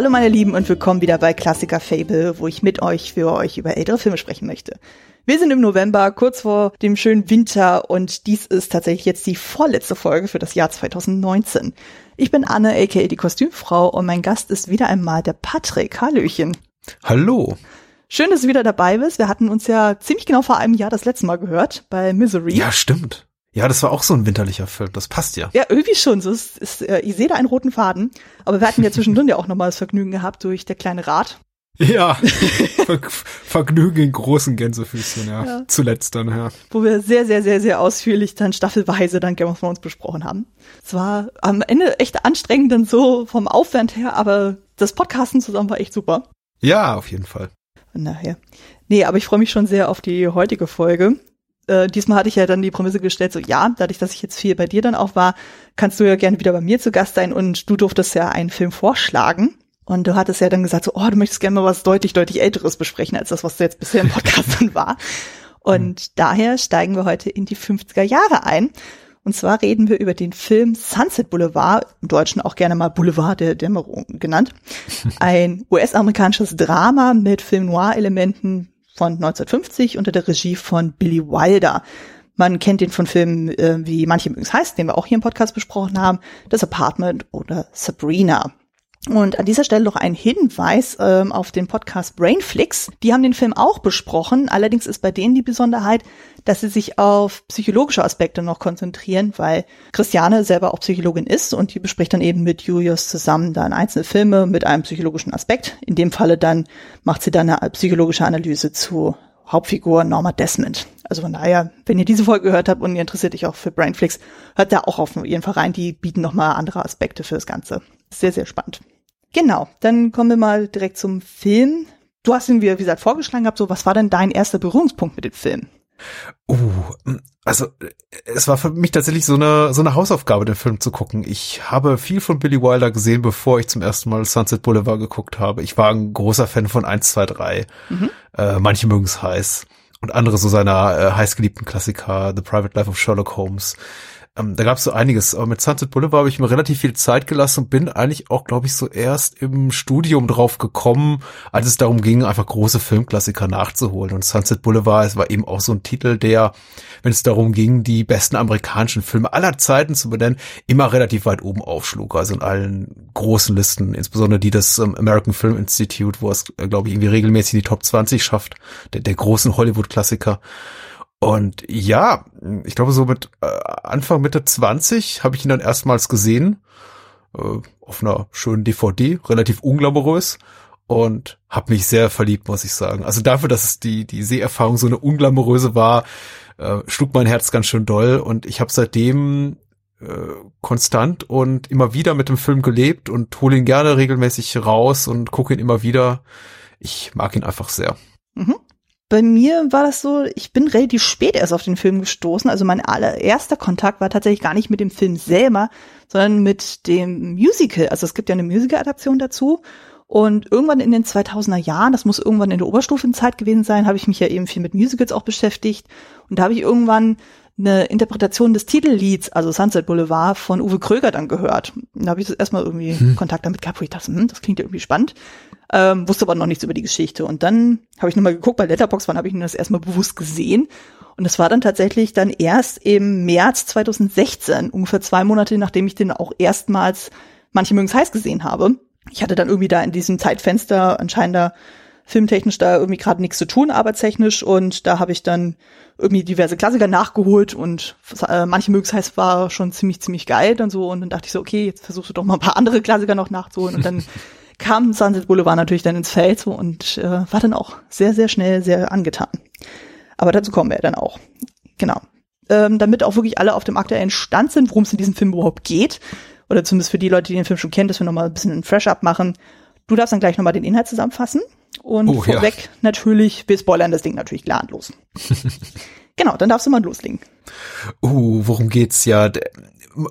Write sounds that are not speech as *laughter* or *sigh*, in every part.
Hallo meine Lieben und willkommen wieder bei Klassiker Fable, wo ich mit euch für euch über ältere Filme sprechen möchte. Wir sind im November, kurz vor dem schönen Winter und dies ist tatsächlich jetzt die vorletzte Folge für das Jahr 2019. Ich bin Anne, aka die Kostümfrau und mein Gast ist wieder einmal der Patrick. Hallöchen. Hallo. Schön, dass du wieder dabei bist. Wir hatten uns ja ziemlich genau vor einem Jahr das letzte Mal gehört bei Misery. Ja, stimmt. Ja, das war auch so ein winterlicher Film. Das passt ja. Ja, irgendwie schon. So ist, ist, äh, ich sehe da einen roten Faden. Aber wir hatten ja zwischendrin *laughs* ja auch nochmal das Vergnügen gehabt durch der kleine Rat. Ja, *laughs* Ver Vergnügen in großen Gänsefüßchen, ja. ja. Zuletzt dann, ja. Wo wir sehr, sehr, sehr, sehr ausführlich dann staffelweise dann Game of Thrones besprochen haben. Es war am Ende echt anstrengend dann so vom Aufwand her, aber das Podcasten zusammen war echt super. Ja, auf jeden Fall. Von daher. Nee, aber ich freue mich schon sehr auf die heutige Folge äh, diesmal hatte ich ja dann die Prämisse gestellt, so ja, dadurch, dass ich jetzt viel bei dir dann auch war, kannst du ja gerne wieder bei mir zu Gast sein und du durftest ja einen Film vorschlagen. Und du hattest ja dann gesagt, so, oh, du möchtest gerne mal was deutlich, deutlich Älteres besprechen, als das, was du jetzt bisher im Podcast *laughs* dann war. Und mhm. daher steigen wir heute in die 50er Jahre ein. Und zwar reden wir über den Film Sunset Boulevard, im Deutschen auch gerne mal Boulevard der Dämmerung genannt. *laughs* Ein US-amerikanisches Drama mit Film Noir-Elementen, von 1950 unter der Regie von Billy Wilder. Man kennt ihn von Filmen äh, wie Manche mögen es heißt, den wir auch hier im Podcast besprochen haben, Das Apartment oder Sabrina. Und an dieser Stelle noch ein Hinweis ähm, auf den Podcast Brainflix. Die haben den Film auch besprochen. Allerdings ist bei denen die Besonderheit, dass sie sich auf psychologische Aspekte noch konzentrieren, weil Christiane selber auch Psychologin ist und die bespricht dann eben mit Julius zusammen dann einzelne Filme mit einem psychologischen Aspekt. In dem Falle dann macht sie dann eine psychologische Analyse zu Hauptfigur Norma Desmond. Also von daher, wenn ihr diese Folge gehört habt und ihr interessiert euch auch für Brainflix, hört da auch auf jeden Fall rein. Die bieten nochmal andere Aspekte für das Ganze. Sehr, sehr spannend. Genau, dann kommen wir mal direkt zum Film. Du hast ihn, wie gesagt, vorgeschlagen gehabt, so, was war denn dein erster Berührungspunkt mit dem Film? Uh, also es war für mich tatsächlich so eine so eine Hausaufgabe, den Film zu gucken. Ich habe viel von Billy Wilder gesehen, bevor ich zum ersten Mal Sunset Boulevard geguckt habe. Ich war ein großer Fan von 1, 2, 3. Mhm. Äh, manche mögen es heiß. Und andere so seiner äh, heißgeliebten Klassiker, The Private Life of Sherlock Holmes. Ähm, da gab es so einiges. Aber mit Sunset Boulevard habe ich mir relativ viel Zeit gelassen und bin eigentlich auch, glaube ich, so erst im Studium drauf gekommen, als es darum ging, einfach große Filmklassiker nachzuholen. Und Sunset Boulevard, es war eben auch so ein Titel, der, wenn es darum ging, die besten amerikanischen Filme aller Zeiten zu benennen, immer relativ weit oben aufschlug. Also in allen großen Listen, insbesondere die des um, American Film Institute, wo es, äh, glaube ich, irgendwie regelmäßig die Top 20 schafft, der, der großen Hollywood-Klassiker. Und ja, ich glaube so mit äh, Anfang Mitte 20 habe ich ihn dann erstmals gesehen äh, auf einer schönen DVD, relativ unglamourös und habe mich sehr verliebt, muss ich sagen. Also dafür, dass es die die Seherfahrung so eine unglamouröse war, äh, schlug mein Herz ganz schön doll und ich habe seitdem äh, konstant und immer wieder mit dem Film gelebt und hole ihn gerne regelmäßig raus und gucke ihn immer wieder. Ich mag ihn einfach sehr. Mhm bei mir war das so, ich bin relativ spät erst auf den Film gestoßen. Also mein allererster Kontakt war tatsächlich gar nicht mit dem Film selber, sondern mit dem Musical. Also es gibt ja eine Musical-Adaption dazu. Und irgendwann in den 2000er Jahren, das muss irgendwann in der Oberstufenzeit gewesen sein, habe ich mich ja eben viel mit Musicals auch beschäftigt. Und da habe ich irgendwann eine Interpretation des Titellieds, also Sunset Boulevard, von Uwe Kröger dann gehört. Und da habe ich erstmal irgendwie hm. Kontakt damit gehabt, wo ich dachte, hm, das klingt ja irgendwie spannend ähm, wusste aber noch nichts über die Geschichte. Und dann habe ich nochmal geguckt, bei Letterbox wann habe ich das erstmal bewusst gesehen. Und das war dann tatsächlich dann erst im März 2016, ungefähr zwei Monate, nachdem ich den auch erstmals manche mögen heiß gesehen habe. Ich hatte dann irgendwie da in diesem Zeitfenster anscheinend da filmtechnisch da irgendwie gerade nichts zu tun, arbeitstechnisch. Und da habe ich dann irgendwie diverse Klassiker nachgeholt und äh, manche mögen heiß war schon ziemlich, ziemlich geil dann so. Und dann dachte ich so, okay, jetzt versuchst du doch mal ein paar andere Klassiker noch nachzuholen. Und dann *laughs* kam Sunset Boulevard natürlich dann ins Feld so und äh, war dann auch sehr, sehr schnell sehr angetan. Aber dazu kommen wir ja dann auch. Genau. Ähm, damit auch wirklich alle auf dem aktuellen Stand sind, worum es in diesem Film überhaupt geht. Oder zumindest für die Leute, die den Film schon kennen, dass wir nochmal ein bisschen ein Fresh-Up machen. Du darfst dann gleich nochmal den Inhalt zusammenfassen. Und oh, vorweg ja. natürlich, wir spoilern das Ding natürlich gnadenlos. *laughs* genau, dann darfst du mal loslegen. Uh, worum geht's ja?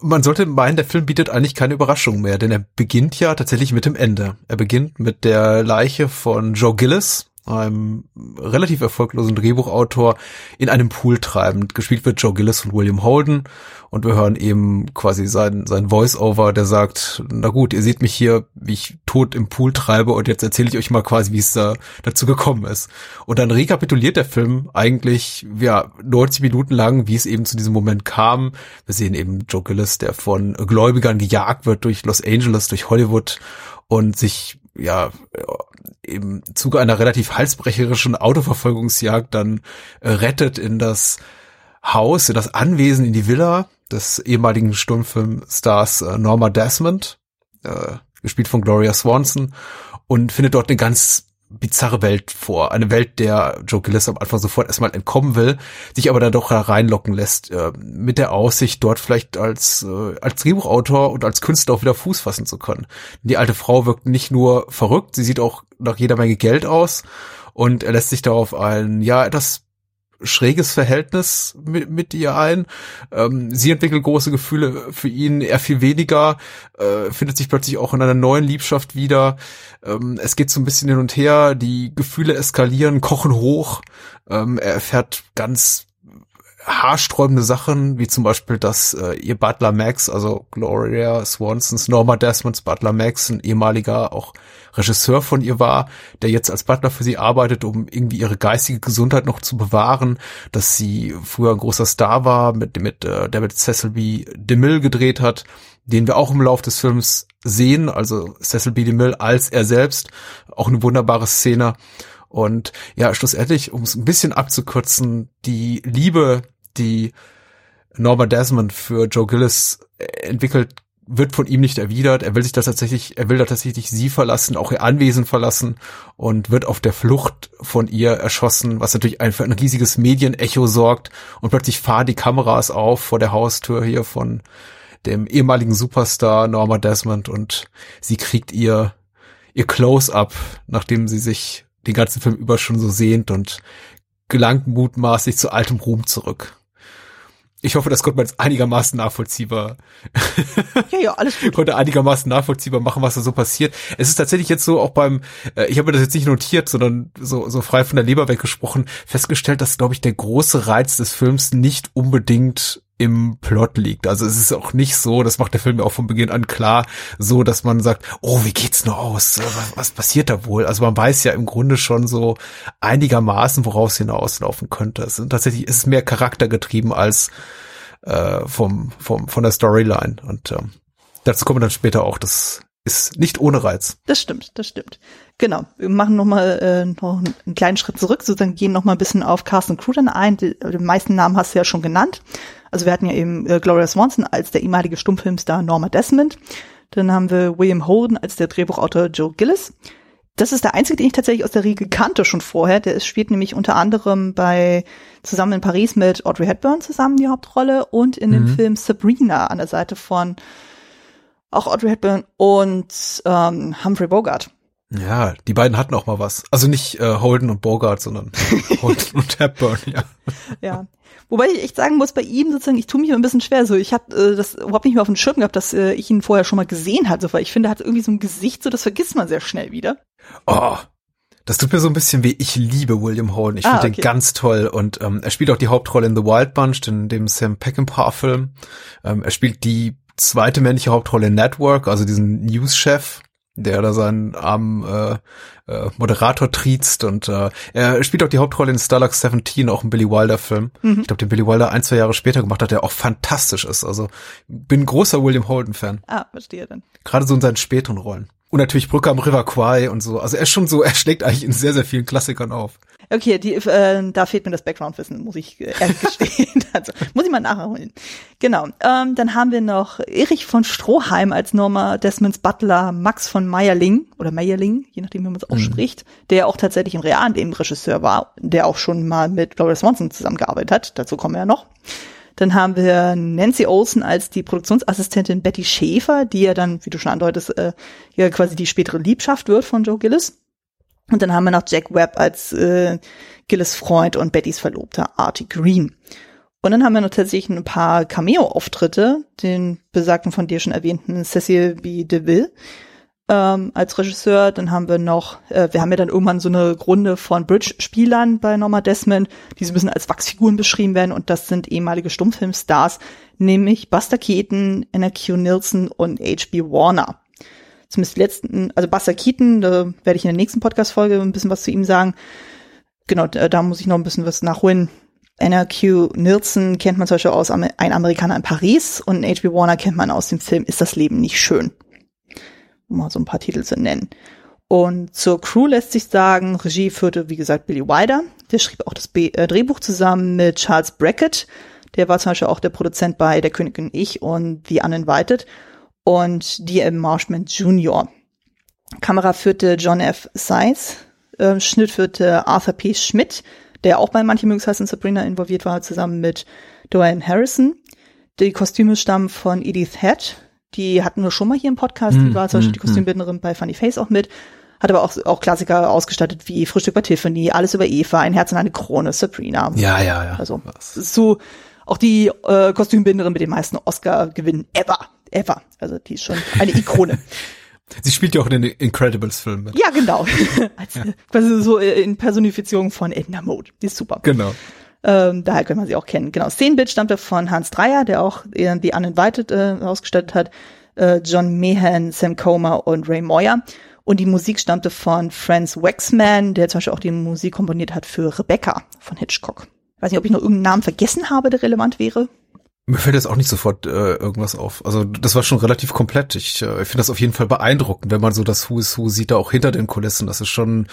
Man sollte meinen, der Film bietet eigentlich keine Überraschung mehr, denn er beginnt ja tatsächlich mit dem Ende. Er beginnt mit der Leiche von Joe Gillis, einem relativ erfolglosen Drehbuchautor, in einem Pool treiben. Gespielt wird Joe Gillis und William Holden und wir hören eben quasi sein, sein Voice-Over, der sagt, na gut, ihr seht mich hier, wie ich tot im Pool treibe und jetzt erzähle ich euch mal quasi, wie es da dazu gekommen ist. Und dann rekapituliert der Film eigentlich, ja, 90 Minuten lang, wie es eben zu diesem Moment kam. Wir sehen eben Joe Gillis, der von Gläubigern gejagt wird durch Los Angeles, durch Hollywood und sich ja im Zuge einer relativ halsbrecherischen Autoverfolgungsjagd dann äh, rettet in das Haus, in das Anwesen, in die Villa des ehemaligen Sturmfilmstars äh, Norma Desmond, äh, gespielt von Gloria Swanson, und findet dort eine ganz bizarre Welt vor. Eine Welt, der Joe Gillis am Anfang sofort erstmal entkommen will, sich aber dann doch reinlocken lässt, äh, mit der Aussicht, dort vielleicht als, äh, als Drehbuchautor und als Künstler auch wieder Fuß fassen zu können. Die alte Frau wirkt nicht nur verrückt, sie sieht auch nach jeder Menge Geld aus und er lässt sich darauf ein, ja, etwas schräges Verhältnis mit, mit ihr ein. Ähm, sie entwickelt große Gefühle für ihn, er viel weniger, äh, findet sich plötzlich auch in einer neuen Liebschaft wieder. Ähm, es geht so ein bisschen hin und her, die Gefühle eskalieren, kochen hoch. Ähm, er erfährt ganz haarsträubende Sachen, wie zum Beispiel, dass äh, ihr Butler Max, also Gloria Swansons, Norma Desmonds Butler Max, ein ehemaliger auch Regisseur von ihr war, der jetzt als Butler für sie arbeitet, um irgendwie ihre geistige Gesundheit noch zu bewahren, dass sie früher ein großer Star war, mit, mit äh, mit Cecil B. DeMille gedreht hat, den wir auch im Lauf des Films sehen, also Cecil B. DeMille als er selbst, auch eine wunderbare Szene. Und ja, schlussendlich, um es ein bisschen abzukürzen, die Liebe, die Norma Desmond für Joe Gillis entwickelt, wird von ihm nicht erwidert. Er will sich das tatsächlich, er will da tatsächlich sie verlassen, auch ihr Anwesen verlassen und wird auf der Flucht von ihr erschossen, was natürlich ein, für ein riesiges Medienecho sorgt. Und plötzlich fahren die Kameras auf vor der Haustür hier von dem ehemaligen Superstar Norma Desmond und sie kriegt ihr, ihr Close-up, nachdem sie sich den ganzen Film über schon so sehnt und gelangt mutmaßlich zu altem Ruhm zurück. Ich hoffe, das konnte man jetzt einigermaßen nachvollziehbar. Ja, ja, alles gut. *laughs* konnte einigermaßen nachvollziehbar machen, was da so passiert. Es ist tatsächlich jetzt so auch beim, äh, ich habe mir das jetzt nicht notiert, sondern so, so frei von der Leber weggesprochen, festgestellt, dass, glaube ich, der große Reiz des Films nicht unbedingt im Plot liegt. Also es ist auch nicht so, das macht der Film ja auch von Beginn an klar, so dass man sagt, oh, wie geht's nur aus? Was, was passiert da wohl? Also man weiß ja im Grunde schon so einigermaßen, woraus hinauslaufen könnte. Es ist tatsächlich ist es mehr charaktergetrieben als äh, vom, vom, von der Storyline. Und ähm, dazu kommen wir dann später auch. Das ist nicht ohne Reiz. Das stimmt, das stimmt. Genau. Wir machen nochmal äh, noch einen kleinen Schritt zurück, sozusagen gehen nochmal ein bisschen auf Carsten Crew dann ein. Die, die meisten Namen hast du ja schon genannt. Also wir hatten ja eben äh, Gloria Swanson als der ehemalige Stummfilmstar Norma Desmond. Dann haben wir William Holden als der Drehbuchautor Joe Gillis. Das ist der einzige, den ich tatsächlich aus der Riege kannte schon vorher. Der spielt nämlich unter anderem bei zusammen in Paris mit Audrey Hepburn zusammen die Hauptrolle und in mhm. dem Film Sabrina an der Seite von auch Audrey Hepburn und ähm, Humphrey Bogart. Ja, die beiden hatten auch mal was. Also nicht äh, Holden und Bogart, sondern *laughs* Holden und Hepburn, ja. Ja. Wobei ich echt sagen muss, bei ihm sozusagen, ich tue mich ein bisschen schwer. So, ich habe äh, das überhaupt nicht mehr auf dem Schirm gehabt, dass äh, ich ihn vorher schon mal gesehen hatte, weil ich finde, er hat irgendwie so ein Gesicht, so das vergisst man sehr schnell wieder. Oh, das tut mir so ein bisschen weh. Ich liebe William Holden. Ich ah, finde okay. den ganz toll. Und ähm, er spielt auch die Hauptrolle in The Wild Bunch, in dem Sam Peckinpah-Film. Ähm, er spielt die zweite männliche Hauptrolle in Network, also diesen News-Chef der da seinen armen äh, äh, Moderator triezt und äh, er spielt auch die Hauptrolle in Starlux 17, auch im Billy Wilder Film. Mhm. Ich glaube, den Billy Wilder ein, zwei Jahre später gemacht hat, der auch fantastisch ist. Also bin großer William Holden Fan. Ah, verstehe dann. Gerade so in seinen späteren Rollen. Und natürlich Brücke am River Kwai und so. Also er ist schon so, er schlägt eigentlich in sehr, sehr vielen Klassikern auf. Okay, die, äh, da fehlt mir das Background-Wissen, muss ich äh, ehrlich *laughs* gestehen. also, muss ich mal nachholen. Genau. Ähm, dann haben wir noch Erich von Stroheim als Norma Desmonds Butler, Max von Meyerling oder Meyerling, je nachdem, wie man es mhm. ausspricht, der auch tatsächlich im realen Leben Regisseur war, der auch schon mal mit Gloria Swanson zusammengearbeitet hat. Dazu kommen wir ja noch. Dann haben wir Nancy Olsen als die Produktionsassistentin Betty Schäfer, die ja dann, wie du schon andeutest, äh, ja quasi die spätere Liebschaft wird von Joe Gillis. Und dann haben wir noch Jack Webb als äh, Gilles Freund und Bettys Verlobter Artie Green. Und dann haben wir noch tatsächlich ein paar Cameo-Auftritte, den besagten von dir schon erwähnten Cecil B. DeVille. ähm, als Regisseur. Dann haben wir noch, äh, wir haben ja dann irgendwann so eine Runde von Bridge-Spielern bei Norma Desmond, die so ein bisschen als Wachsfiguren beschrieben werden und das sind ehemalige Stummfilmstars, nämlich Buster Keaton, Anna Q. Nielsen und H.B. Warner. Zumindest letzten, also Buster Keaton, da werde ich in der nächsten Podcast-Folge ein bisschen was zu ihm sagen. Genau, da, muss ich noch ein bisschen was nachholen. Anna Q. Nielsen kennt man zum Beispiel aus Ein Amerikaner in Paris und H.B. Warner kennt man aus dem Film Ist das Leben nicht schön? Um mal so ein paar Titel zu nennen. Und zur Crew lässt sich sagen, Regie führte, wie gesagt, Billy Wilder. Der schrieb auch das B äh, Drehbuch zusammen mit Charles Brackett. Der war zum Beispiel auch der Produzent bei Der König und ich und The Uninvited. Und D.M. Marshman Jr. Kamera führte John F. Seitz. Äh, Schnitt führte Arthur P. Schmidt der auch bei Manche mögen heißen Sabrina involviert war, zusammen mit Dwayne Harrison. Die Kostüme stammen von Edith Head. Die hatten wir schon mal hier im Podcast. Die hm, war zum Beispiel die hm, hm. Kostümbinderin bei Funny Face auch mit. Hat aber auch, auch Klassiker ausgestattet wie Frühstück bei Tiffany, Alles über Eva, Ein Herz und eine Krone, Sabrina. Ja, ja, ja. Also so auch die äh, Kostümbinderin mit den meisten Oscar-Gewinnen ever. Ever. Also die ist schon eine Ikone. *laughs* Sie spielt ja auch in den Incredibles-Filmen mit. Ja, genau. *laughs* Als, ja. Quasi so in Personifizierung von Edna Mode. Die ist super. Genau. Ähm, daher kann man sie auch kennen. Genau. Szenenbild stammte von Hans Dreier, der auch die Uninvited äh, ausgestattet hat. Äh, John Meehan, Sam Comer und Ray Moyer. Und die Musik stammte von Franz Waxman, der zum Beispiel auch die Musik komponiert hat für Rebecca von Hitchcock. Ich weiß nicht, ob ich noch irgendeinen Namen vergessen habe, der relevant wäre. Mir fällt jetzt auch nicht sofort äh, irgendwas auf. Also das war schon relativ komplett. Ich, äh, ich finde das auf jeden Fall beeindruckend, wenn man so das Who is Who sieht, da auch hinter den Kulissen. Das ist schon,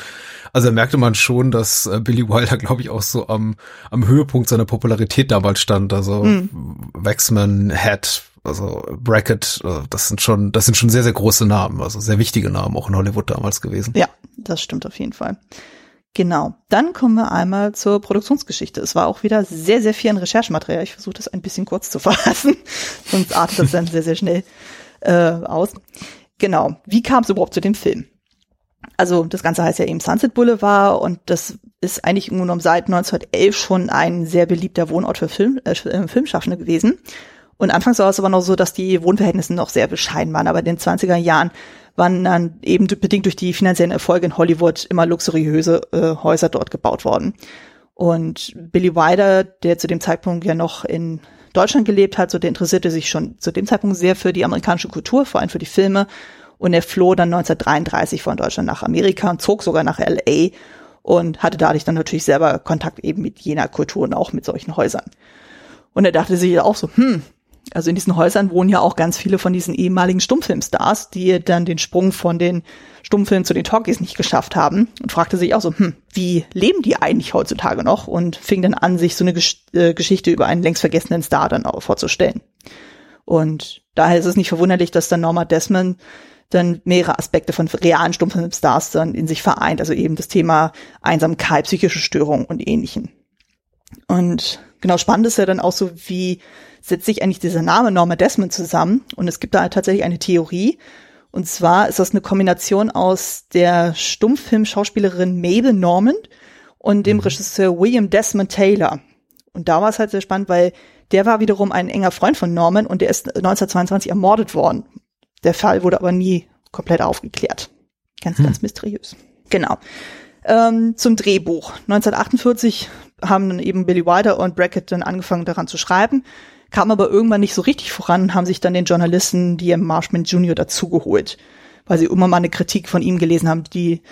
also da merkte man schon, dass äh, Billy Wilder, glaube ich, auch so am, am Höhepunkt seiner Popularität damals stand. Also mhm. Waxman, Head, also Brackett, äh, das sind schon, das sind schon sehr, sehr große Namen, also sehr wichtige Namen auch in Hollywood damals gewesen. Ja, das stimmt auf jeden Fall. Genau. Dann kommen wir einmal zur Produktionsgeschichte. Es war auch wieder sehr, sehr viel an Recherchematerial. Ich versuche das ein bisschen kurz zu *laughs* fassen, sonst artet das dann sehr, sehr schnell äh, aus. Genau. Wie kam es überhaupt zu dem Film? Also das Ganze heißt ja eben Sunset Boulevard und das ist eigentlich im genommen seit 1911 schon ein sehr beliebter Wohnort für Film, äh, äh, Filmschaffende gewesen. Und anfangs war es aber noch so, dass die Wohnverhältnisse noch sehr bescheiden waren. Aber in den 20er Jahren waren dann eben bedingt durch die finanziellen Erfolge in Hollywood immer luxuriöse äh, Häuser dort gebaut worden. Und Billy Wilder, der zu dem Zeitpunkt ja noch in Deutschland gelebt hat, so der interessierte sich schon zu dem Zeitpunkt sehr für die amerikanische Kultur, vor allem für die Filme. Und er floh dann 1933 von Deutschland nach Amerika und zog sogar nach LA und hatte dadurch dann natürlich selber Kontakt eben mit jener Kultur und auch mit solchen Häusern. Und er dachte sich auch so, hm, also in diesen Häusern wohnen ja auch ganz viele von diesen ehemaligen Stummfilmstars, die dann den Sprung von den Stummfilmen zu den Talkies nicht geschafft haben und fragte sich auch so, hm, wie leben die eigentlich heutzutage noch? Und fing dann an, sich so eine Gesch äh, Geschichte über einen längst vergessenen Star dann auch vorzustellen. Und daher ist es nicht verwunderlich, dass dann Norma Desmond dann mehrere Aspekte von realen Stummfilmstars dann in sich vereint, also eben das Thema Einsamkeit, psychische Störung und ähnlichen. Und genau spannend ist ja dann auch so, wie setzt sich eigentlich dieser Name Norma Desmond zusammen. Und es gibt da tatsächlich eine Theorie. Und zwar ist das eine Kombination aus der Stummfilm-Schauspielerin Mabel Normand und dem mhm. Regisseur William Desmond Taylor. Und da war es halt sehr spannend, weil der war wiederum ein enger Freund von Norman und der ist 1922 ermordet worden. Der Fall wurde aber nie komplett aufgeklärt. Ganz, hm. ganz mysteriös. Genau. Ähm, zum Drehbuch. 1948 haben dann eben Billy Wilder und Brackett dann angefangen daran zu schreiben kam aber irgendwann nicht so richtig voran, haben sich dann den Journalisten D.M. Marshman Jr. dazugeholt, weil sie immer mal eine Kritik von ihm gelesen haben, die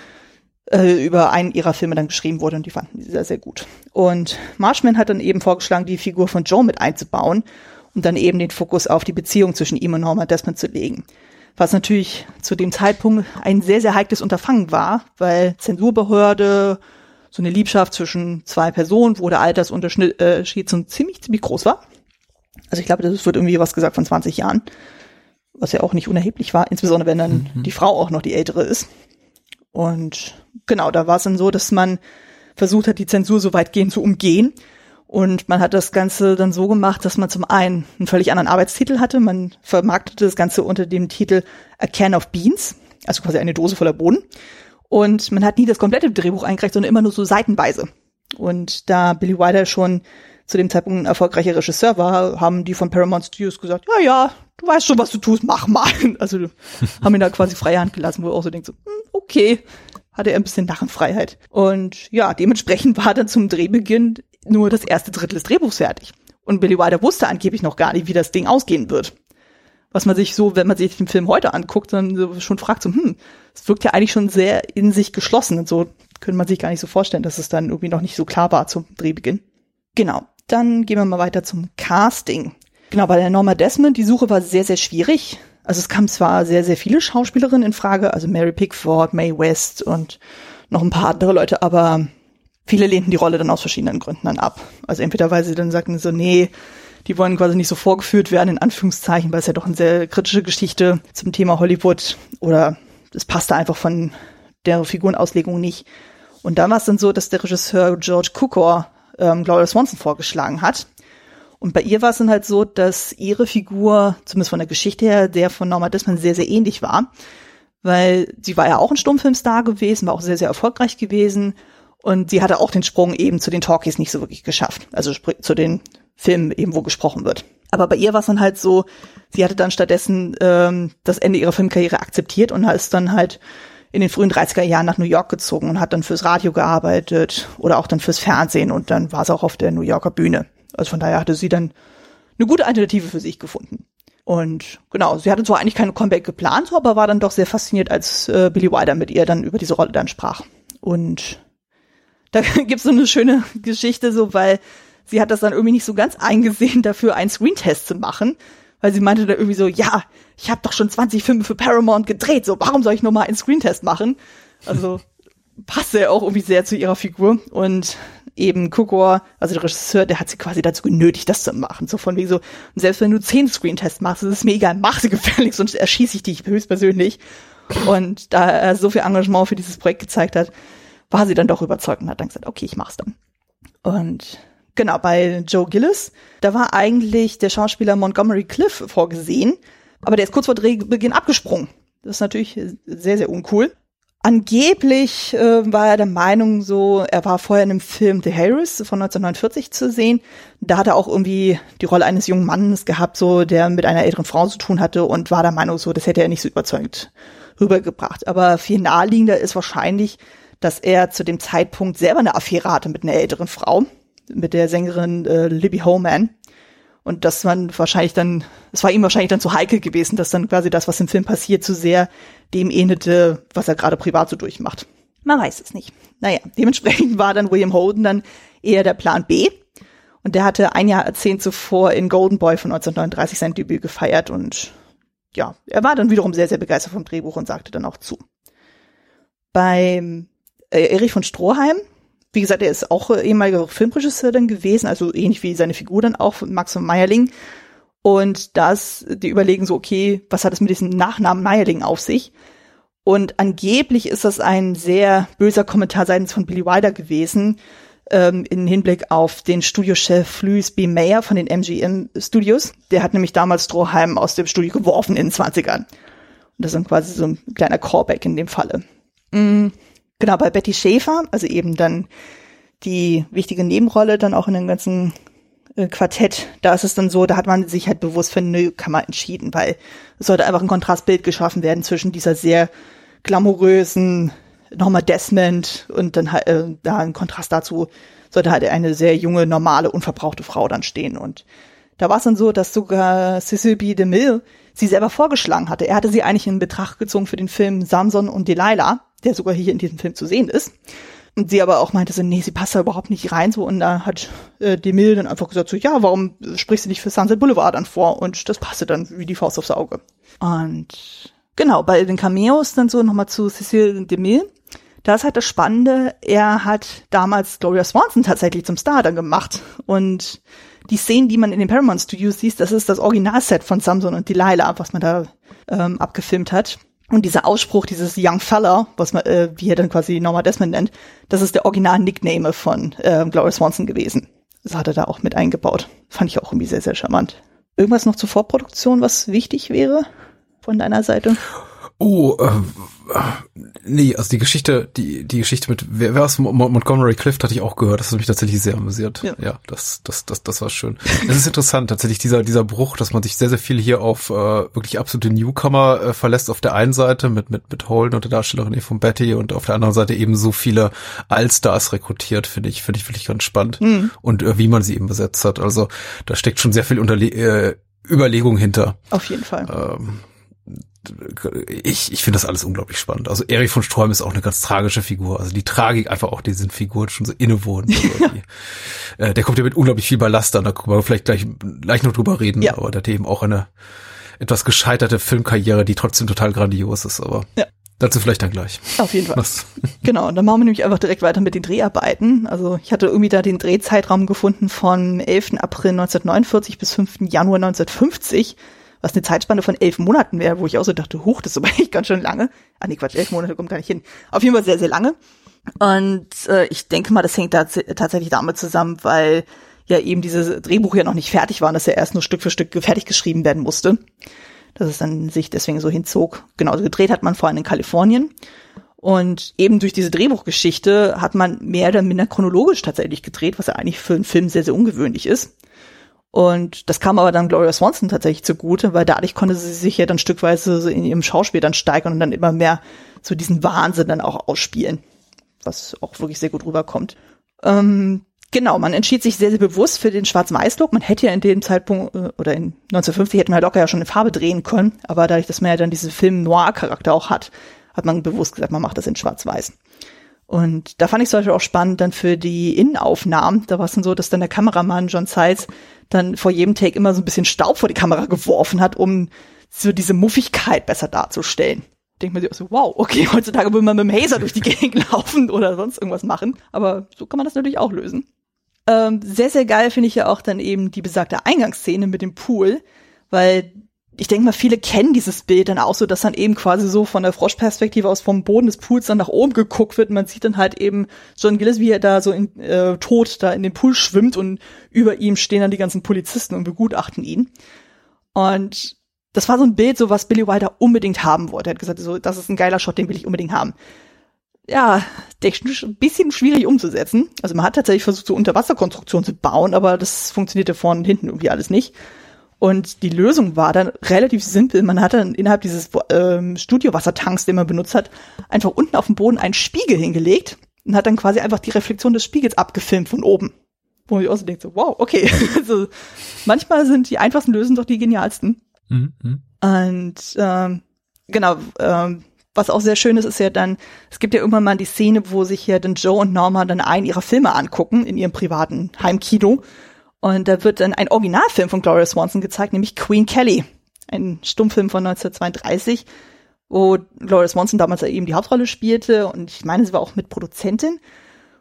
äh, über einen ihrer Filme dann geschrieben wurde und die fanden die sehr, sehr gut. Und Marshman hat dann eben vorgeschlagen, die Figur von Joe mit einzubauen und dann eben den Fokus auf die Beziehung zwischen ihm und Norma Desmond zu legen. Was natürlich zu dem Zeitpunkt ein sehr, sehr heikles Unterfangen war, weil Zensurbehörde, so eine Liebschaft zwischen zwei Personen, wo der Altersunterschied äh, so ziemlich, ziemlich groß war. Also ich glaube, das wird irgendwie was gesagt von 20 Jahren, was ja auch nicht unerheblich war, insbesondere wenn dann mhm. die Frau auch noch die ältere ist. Und genau, da war es dann so, dass man versucht hat, die Zensur so weitgehend zu umgehen. Und man hat das Ganze dann so gemacht, dass man zum einen einen völlig anderen Arbeitstitel hatte. Man vermarktete das Ganze unter dem Titel A Can of Beans, also quasi eine Dose voller Bohnen. Und man hat nie das komplette Drehbuch eingereicht, sondern immer nur so seitenweise. Und da Billy Wilder schon zu dem Zeitpunkt ein erfolgreicher Regisseur war, haben die von Paramount Studios gesagt, ja, ja, du weißt schon, was du tust, mach mal. *laughs* Also haben ihn da quasi freie Hand gelassen, wo er auch so denkt, so, hm, okay, hatte er ein bisschen Narrenfreiheit. Und ja, dementsprechend war dann zum Drehbeginn nur das erste Drittel des Drehbuchs fertig. Und Billy Wilder wusste angeblich noch gar nicht, wie das Ding ausgehen wird. Was man sich so, wenn man sich den Film heute anguckt, dann schon fragt, so, hm, es wirkt ja eigentlich schon sehr in sich geschlossen und so könnte man sich gar nicht so vorstellen, dass es dann irgendwie noch nicht so klar war zum Drehbeginn. Genau. Dann gehen wir mal weiter zum Casting. Genau, bei der Norma Desmond, die Suche war sehr, sehr schwierig. Also es kamen zwar sehr, sehr viele Schauspielerinnen in Frage, also Mary Pickford, Mae West und noch ein paar andere Leute, aber viele lehnten die Rolle dann aus verschiedenen Gründen dann ab. Also entweder weil sie dann sagten so, nee, die wollen quasi nicht so vorgeführt werden, in Anführungszeichen, weil es ja doch eine sehr kritische Geschichte zum Thema Hollywood oder es passte einfach von der Figurenauslegung nicht. Und dann war es dann so, dass der Regisseur George Cukor ähm, Gloria Swanson vorgeschlagen hat. Und bei ihr war es dann halt so, dass ihre Figur, zumindest von der Geschichte her, der von Norma Desmond sehr, sehr ähnlich war. Weil sie war ja auch ein Stummfilmstar gewesen, war auch sehr, sehr erfolgreich gewesen. Und sie hatte auch den Sprung eben zu den Talkies nicht so wirklich geschafft. Also zu den Filmen eben, wo gesprochen wird. Aber bei ihr war es dann halt so, sie hatte dann stattdessen ähm, das Ende ihrer Filmkarriere akzeptiert und ist dann halt in den frühen 30er Jahren nach New York gezogen und hat dann fürs Radio gearbeitet oder auch dann fürs Fernsehen und dann war sie auch auf der New Yorker Bühne. Also von daher hatte sie dann eine gute Alternative für sich gefunden. Und genau, sie hatte zwar eigentlich keine Comeback geplant, aber war dann doch sehr fasziniert, als äh, Billy Wilder mit ihr dann über diese Rolle dann sprach. Und da *laughs* gibt's so eine schöne Geschichte, so weil sie hat das dann irgendwie nicht so ganz eingesehen, dafür einen Screentest zu machen, weil sie meinte dann irgendwie so, ja, ich habe doch schon 20 Filme für Paramount gedreht, so warum soll ich nochmal einen Screentest machen? Also *laughs* passte ja auch irgendwie sehr zu ihrer Figur und eben Kukor, also der Regisseur, der hat sie quasi dazu genötigt, das zu machen. So von wegen so, selbst wenn du zehn Screentests machst, ist es mir egal, mach sie *laughs* gefällig, sonst erschieße ich dich höchstpersönlich. Und da er so viel Engagement für dieses Projekt gezeigt hat, war sie dann doch überzeugt und hat dann gesagt, okay, ich mach's dann. Und genau, bei Joe Gillis, da war eigentlich der Schauspieler Montgomery Cliff vorgesehen, aber der ist kurz vor Drehbeginn abgesprungen. Das ist natürlich sehr, sehr uncool. Angeblich äh, war er der Meinung so, er war vorher in einem Film The Harris von 1949 zu sehen. Da hat er auch irgendwie die Rolle eines jungen Mannes gehabt, so der mit einer älteren Frau zu tun hatte und war der Meinung so, das hätte er nicht so überzeugt rübergebracht. Aber viel naheliegender ist wahrscheinlich, dass er zu dem Zeitpunkt selber eine Affäre hatte mit einer älteren Frau, mit der Sängerin äh, Libby Holman. Und das man wahrscheinlich dann, es war ihm wahrscheinlich dann zu heikel gewesen, dass dann quasi das, was im Film passiert, zu sehr dem ähnelte, was er gerade privat so durchmacht. Man weiß es nicht. Naja, dementsprechend war dann William Holden dann eher der Plan B. Und der hatte ein Jahr erzählt zuvor in Golden Boy von 1939 sein Debüt gefeiert und ja, er war dann wiederum sehr, sehr begeistert vom Drehbuch und sagte dann auch zu. Beim äh, Erich von Stroheim wie gesagt, er ist auch ehemaliger Filmregisseur dann gewesen, also ähnlich wie seine Figur dann auch, Max von Meierling. Und das, die überlegen so, okay, was hat es mit diesem Nachnamen Meierling auf sich? Und angeblich ist das ein sehr böser Kommentar seitens von Billy Wilder gewesen, ähm, im Hinblick auf den Studiochef Louis B. Mayer von den MGM Studios. Der hat nämlich damals Stroheim aus dem Studio geworfen in den 20ern. Und das ist dann quasi so ein kleiner Callback in dem Falle. Mm. Genau, bei Betty Schäfer, also eben dann die wichtige Nebenrolle dann auch in dem ganzen äh, Quartett, da ist es dann so, da hat man sich halt bewusst für eine Newcomer entschieden, weil es sollte einfach ein Kontrastbild geschaffen werden zwischen dieser sehr glamourösen nochmal Desmond und dann halt äh, da ein Kontrast dazu sollte halt eine sehr junge, normale, unverbrauchte Frau dann stehen. Und da war es dann so, dass sogar Cecil B. DeMille sie selber vorgeschlagen hatte. Er hatte sie eigentlich in Betracht gezogen für den Film Samson und Delilah der sogar hier in diesem Film zu sehen ist. Und sie aber auch meinte so, nee, sie passt da überhaupt nicht rein so. Und da hat äh, Demille dann einfach gesagt so, ja, warum sprichst du nicht für Sunset Boulevard dann vor? Und das passte dann wie die Faust aufs Auge. Und genau, bei den Cameos dann so nochmal zu Cecile Demille. Da ist halt das Spannende, er hat damals Gloria Swanson tatsächlich zum Star dann gemacht. Und die Szenen, die man in den Paramount Studios sieht, das ist das Originalset von Samson und Delilah, was man da ähm, abgefilmt hat. Und dieser Ausspruch, dieses Young Fella, was man, äh, wie er dann quasi Norma Desmond nennt, das ist der Original-Nickname von äh, Gloria Swanson gewesen. Das hat er da auch mit eingebaut. Fand ich auch irgendwie sehr, sehr charmant. Irgendwas noch zur Vorproduktion, was wichtig wäre von deiner Seite? Oh, äh, nee, also die Geschichte, die, die Geschichte mit, wer, wer aus Montgomery Clift hatte ich auch gehört, das hat mich tatsächlich sehr amüsiert. Ja, ja das, das, das, das war schön. Es ist interessant, tatsächlich dieser, dieser Bruch, dass man sich sehr, sehr viel hier auf äh, wirklich absolute Newcomer äh, verlässt auf der einen Seite mit, mit, mit Holden und der Darstellerin von Betty und auf der anderen Seite eben so viele Allstars rekrutiert, finde ich, finde ich wirklich ganz spannend. Mhm. Und äh, wie man sie eben besetzt hat. Also da steckt schon sehr viel Unterle äh, Überlegung hinter. Auf jeden Fall. Ähm, ich, ich finde das alles unglaublich spannend. Also Erich von Stroheim ist auch eine ganz tragische Figur. Also die Tragik einfach auch diesen Figuren schon so innewohnt. *laughs* Also äh, der kommt ja mit unglaublich viel Ballast an, da können wir vielleicht gleich, gleich noch drüber reden, ja. aber der hat eben auch eine etwas gescheiterte Filmkarriere, die trotzdem total grandios ist, aber ja. dazu vielleicht dann gleich. Auf jeden Fall. Was? *laughs* Genau, und dann machen wir nämlich einfach direkt weiter mit den Dreharbeiten. Also ich hatte irgendwie da den Drehzeitraum gefunden von 11. April 1949 bis 5. Januar 1950 was eine Zeitspanne von elf Monaten wäre, wo ich auch so dachte, huch, das ist aber *laughs* echt ganz schön lange. Ah nee, Quatsch, elf Monate kommt gar nicht hin. Auf jeden Fall sehr, sehr lange. Und äh, ich denke mal, das hängt da tatsächlich damit zusammen, weil ja eben dieses Drehbuch ja noch nicht fertig war und das ja erst nur Stück für Stück fertig geschrieben werden musste. Dass es dann sich deswegen so hinzog. Genauso gedreht hat man vor allem in Kalifornien. Und eben durch diese Drehbuchgeschichte hat man mehr oder minder chronologisch tatsächlich gedreht, was ja eigentlich für einen Film sehr, sehr ungewöhnlich ist. Und das kam aber dann Gloria Swanson tatsächlich zugute, weil dadurch konnte sie sich ja dann stückweise so in ihrem Schauspiel dann steigern und dann immer mehr so diesen Wahnsinn dann auch ausspielen, was auch wirklich sehr gut rüberkommt. Ähm, genau, man entschied sich sehr, sehr bewusst für den Schwarz-Weiß-Look. Man hätte ja in dem Zeitpunkt, äh, oder in 1950 hätte man ja locker ja schon in Farbe drehen können, aber dadurch, dass man ja dann diesen Film-Noir-Charakter auch hat, hat man bewusst gesagt, man macht das in Schwarz-Weiß. Und da fand ich Beispiel auch spannend dann für die Innenaufnahmen. Da war es dann so, dass dann der Kameramann John Seitz dann vor jedem Take immer so ein bisschen Staub vor die Kamera geworfen hat, um so diese Muffigkeit besser darzustellen. Denkt man sich auch so, wow, okay, *laughs* heutzutage will man mit dem Hazer durch die Gegend *laughs* laufen oder sonst irgendwas machen. Aber so kann man das natürlich auch lösen. Ähm, sehr, sehr geil finde ich ja auch dann eben die besagte Eingangsszene mit dem Pool, weil ich denke mal, viele kennen dieses Bild dann auch so, dass dann eben quasi so von der Froschperspektive aus vom Boden des Pools dann nach oben geguckt wird. Man sieht dann halt eben John Gillis, wie er da so in, äh, tot da in den Pool schwimmt und über ihm stehen dann die ganzen Polizisten und begutachten ihn. Und das war so ein Bild, so was Billy Wilder unbedingt haben wollte. Er hat gesagt, so, das ist ein geiler Shot, den will ich unbedingt haben. Ja, technisch ein bisschen schwierig umzusetzen. Also man hat tatsächlich versucht, so Unterwasserkonstruktionen zu bauen, aber das funktionierte vorne und hinten irgendwie alles nicht. Und die Lösung war dann relativ simpel. Man hat dann innerhalb dieses ähm, Studiowassertanks, den man benutzt hat, einfach unten auf dem Boden einen Spiegel hingelegt und hat dann quasi einfach die Reflexion des Spiegels abgefilmt von oben. Wo ich auch so denke, so, wow, okay. *laughs* also, manchmal sind die einfachsten Lösungen doch die genialsten. Mhm. Und ähm, genau, ähm, was auch sehr schön ist, ist ja dann, es gibt ja irgendwann mal die Szene, wo sich ja dann Joe und Norma dann einen ihrer Filme angucken in ihrem privaten Heimkino. Und da wird dann ein Originalfilm von Gloria Swanson gezeigt, nämlich Queen Kelly. Ein Stummfilm von 1932, wo Gloria Swanson damals eben die Hauptrolle spielte und ich meine, sie war auch mit Produzentin.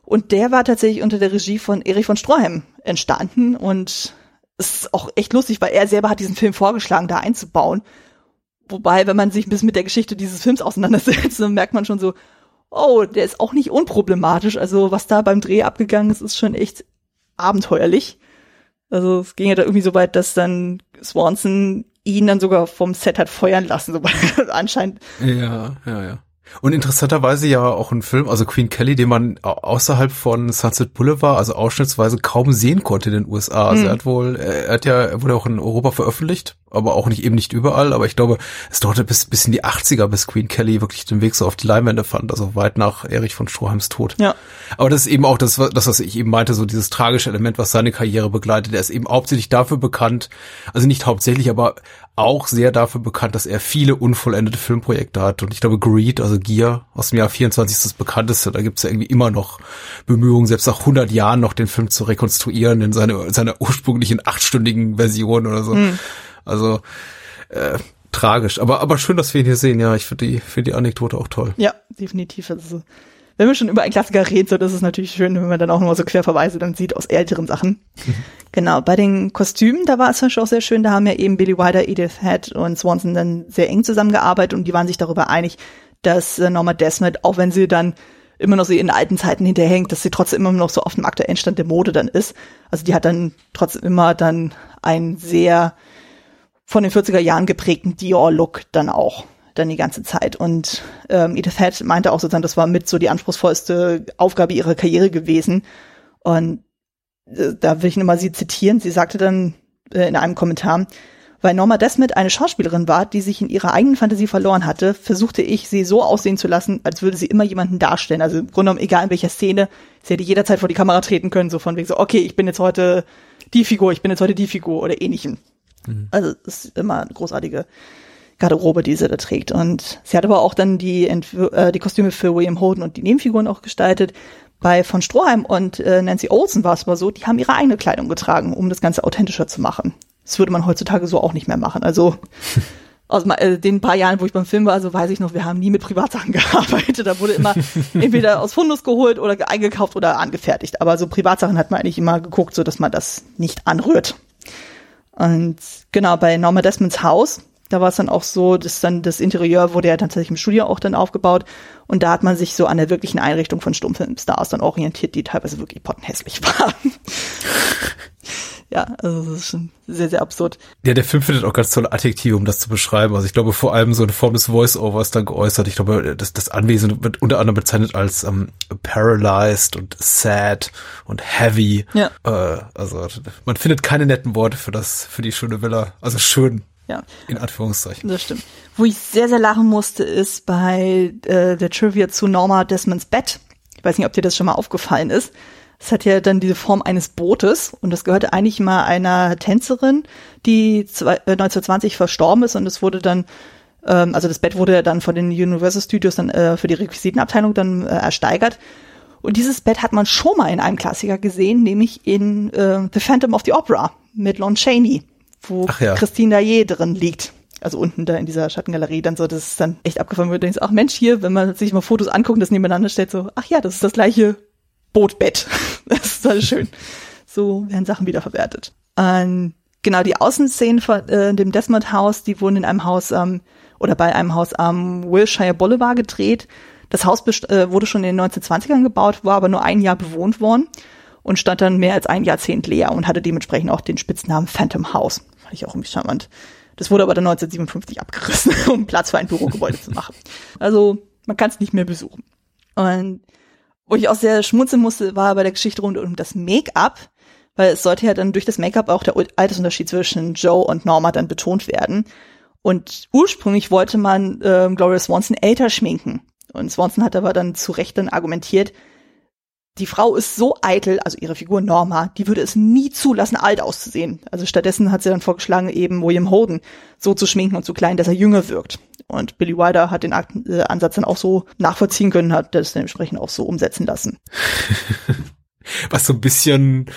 Und der war tatsächlich unter der Regie von Erich von Stroheim entstanden und es ist auch echt lustig, weil er selber hat diesen Film vorgeschlagen, da einzubauen. Wobei, wenn man sich ein bisschen mit der Geschichte dieses Films auseinandersetzt, dann merkt man schon so, oh, der ist auch nicht unproblematisch. Also was da beim Dreh abgegangen ist, ist schon echt abenteuerlich. Also es ging ja da irgendwie so weit, dass dann Swanson ihn dann sogar vom Set hat feuern lassen, so *laughs* anscheinend. Ja, ja, ja. Und interessanterweise ja auch ein Film, also Queen Kelly, den man außerhalb von Sunset Boulevard, also ausschnittsweise kaum sehen konnte in den USA. Also mhm. er hat wohl, er hat ja, er wurde auch in Europa veröffentlicht, aber auch nicht eben nicht überall. Aber ich glaube, es dauerte bis, bis in die 80er, bis Queen Kelly wirklich den Weg so auf die Leinwände fand, also weit nach Erich von Stroheims Tod. Ja. Aber das ist eben auch das, das, was ich eben meinte, so dieses tragische Element, was seine Karriere begleitet. Er ist eben hauptsächlich dafür bekannt, also nicht hauptsächlich, aber auch sehr dafür bekannt, dass er viele unvollendete Filmprojekte hat. Und ich glaube, Greed, also Gier aus dem Jahr 24 ist das bekannteste. Da gibt es ja irgendwie immer noch Bemühungen, selbst nach 100 Jahren noch den Film zu rekonstruieren in seine, seiner ursprünglichen achtstündigen Version oder so. Mhm. Also äh, tragisch. Aber, aber schön, dass wir ihn hier sehen. Ja, ich finde die, finde die Anekdote auch toll. Ja, definitiv. Also wenn wir schon über einen Klassiker reden, so das ist natürlich schön, wenn man dann auch nochmal so Querverweise dann sieht aus älteren Sachen. Mhm. Genau, bei den Kostümen, da war es zum Beispiel auch sehr schön, da haben ja eben Billy Wilder, Edith Head und Swanson dann sehr eng zusammengearbeitet und die waren sich darüber einig, dass äh, Norma Desmond, auch wenn sie dann immer noch so in alten Zeiten hinterhängt, dass sie trotzdem immer noch so auf dem aktuellen Stand der Mode dann ist. Also die hat dann trotzdem immer dann einen sehr von den 40er Jahren geprägten Dior-Look dann auch dann die ganze Zeit. Und ähm, Edith Head meinte auch sozusagen, das war mit so die anspruchsvollste Aufgabe ihrer Karriere gewesen. Und äh, da will ich nur mal sie zitieren. Sie sagte dann äh, in einem Kommentar, weil Norma Desmond eine Schauspielerin war, die sich in ihrer eigenen Fantasie verloren hatte, versuchte ich, sie so aussehen zu lassen, als würde sie immer jemanden darstellen. Also im Grunde genommen, egal in welcher Szene, sie hätte jederzeit vor die Kamera treten können, so von wegen so, okay, ich bin jetzt heute die Figur, ich bin jetzt heute die Figur oder ähnlichem. Mhm. Also es ist immer eine großartige Garderobe, die sie da trägt. Und sie hat aber auch dann die, Entw äh, die Kostüme für William Holden und die Nebenfiguren auch gestaltet. Bei von Stroheim und äh, Nancy Olsen war es aber so, die haben ihre eigene Kleidung getragen, um das Ganze authentischer zu machen. Das würde man heutzutage so auch nicht mehr machen. Also *laughs* aus äh, den paar Jahren, wo ich beim Film war, also weiß ich noch, wir haben nie mit Privatsachen *laughs* gearbeitet. Da wurde immer *laughs* entweder aus Fundus geholt oder eingekauft oder angefertigt. Aber so Privatsachen hat man eigentlich immer geguckt, so dass man das nicht anrührt. Und genau, bei Norma Desmonds Haus, da war es dann auch so, dass dann das Interieur wurde ja tatsächlich im Studio auch dann aufgebaut. Und da hat man sich so an der wirklichen Einrichtung von Stummfilmstars dann orientiert, die teilweise wirklich pottenhässlich *laughs* waren ja, also das ist schon sehr, sehr absurd. Ja, der Film findet auch ganz tolle Adjektive, um das zu beschreiben. Also ich glaube vor allem so eine Form des Voice-Overs dann geäußert. Ich glaube, das, das Anwesen wird unter anderem bezeichnet als ähm, paralyzed und sad und heavy. Ja. Äh, also man findet keine netten Worte für das, für die schöne Villa. Also schön. Ja. In Anführungszeichen. Das stimmt. Wo ich sehr, sehr lachen musste, ist bei äh, der Trivia zu Norma Desmonds Bett. Ich weiß nicht, ob dir das schon mal aufgefallen ist. Es hat ja dann diese Form eines Bootes und das gehörte eigentlich mal einer Tänzerin, die 1920 äh, verstorben ist und es wurde dann ähm, also das Bett wurde ja dann von den Universal Studios dann äh, für die Requisitenabteilung dann äh, ersteigert. Und dieses Bett hat man schon mal in einem Klassiker gesehen, nämlich in äh, The Phantom of the Opera mit Lon Chaney, wo ja. Christine Dayer drin liegt. Also unten da in dieser Schattengalerie, dann so, das ist dann echt abgefahren, wo du denkst, ach Mensch, hier, wenn man sich mal Fotos anguckt, das nebeneinander stellt, so, ach ja, das ist das gleiche Bootbett. *laughs* Das ist total schön. So werden Sachen wiederverwertet. Ähm, genau, die Außenszenen von äh, dem Desmond House, die wurden in einem Haus ähm, oder bei einem Haus am Wilshire Boulevard gedreht. Das Haus äh, wurde schon in den 1920ern gebaut, war aber nur ein Jahr bewohnt worden und stand dann mehr als ein Jahrzehnt leer und hatte dementsprechend auch den Spitznamen Phantom House. Fand ich auch irgendwie charmant. Das wurde aber dann 1957 abgerissen, *laughs* um Platz für ein Bürogebäude zu machen. Also man kann es nicht mehr besuchen. Und wo ich auch sehr schmunzeln musste, war bei der Geschichte rund um das Make-up, weil es sollte ja dann durch das Make-up auch der Altersunterschied zwischen Joe und Norma dann betont werden. Und ursprünglich wollte man äh, Gloria Swanson älter schminken. Und Swanson hat aber dann zu Recht dann argumentiert, die Frau ist so eitel, also ihre Figur Norma, die würde es nie zulassen, alt auszusehen. Also stattdessen hat sie dann vorgeschlagen, eben William Holden so zu schminken und zu klein, dass er jünger wirkt. Und Billy Wilder hat den äh, Ansatz dann auch so nachvollziehen können, hat das dementsprechend auch so umsetzen lassen. *laughs* Was so ein bisschen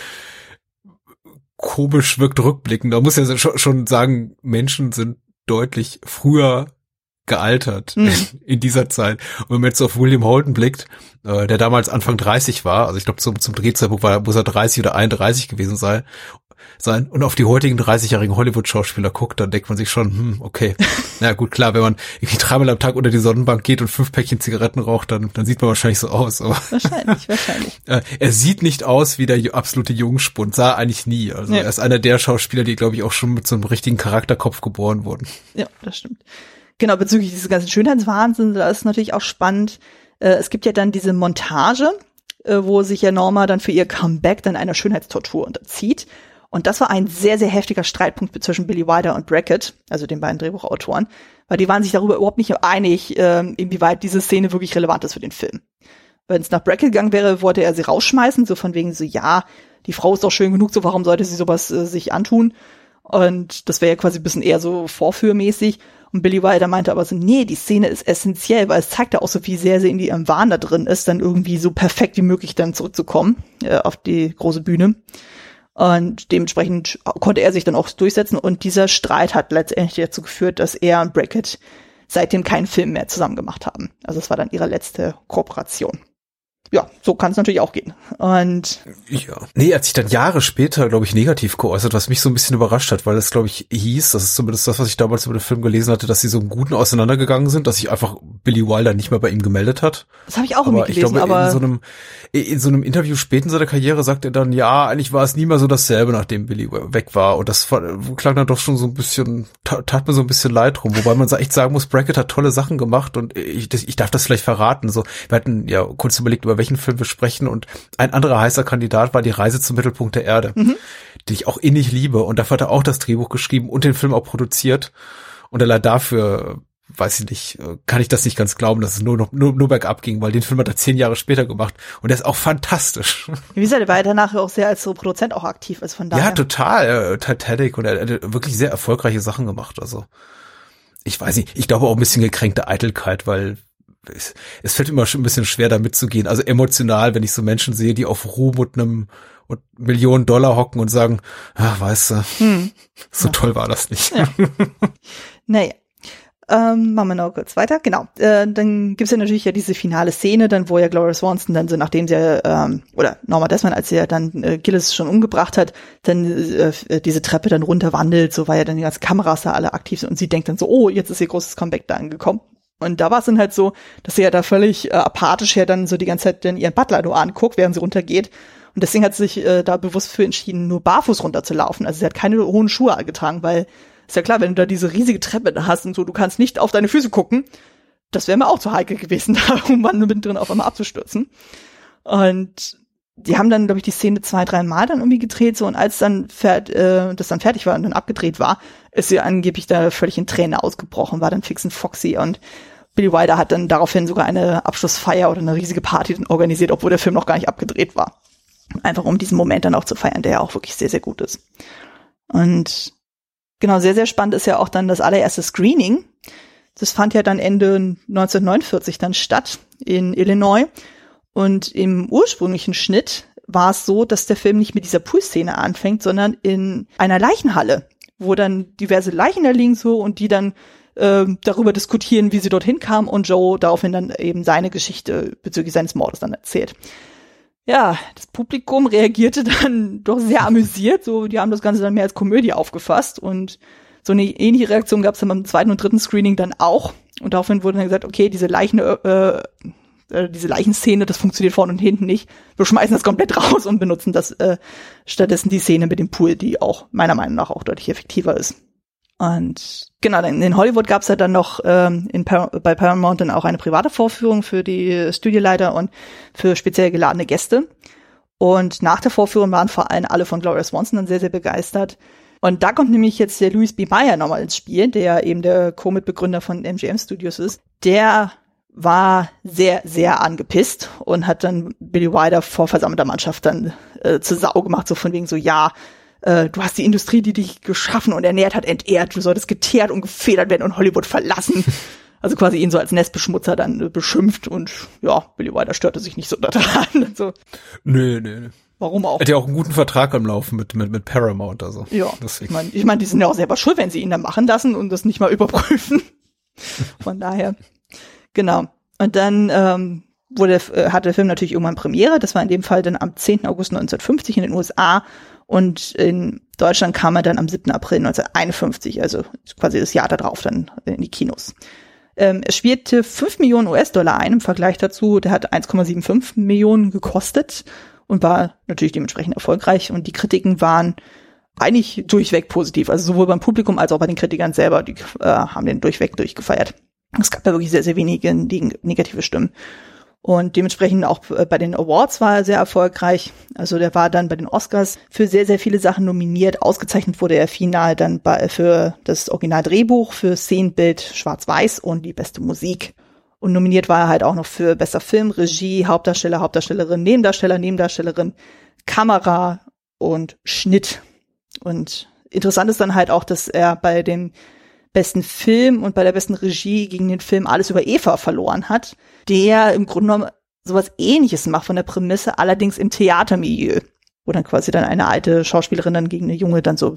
komisch wirkt rückblickend. Da muss ja schon sagen, Menschen sind deutlich früher gealtert mhm. in dieser Zeit. Und wenn man jetzt auf William Holden blickt, äh, der damals Anfang 30 war, also ich glaube zum, zum Drehzeitpunkt war, muss er 30 oder 31 gewesen sein, sein und auf die heutigen 30-jährigen Hollywood-Schauspieler guckt, dann denkt man sich schon, hm, okay. *laughs* Na gut, klar, wenn man irgendwie dreimal am Tag unter die Sonnenbank geht und fünf Päckchen Zigaretten raucht, dann, dann sieht man wahrscheinlich so aus. Aber wahrscheinlich, *laughs* wahrscheinlich. Äh, er sieht nicht aus wie der absolute Jungspund, sah eigentlich nie. Also ja. er ist einer der Schauspieler, die, glaube ich, auch schon mit so einem richtigen Charakterkopf geboren wurden. Ja, das stimmt. Genau, bezüglich dieses ganzen Schönheitswahnsinn, da ist natürlich auch spannend. Äh, es gibt ja dann diese Montage, äh, wo sich ja Norma dann für ihr Comeback dann einer Schönheitstortur unterzieht. Und das war ein sehr, sehr heftiger Streitpunkt zwischen Billy Wilder und Brackett, also den beiden Drehbuchautoren, weil die waren sich darüber überhaupt nicht einig, äh, inwieweit diese Szene wirklich relevant ist für den Film. Wenn es nach Brackett gegangen wäre, wollte er sie rausschmeißen, so von wegen so, ja, die Frau ist doch schön genug, so warum sollte sie sowas äh, sich antun? Und das wäre ja quasi ein bisschen eher so vorführmäßig. Und Billy Wilder meinte aber so, nee, die Szene ist essentiell, weil es zeigt ja auch so, wie sehr sie in ihrem Wahn da drin ist, dann irgendwie so perfekt wie möglich dann zurückzukommen äh, auf die große Bühne. Und dementsprechend konnte er sich dann auch durchsetzen. Und dieser Streit hat letztendlich dazu geführt, dass er und Brackett seitdem keinen Film mehr zusammen gemacht haben. Also es war dann ihre letzte Kooperation ja, so kann es natürlich auch gehen. Und ja. Nee, er hat sich dann Jahre später, glaube ich, negativ geäußert, was mich so ein bisschen überrascht hat, weil es, glaube ich, hieß, das ist zumindest das, was ich damals über den Film gelesen hatte, dass sie so im Guten auseinandergegangen sind, dass sich einfach Billy Wilder nicht mehr bei ihm gemeldet hat. Das habe ich auch aber irgendwie gelesen, ich glaube, aber in so einem in so einem Interview spät in seiner Karriere sagt er dann, ja, eigentlich war es nie mehr so dasselbe, nachdem Billy weg war. Und das war, klang dann doch schon so ein bisschen, tat mir so ein bisschen leid rum. Wobei man echt sagen muss, Brackett hat tolle Sachen gemacht und ich, ich darf das vielleicht verraten. So, wir hatten ja kurz überlegt, über welchen Film wir sprechen und ein anderer heißer Kandidat war die Reise zum Mittelpunkt der Erde, mhm. die ich auch innig liebe. Und dafür hat er auch das Drehbuch geschrieben und den Film auch produziert. Und allein dafür weiß ich nicht, kann ich das nicht ganz glauben, dass es nur noch nur, nur bergab ging, weil den Film hat er zehn Jahre später gemacht und der ist auch fantastisch. Wie gesagt, er war danach auch sehr als so Produzent auch aktiv ist von daher. Ja, total, äh, Titanic und er hat wirklich sehr erfolgreiche Sachen gemacht, also ich weiß nicht, ich glaube auch ein bisschen gekränkte Eitelkeit, weil es, es fällt immer schon ein bisschen schwer damit zu gehen, also emotional, wenn ich so Menschen sehe, die auf Ruhm und einem und Millionen Dollar hocken und sagen, ah, weißt du, hm. *laughs* so ja. toll war das nicht. Ja. *laughs* naja, ähm, machen wir noch kurz weiter. Genau. Äh, dann gibt's ja natürlich ja diese finale Szene, dann wo ja Gloria Swanson dann so, nachdem sie ähm, oder Norma Desmond, als sie ja dann äh, Gillis schon umgebracht hat, dann äh, diese Treppe dann runterwandelt, so weil ja dann die ganzen Kameras da alle aktiv sind und sie denkt dann so, oh, jetzt ist ihr großes Comeback da angekommen. Und da war es dann halt so, dass sie ja da völlig äh, apathisch ja dann so die ganze Zeit dann ihren Butler nur anguckt, während sie runtergeht. Und deswegen hat sie sich äh, da bewusst für entschieden, nur barfuß runterzulaufen. Also sie hat keine hohen Schuhe getragen, weil ist ja klar, wenn du da diese riesige Treppe da hast und so, du kannst nicht auf deine Füße gucken. Das wäre mir auch zu heikel gewesen, *laughs* da irgendwann mittendrin auf einmal abzustürzen. Und die haben dann, glaube ich, die Szene zwei, drei Mal dann irgendwie gedreht, so und als dann fährt, äh, das dann fertig war und dann abgedreht war, ist sie angeblich da völlig in Tränen ausgebrochen, war dann fix und foxy und Billy Wilder hat dann daraufhin sogar eine Abschlussfeier oder eine riesige Party dann organisiert, obwohl der Film noch gar nicht abgedreht war. Einfach um diesen Moment dann auch zu feiern, der ja auch wirklich sehr, sehr gut ist. Und Genau, sehr, sehr spannend ist ja auch dann das allererste Screening. Das fand ja dann Ende 1949 dann statt in Illinois. Und im ursprünglichen Schnitt war es so, dass der Film nicht mit dieser Poolszene anfängt, sondern in einer Leichenhalle, wo dann diverse Leichen da liegen so und die dann äh, darüber diskutieren, wie sie dorthin kam und Joe daraufhin dann eben seine Geschichte bezüglich seines Mordes dann erzählt ja, das Publikum reagierte dann *laughs* doch sehr amüsiert. So, die haben das Ganze dann mehr als Komödie aufgefasst und so eine ähnliche Reaktion gab es dann beim zweiten und dritten Screening dann auch. Und daraufhin wurde dann gesagt, okay, diese Leichen, äh, äh, diese Leichenszene, das funktioniert vorne und hinten nicht. Wir schmeißen das komplett *laughs* raus und benutzen das äh, stattdessen die Szene mit dem Pool, die auch meiner Meinung nach auch deutlich effektiver ist. Und genau, in Hollywood gab es ja dann noch ähm, in Par bei Paramount dann auch eine private Vorführung für die Studioleiter und für speziell geladene Gäste. Und nach der Vorführung waren vor allem alle von Gloria Swanson dann sehr, sehr begeistert. Und da kommt nämlich jetzt der Louis B. Mayer nochmal ins Spiel, der eben der Co-Mitbegründer von MGM Studios ist. Der war sehr, sehr angepisst und hat dann Billy Wilder vor versammelter Mannschaft dann äh, zur Sau gemacht, so von wegen so, ja, äh, du hast die Industrie, die dich geschaffen und ernährt hat, entehrt, du solltest geteert und gefedert werden und Hollywood verlassen. *laughs* Also quasi ihn so als Nestbeschmutzer dann äh, beschimpft und ja, Billy Wilder störte sich nicht so daran. *laughs* so. Nö, nö, nö. Warum auch? Hat ja auch einen guten Vertrag am Laufen mit, mit, mit Paramount, also. Ja. Deswegen. Ich meine, ich mein, die sind ja auch selber schuld, wenn sie ihn dann machen lassen und das nicht mal überprüfen. *laughs* Von daher. Genau. Und dann ähm, wurde, äh, hatte der Film natürlich irgendwann Premiere. Das war in dem Fall dann am 10. August 1950 in den USA und in Deutschland kam er dann am 7. April 1951, also quasi das Jahr darauf dann in die Kinos. Ähm, er spielte 5 Millionen US-Dollar ein im Vergleich dazu. Der hat 1,75 Millionen gekostet und war natürlich dementsprechend erfolgreich. Und die Kritiken waren eigentlich durchweg positiv. Also sowohl beim Publikum als auch bei den Kritikern selber, die äh, haben den durchweg durchgefeiert. Es gab da wirklich sehr, sehr wenige negative Stimmen. Und dementsprechend auch äh, bei den Awards war er sehr erfolgreich. Also der war dann bei den Oscars für sehr, sehr viele Sachen nominiert. Ausgezeichnet wurde er final dann bei, für das Originaldrehbuch, für Szenenbild Schwarz-Weiß und die beste Musik. Und nominiert war er halt auch noch für bester Film, Regie, Hauptdarsteller, Hauptdarstellerin, Nebendarsteller, Nebendarstellerin, Kamera und Schnitt. Und interessant ist dann halt auch, dass er bei dem besten Film und bei der besten Regie gegen den Film Alles über Eva verloren hat, der im Grunde genommen sowas ähnliches macht von der Prämisse, allerdings im Theatermilieu, wo dann quasi dann eine alte Schauspielerin dann gegen eine junge dann so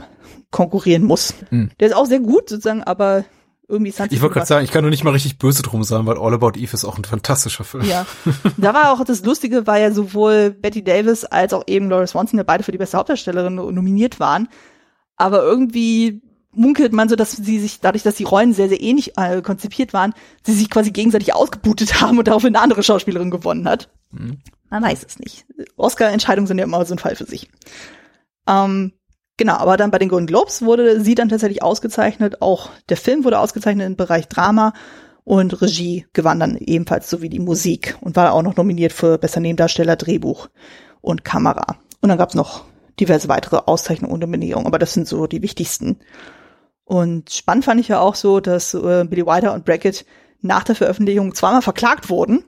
konkurrieren muss. Hm. Der ist auch sehr gut sozusagen, aber irgendwie ist Ich wollte gerade sagen, ich kann nur nicht mal richtig böse drum sein, weil All About Eve ist auch ein fantastischer Film. Ja. *laughs* Da war auch das Lustige, weil ja sowohl Betty Davis als auch eben Laura Swanson ja beide für die beste Hauptdarstellerin nominiert waren. Aber irgendwie munkelt man so, dass sie sich, dadurch, dass die Rollen sehr, sehr ähnlich äh, konzipiert waren, sie sich quasi gegenseitig ausgebootet haben und daraufhin eine andere Schauspielerin gewonnen hat. Mhm. Man weiß es nicht. Oscar-Entscheidungen sind ja immer so ein Fall für sich. Ähm, genau, aber dann bei den Golden Globes wurde sie dann tatsächlich ausgezeichnet. Auch der Film wurde ausgezeichnet im Bereich Drama und Regie gewann dann ebenfalls sowie die Musik und war auch noch nominiert für Besser Nebendarsteller, Drehbuch und Kamera. Und dann gab's noch diverse weitere Auszeichnungen und Nominierungen, aber das sind so die wichtigsten. Und spannend fand ich ja auch so, dass äh, Billy Wilder und Brackett nach der Veröffentlichung zweimal verklagt wurden,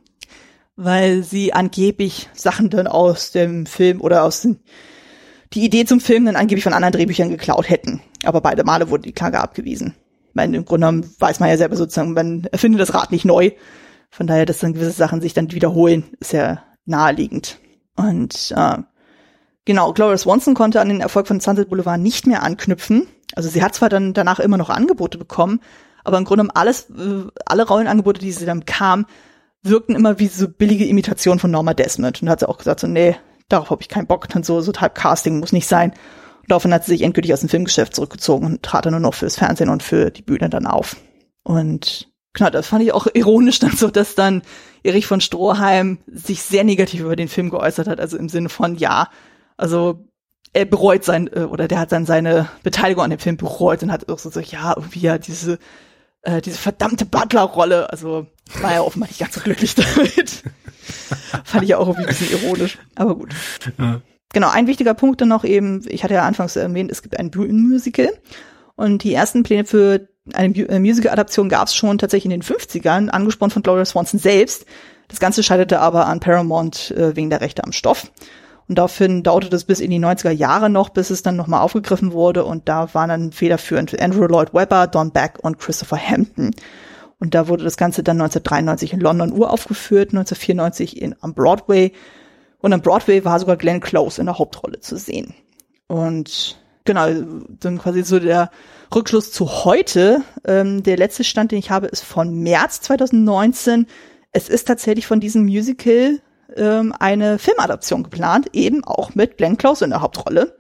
weil sie angeblich Sachen dann aus dem Film oder aus den, die Idee zum Film dann angeblich von anderen Drehbüchern geklaut hätten. Aber beide Male wurde die Klage abgewiesen. Weil im Grunde genommen weiß man ja selber sozusagen, man erfindet das Rad nicht neu. Von daher, dass dann gewisse Sachen sich dann wiederholen, ist ja naheliegend. Und äh, genau, Gloria Swanson konnte an den Erfolg von Sunset Boulevard nicht mehr anknüpfen. Also sie hat zwar dann danach immer noch Angebote bekommen, aber im Grunde genommen alles, äh, alle Rollenangebote, die sie dann kam, wirkten immer wie so billige Imitationen von Norma Desmond. Und da hat sie auch gesagt, so, nee, darauf habe ich keinen Bock, dann so, so Typecasting muss nicht sein. Und daraufhin hat sie sich endgültig aus dem Filmgeschäft zurückgezogen und trat dann nur noch fürs Fernsehen und für die Bühne dann auf. Und genau, das fand ich auch *laughs* ironisch dann so, dass dann Erich von Stroheim sich sehr negativ über den Film geäußert hat, also im Sinne von, ja, also er bereut sein, äh, oder der hat dann seine Beteiligung an dem Film bereut und hat auch so, so ja, irgendwie ja diese äh, diese verdammte Butler-Rolle. Also war er offenbar nicht ganz so glücklich *laughs* damit. Fand ich ja auch irgendwie ein bisschen ironisch. Aber gut. Ja. Genau, ein wichtiger Punkt dann noch eben, ich hatte ja anfangs erwähnt, es gibt ein Bühnenmusical. Und die ersten Pläne für eine äh, Musical-Adaption gab es schon tatsächlich in den 50ern, angesprochen von Gloria Swanson selbst. Das Ganze scheiterte aber an Paramount äh, wegen der Rechte am Stoff. Und daraufhin dauerte das bis in die 90er Jahre noch, bis es dann nochmal aufgegriffen wurde. Und da waren dann federführend Andrew Lloyd Webber, Don Beck und Christopher Hampton. Und da wurde das Ganze dann 1993 in London uraufgeführt, 1994 in, am Broadway. Und am Broadway war sogar Glenn Close in der Hauptrolle zu sehen. Und genau, dann quasi so der Rückschluss zu heute. Ähm, der letzte Stand, den ich habe, ist von März 2019. Es ist tatsächlich von diesem Musical ähm, eine Filmadaption geplant, eben auch mit Glenn Close in der Hauptrolle.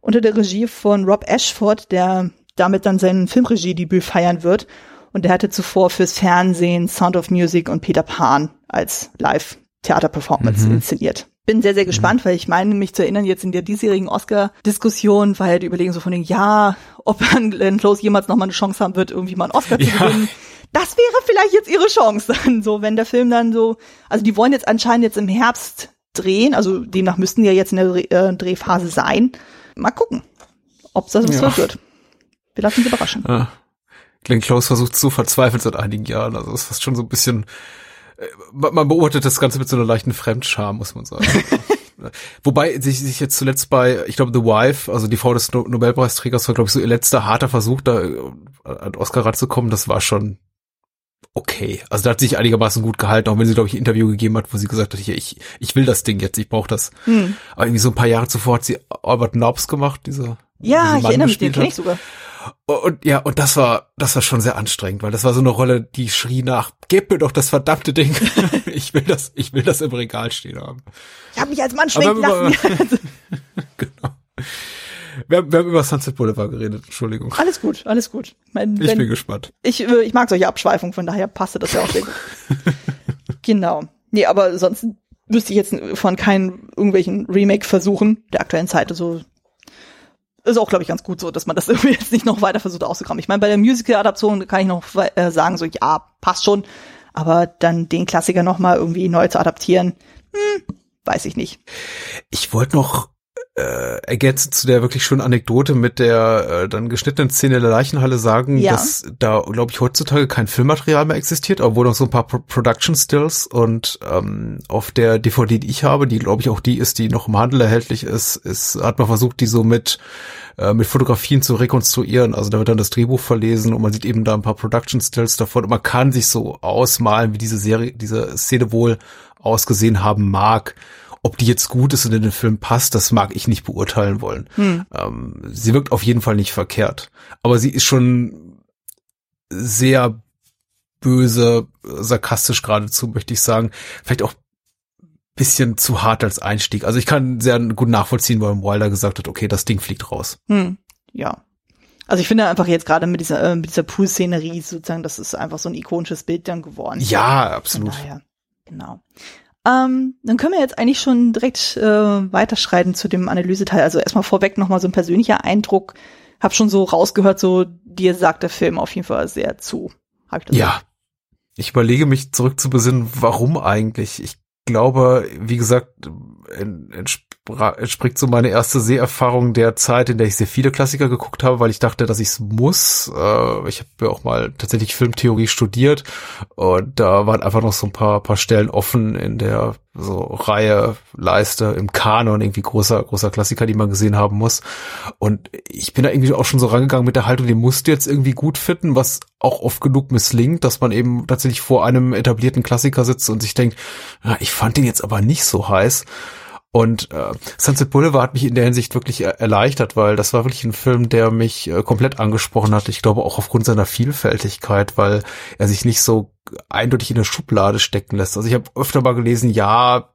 Unter der Regie von Rob Ashford, der damit dann sein Filmregiedebüt feiern wird. Und der hatte zuvor fürs Fernsehen Sound of Music und Peter Pan als Live-Theater-Performance mhm. inszeniert. Bin sehr, sehr gespannt, mhm. weil ich meine, mich zu erinnern, jetzt in der diesjährigen Oscar-Diskussion war ja die Überlegung so von den, ja, ob *laughs* Glenn Close jemals nochmal eine Chance haben wird, irgendwie mal einen Oscar ja. zu gewinnen das wäre vielleicht jetzt ihre Chance dann so, wenn der Film dann so, also die wollen jetzt anscheinend jetzt im Herbst drehen, also demnach müssten die ja jetzt in der äh, Drehphase sein. Mal gucken, ob das was ja. wird. Wir lassen uns überraschen. Ja. Glenn Close versucht so verzweifelt seit einigen Jahren, also es ist fast schon so ein bisschen, äh, man beobachtet das Ganze mit so einer leichten Fremdscham, muss man sagen. *laughs* Wobei sich, sich jetzt zuletzt bei, ich glaube, The Wife, also die Frau des Nobelpreisträgers, war, glaube ich, so ihr letzter harter Versuch, da äh, an Oscar ranzukommen. Das war schon okay. Also da hat sich einigermaßen gut gehalten, auch wenn sie, glaube ich, ein Interview gegeben hat, wo sie gesagt hat, ich, ich will das Ding jetzt, ich brauche das. Hm. Aber irgendwie so ein paar Jahre zuvor hat sie Albert Knobs gemacht, diese. Ja, ich erinnere mich, den kenne ich sogar. Und ja, und das war, das war schon sehr anstrengend, weil das war so eine Rolle, die schrie nach, gib mir doch das verdammte Ding. *laughs* ich will das, ich will das im Regal stehen haben. Ich habe mich als Mann schwenken lassen. *laughs* *laughs* genau. Wir, wir haben über Sunset Boulevard geredet, Entschuldigung. Alles gut, alles gut. Wenn, ich wenn, bin gespannt. Ich, äh, ich mag solche Abschweifungen, von daher passte das ja auch sehr gut. *laughs* genau. Nee, aber sonst wüsste ich jetzt von keinen irgendwelchen Remake-Versuchen der aktuellen Zeit. Also ist auch, glaube ich, ganz gut so, dass man das *laughs* irgendwie jetzt nicht noch weiter versucht auszukramen. Ich meine, bei der Musical-Adaption kann ich noch äh, sagen, so ja, passt schon. Aber dann den Klassiker noch mal irgendwie neu zu adaptieren, hm, weiß ich nicht. Ich wollte noch äh, ergänzend zu der wirklich schönen Anekdote mit der äh, dann geschnittenen Szene der Leichenhalle sagen, ja. dass da, glaube ich, heutzutage kein Filmmaterial mehr existiert, obwohl noch so ein paar Pro Production Stills und ähm, auf der DVD, die ich habe, die glaube ich auch die ist, die noch im Handel erhältlich ist, ist hat man versucht, die so mit äh, mit Fotografien zu rekonstruieren. Also da wird dann das Drehbuch verlesen und man sieht eben da ein paar Production Stills davon und man kann sich so ausmalen, wie diese Serie, diese Szene wohl ausgesehen haben mag. Ob die jetzt gut ist und in den Film passt, das mag ich nicht beurteilen wollen. Hm. Ähm, sie wirkt auf jeden Fall nicht verkehrt. Aber sie ist schon sehr böse, sarkastisch geradezu, möchte ich sagen. Vielleicht auch bisschen zu hart als Einstieg. Also ich kann sehr gut nachvollziehen, warum Wilder gesagt hat, okay, das Ding fliegt raus. Hm. Ja. Also ich finde einfach jetzt gerade mit dieser, äh, mit dieser Pool-Szenerie sozusagen, das ist einfach so ein ikonisches Bild dann geworden. Ja, absolut. Daher, genau. Ähm, dann können wir jetzt eigentlich schon direkt äh, weiterschreiten zu dem Analyseteil. Also erstmal vorweg nochmal so ein persönlicher Eindruck. Hab schon so rausgehört, so dir sagt der Film auf jeden Fall sehr zu. Hab ich das ja. So? Ich überlege mich zurück zu besinnen, warum eigentlich. Ich glaube, wie gesagt, entspricht so meine erste Seherfahrung der Zeit, in der ich sehr viele Klassiker geguckt habe, weil ich dachte, dass ich es muss. Äh, ich habe ja auch mal tatsächlich Filmtheorie studiert und da waren einfach noch so ein paar, paar Stellen offen in der so Reihe, Leiste, im Kanon, irgendwie großer, großer Klassiker, die man gesehen haben muss. Und ich bin da irgendwie auch schon so rangegangen mit der Haltung, den musst du jetzt irgendwie gut finden, was auch oft genug misslingt, dass man eben tatsächlich vor einem etablierten Klassiker sitzt und sich denkt, na, ich fand den jetzt aber nicht so heiß. Und äh, Sunset Boulevard hat mich in der Hinsicht wirklich erleichtert, weil das war wirklich ein Film, der mich äh, komplett angesprochen hat. Ich glaube auch aufgrund seiner Vielfältigkeit, weil er sich nicht so eindeutig in der Schublade stecken lässt. Also ich habe öfter mal gelesen, ja,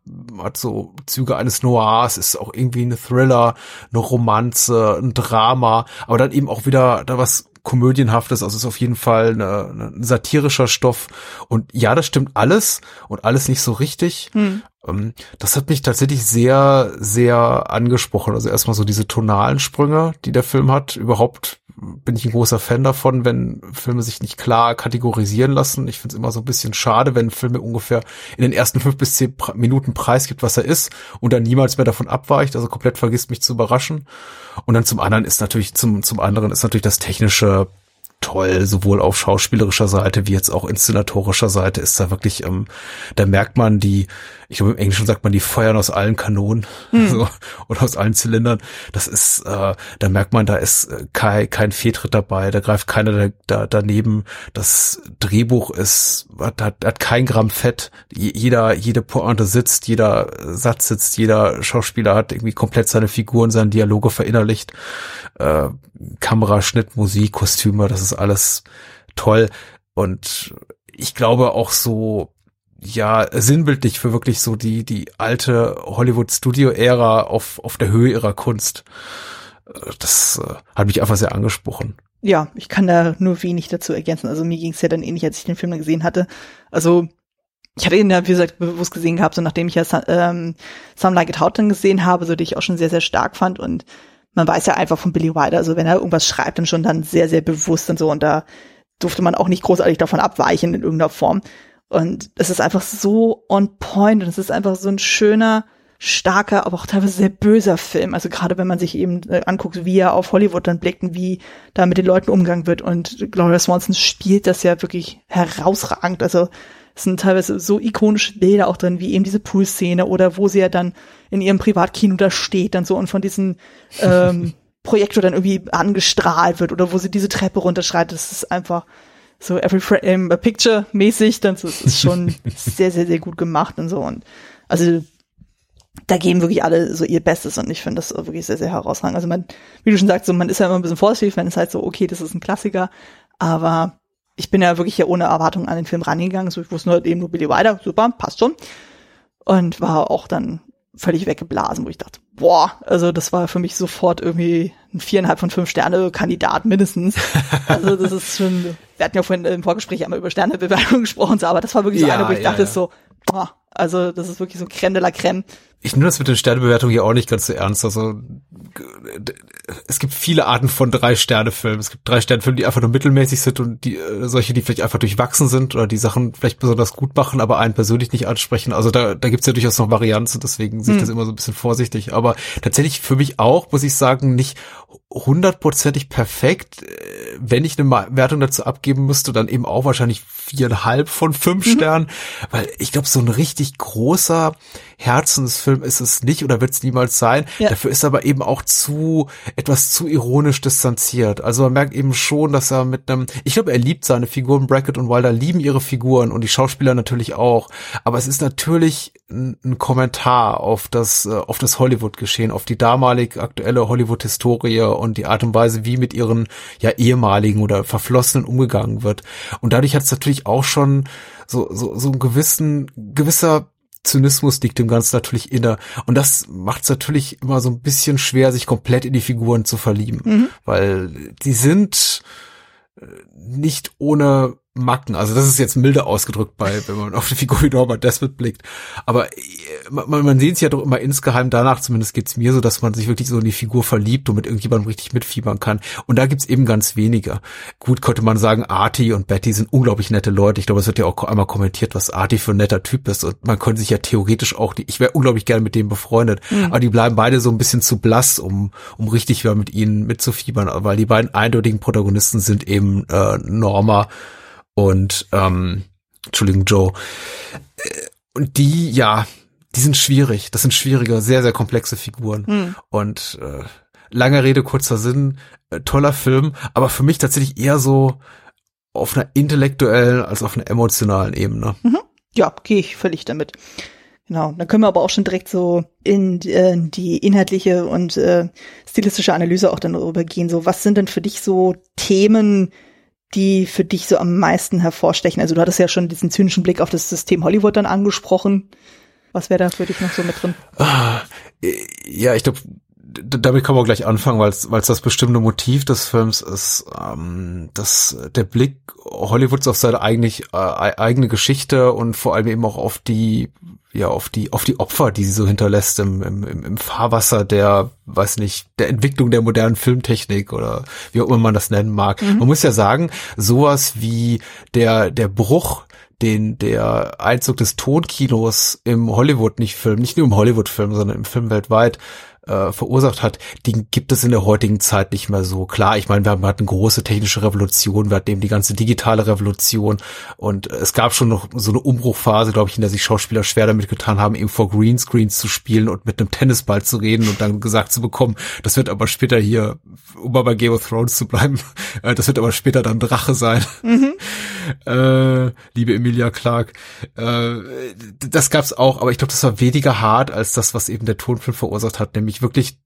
hat so Züge eines Noirs, ist auch irgendwie ein Thriller, eine Romanze, ein Drama, aber dann eben auch wieder da was komödienhaftes, also ist auf jeden Fall eine, ein satirischer Stoff. Und ja, das stimmt alles und alles nicht so richtig. Hm. Ähm, das hat mich tatsächlich sehr, sehr angesprochen. Also erstmal so diese tonalen Sprünge, die der Film hat. Überhaupt bin ich ein großer Fan davon, wenn Filme sich nicht klar kategorisieren lassen. Ich finde es immer so ein bisschen schade, wenn Filme ungefähr in den ersten fünf bis zehn Minuten preisgibt, was er ist und dann niemals mehr davon abweicht, also komplett vergisst, mich zu überraschen. Und dann zum anderen ist natürlich, zum, zum anderen ist natürlich das technische toll, sowohl auf schauspielerischer Seite wie jetzt auch inszenatorischer Seite ist da wirklich, ähm, da merkt man die, ich glaube im Englischen sagt man die feuern aus allen Kanonen hm. *laughs* so, oder aus allen Zylindern. Das ist, äh, da merkt man, da ist äh, kein, kein Fehltritt dabei, da greift keiner da, da, daneben. Das Drehbuch ist, hat, hat, hat kein Gramm Fett. Jeder, jede Pointe sitzt, jeder Satz sitzt, jeder Schauspieler hat irgendwie komplett seine Figuren, seine Dialoge verinnerlicht. Äh, Kameraschnitt, Musik, Kostüme, das ist alles toll. Und ich glaube auch so, ja, sinnbildlich für wirklich so die, die alte Hollywood-Studio-Ära auf, auf der Höhe ihrer Kunst. Äh, das äh, hat mich einfach sehr angesprochen. Ja, ich kann da nur wenig dazu ergänzen. Also mir ging es ja dann ähnlich, als ich den Film dann gesehen hatte. Also ich hatte ihn ja, wie gesagt, bewusst gesehen gehabt, so nachdem ich ja ähm, Some Like It Hot dann gesehen habe, so die ich auch schon sehr, sehr stark fand und man weiß ja einfach von Billy Wilder, also wenn er irgendwas schreibt, dann schon dann sehr, sehr bewusst und so und da durfte man auch nicht großartig davon abweichen in irgendeiner Form. Und es ist einfach so on point und es ist einfach so ein schöner, starker, aber auch teilweise sehr böser Film. Also gerade wenn man sich eben äh, anguckt, wie er auf Hollywood dann blickt und wie da mit den Leuten umgegangen wird. Und Gloria Swanson spielt das ja wirklich herausragend. Also es sind teilweise so ikonische Bilder auch drin, wie eben diese Pool-Szene oder wo sie ja dann in ihrem Privatkino da steht dann so und von diesem ähm, *laughs* Projektor dann irgendwie angestrahlt wird oder wo sie diese Treppe runterschreitet. Das ist einfach so every frame a picture mäßig, dann so, das ist schon *laughs* sehr, sehr, sehr gut gemacht und so und also da geben wirklich alle so ihr Bestes und ich finde das wirklich sehr, sehr herausragend. Also man, wie du schon sagst, so man ist ja immer ein bisschen vorsichtig, wenn es halt so, okay, das ist ein Klassiker, aber ich bin ja wirklich ja ohne Erwartung an den Film rangegangen. So, ich wusste nur eben nur Billy Wilder, super, passt schon. Und war auch dann völlig weggeblasen, wo ich dachte, boah, also das war für mich sofort irgendwie ein viereinhalb von fünf Sterne Kandidat mindestens. *laughs* Also das ist schon, wir hatten ja vorhin im Vorgespräch einmal über Sternebewertung *laughs* gesprochen, aber das war wirklich so ja, eine, wo ich ja, dachte ja. so, boah, also das ist wirklich so Crème de la Crème ich nehme das mit den Sternebewertungen hier auch nicht ganz so ernst. Also es gibt viele Arten von Drei-Sterne-Filmen. Es gibt Drei-Sterne-Filme, die einfach nur mittelmäßig sind und die äh, solche, die vielleicht einfach durchwachsen sind oder die Sachen vielleicht besonders gut machen, aber einen persönlich nicht ansprechen. Also da, da gibt's ja durchaus noch Varianzen, deswegen sehe ich hm. das immer so ein bisschen vorsichtig. Aber tatsächlich für mich auch, muss ich sagen, nicht hundertprozentig perfekt. Äh, wenn ich eine Wertung dazu abgeben müsste, dann eben auch wahrscheinlich viereinhalb von fünf mhm. Sternen, weil ich glaube, so ein richtig großer Herzensfilm ist es nicht oder wird es niemals sein. Ja. Dafür ist aber eben auch zu etwas zu ironisch distanziert. Also man merkt eben schon, dass er mit einem, ich glaube, er liebt seine Figuren. Brackett und Wilder lieben ihre Figuren und die Schauspieler natürlich auch. Aber es ist natürlich ein, ein Kommentar auf das äh, auf das Hollywood-Geschehen, auf die damalig aktuelle Hollywood-Historie und die Art und Weise, wie mit ihren ja ehemaligen oder Verflossenen umgegangen wird. Und dadurch hat es natürlich auch schon so so so einen gewissen gewisser Zynismus liegt dem Ganzen natürlich inne. Und das macht es natürlich immer so ein bisschen schwer, sich komplett in die Figuren zu verlieben. Mhm. Weil die sind äh, nicht ohne Macken. Also das ist jetzt milde ausgedrückt bei, wenn man auf die Figur wie Norbert Desmond blickt. Aber äh, man, man sieht es ja doch immer insgeheim danach, zumindest geht's mir so, dass man sich wirklich so in die Figur verliebt und mit irgendjemandem richtig mitfiebern kann. Und da gibt's eben ganz wenige. Gut, könnte man sagen, Artie und Betty sind unglaublich nette Leute. Ich glaube, es wird ja auch einmal kommentiert, was Artie für ein netter Typ ist. Und man könnte sich ja theoretisch auch, die, ich wäre unglaublich gerne mit dem befreundet. Mhm. Aber die bleiben beide so ein bisschen zu blass, um, um richtig mit ihnen mitzufiebern, weil die beiden eindeutigen Protagonisten sind eben äh, Norma und ähm, Entschuldigung, Joe. Äh, und die, ja, die sind schwierig. Das sind schwierige, sehr, sehr komplexe Figuren. Hm. Und äh, lange Rede, kurzer Sinn, äh, toller Film, aber für mich tatsächlich eher so auf einer intellektuellen als auf einer emotionalen Ebene. Mhm. Ja, gehe ich völlig damit. Genau, dann können wir aber auch schon direkt so in äh, die inhaltliche und äh, stilistische Analyse auch dann darüber gehen. So, was sind denn für dich so Themen, die für dich so am meisten hervorstechen? Also du hattest ja schon diesen zynischen Blick auf das System Hollywood dann angesprochen. Was wäre da für dich noch so mit drin? Ah, ja, ich glaube, damit kann man gleich anfangen, weil es das bestimmte Motiv des Films ist, ähm, dass der Blick Hollywoods auf seine eigentlich äh, eigene Geschichte und vor allem eben auch auf die ja auf die auf die Opfer, die sie so hinterlässt im, im, im Fahrwasser der weiß nicht der Entwicklung der modernen Filmtechnik oder wie auch immer man das nennen mag. Mhm. Man muss ja sagen, sowas wie der der Bruch den der Einzug des Tonkinos im Hollywood nicht Film, nicht nur im Hollywood-Film, sondern im Film weltweit äh, verursacht hat, die gibt es in der heutigen Zeit nicht mehr so. Klar, ich meine, wir hatten große technische Revolution, wir hatten eben die ganze digitale Revolution und es gab schon noch so eine Umbruchphase, glaube ich, in der sich Schauspieler schwer damit getan haben, eben vor Greenscreens zu spielen und mit einem Tennisball zu reden und dann gesagt zu bekommen, das wird aber später hier, um mal bei Game of Thrones zu bleiben, *laughs* äh, das wird aber später dann Drache sein. Mhm. Äh, liebe Emilia Clark. Äh, das gab's auch, aber ich glaube, das war weniger hart als das, was eben der Tonfilm verursacht hat, nämlich wirklich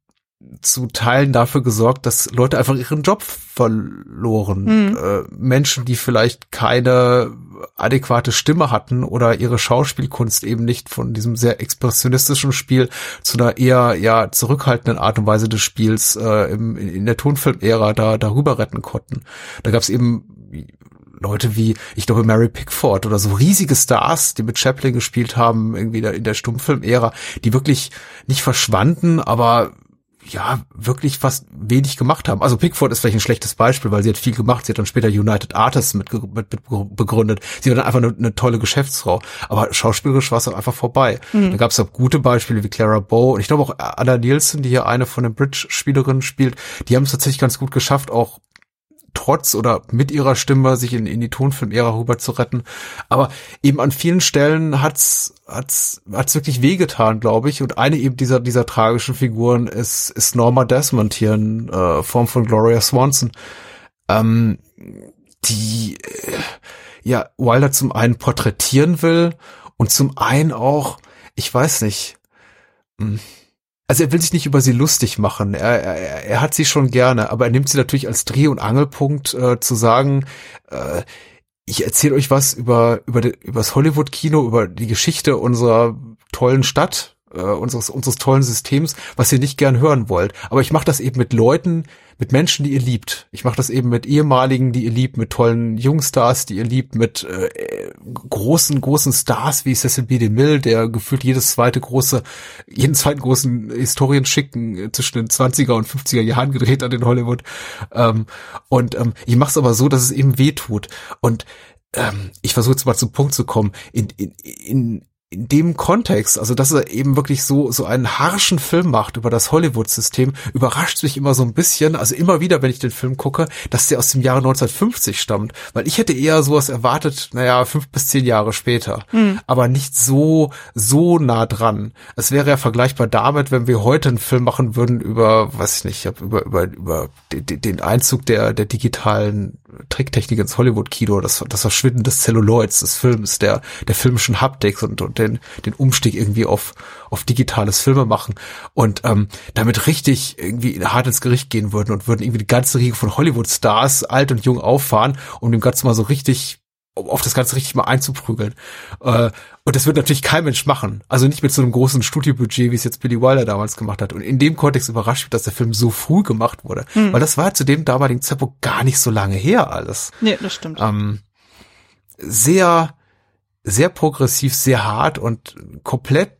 zu Teilen dafür gesorgt, dass Leute einfach ihren Job verloren. Mhm. Äh, Menschen, die vielleicht keine adäquate Stimme hatten oder ihre Schauspielkunst eben nicht von diesem sehr expressionistischen Spiel zu einer eher ja zurückhaltenden Art und Weise des Spiels äh, im, in der Tonfilmära da darüber retten konnten. Da gab es eben Leute wie, ich glaube, Mary Pickford oder so riesige Stars, die mit Chaplin gespielt haben, irgendwie in der Stummfilm-Ära, die wirklich nicht verschwanden, aber ja, wirklich fast wenig gemacht haben. Also Pickford ist vielleicht ein schlechtes Beispiel, weil sie hat viel gemacht. Sie hat dann später United Artists mit, mit, mit begründet. Sie war dann einfach eine, eine, tolle Geschäftsfrau. Aber schauspielerisch war es dann einfach vorbei. Mhm. Da gab es auch gute Beispiele wie Clara Bow und ich glaube auch Anna Nielsen, die hier eine von den Bridge-Spielerinnen spielt. Die haben es tatsächlich ganz gut geschafft, auch trotz oder mit ihrer Stimme sich in, in die Tonfilm-Ära rüber zu retten. Aber eben an vielen Stellen hat's, hat's, hat's wirklich wehgetan, glaube ich. Und eine eben dieser, dieser tragischen Figuren ist, ist Norma Desmond hier in äh, Form von Gloria Swanson. Ähm, die, äh, ja, Wilder zum einen porträtieren will und zum einen auch, ich weiß nicht, mh, hm, also er will sich nicht über sie lustig machen. Er, er, er hat sie schon gerne, aber er nimmt sie natürlich als Dreh- und Angelpunkt äh, zu sagen, äh, ich erzähle euch was über über, über das Hollywood-Kino, über die Geschichte unserer tollen Stadt, äh, unseres unseres tollen Systems, was ihr nicht gern hören wollt. Aber ich mache das eben mit Leuten, mit Menschen, die ihr liebt. Ich mache das eben mit ehemaligen, die ihr liebt, mit tollen Jungstars, die ihr liebt, mit äh, großen, großen Stars wie Cecil B. DeMille, der gefühlt jedes zweite große, jeden zweiten großen Historienschicken äh, zwischen den 20er und 50er Jahren gedreht hat in Hollywood. Ähm, und ähm, ich mache es aber so, dass es eben weh tut. Und ähm, ich versuche jetzt mal zum Punkt zu kommen. In, in, in, in dem Kontext, also dass er eben wirklich so so einen harschen Film macht über das Hollywood-System, überrascht mich immer so ein bisschen, also immer wieder, wenn ich den Film gucke, dass der aus dem Jahre 1950 stammt, weil ich hätte eher sowas erwartet, naja, fünf bis zehn Jahre später, mhm. aber nicht so so nah dran. Es wäre ja vergleichbar damit, wenn wir heute einen Film machen würden über, weiß ich nicht, über über über den Einzug der der digitalen Tricktechnik ins Hollywood-Kino, das, das Verschwinden des Celluloids des Films, der, der filmischen Haptik und, und den, den Umstieg irgendwie auf, auf digitales Filme machen. Und ähm, damit richtig irgendwie hart ins Gericht gehen würden und würden irgendwie die ganze Riege von Hollywood-Stars alt und jung auffahren, um dem Ganzen mal so richtig um auf das Ganze richtig mal einzuprügeln. Äh, und das wird natürlich kein Mensch machen. Also nicht mit so einem großen Studiobudget, wie es jetzt Billy Wilder damals gemacht hat. Und in dem Kontext überrascht mich, dass der Film so früh gemacht wurde. Hm. Weil das war zu dem damaligen Zeitpunkt gar nicht so lange her alles. Nee, das stimmt. Ähm, sehr, sehr progressiv, sehr hart und komplett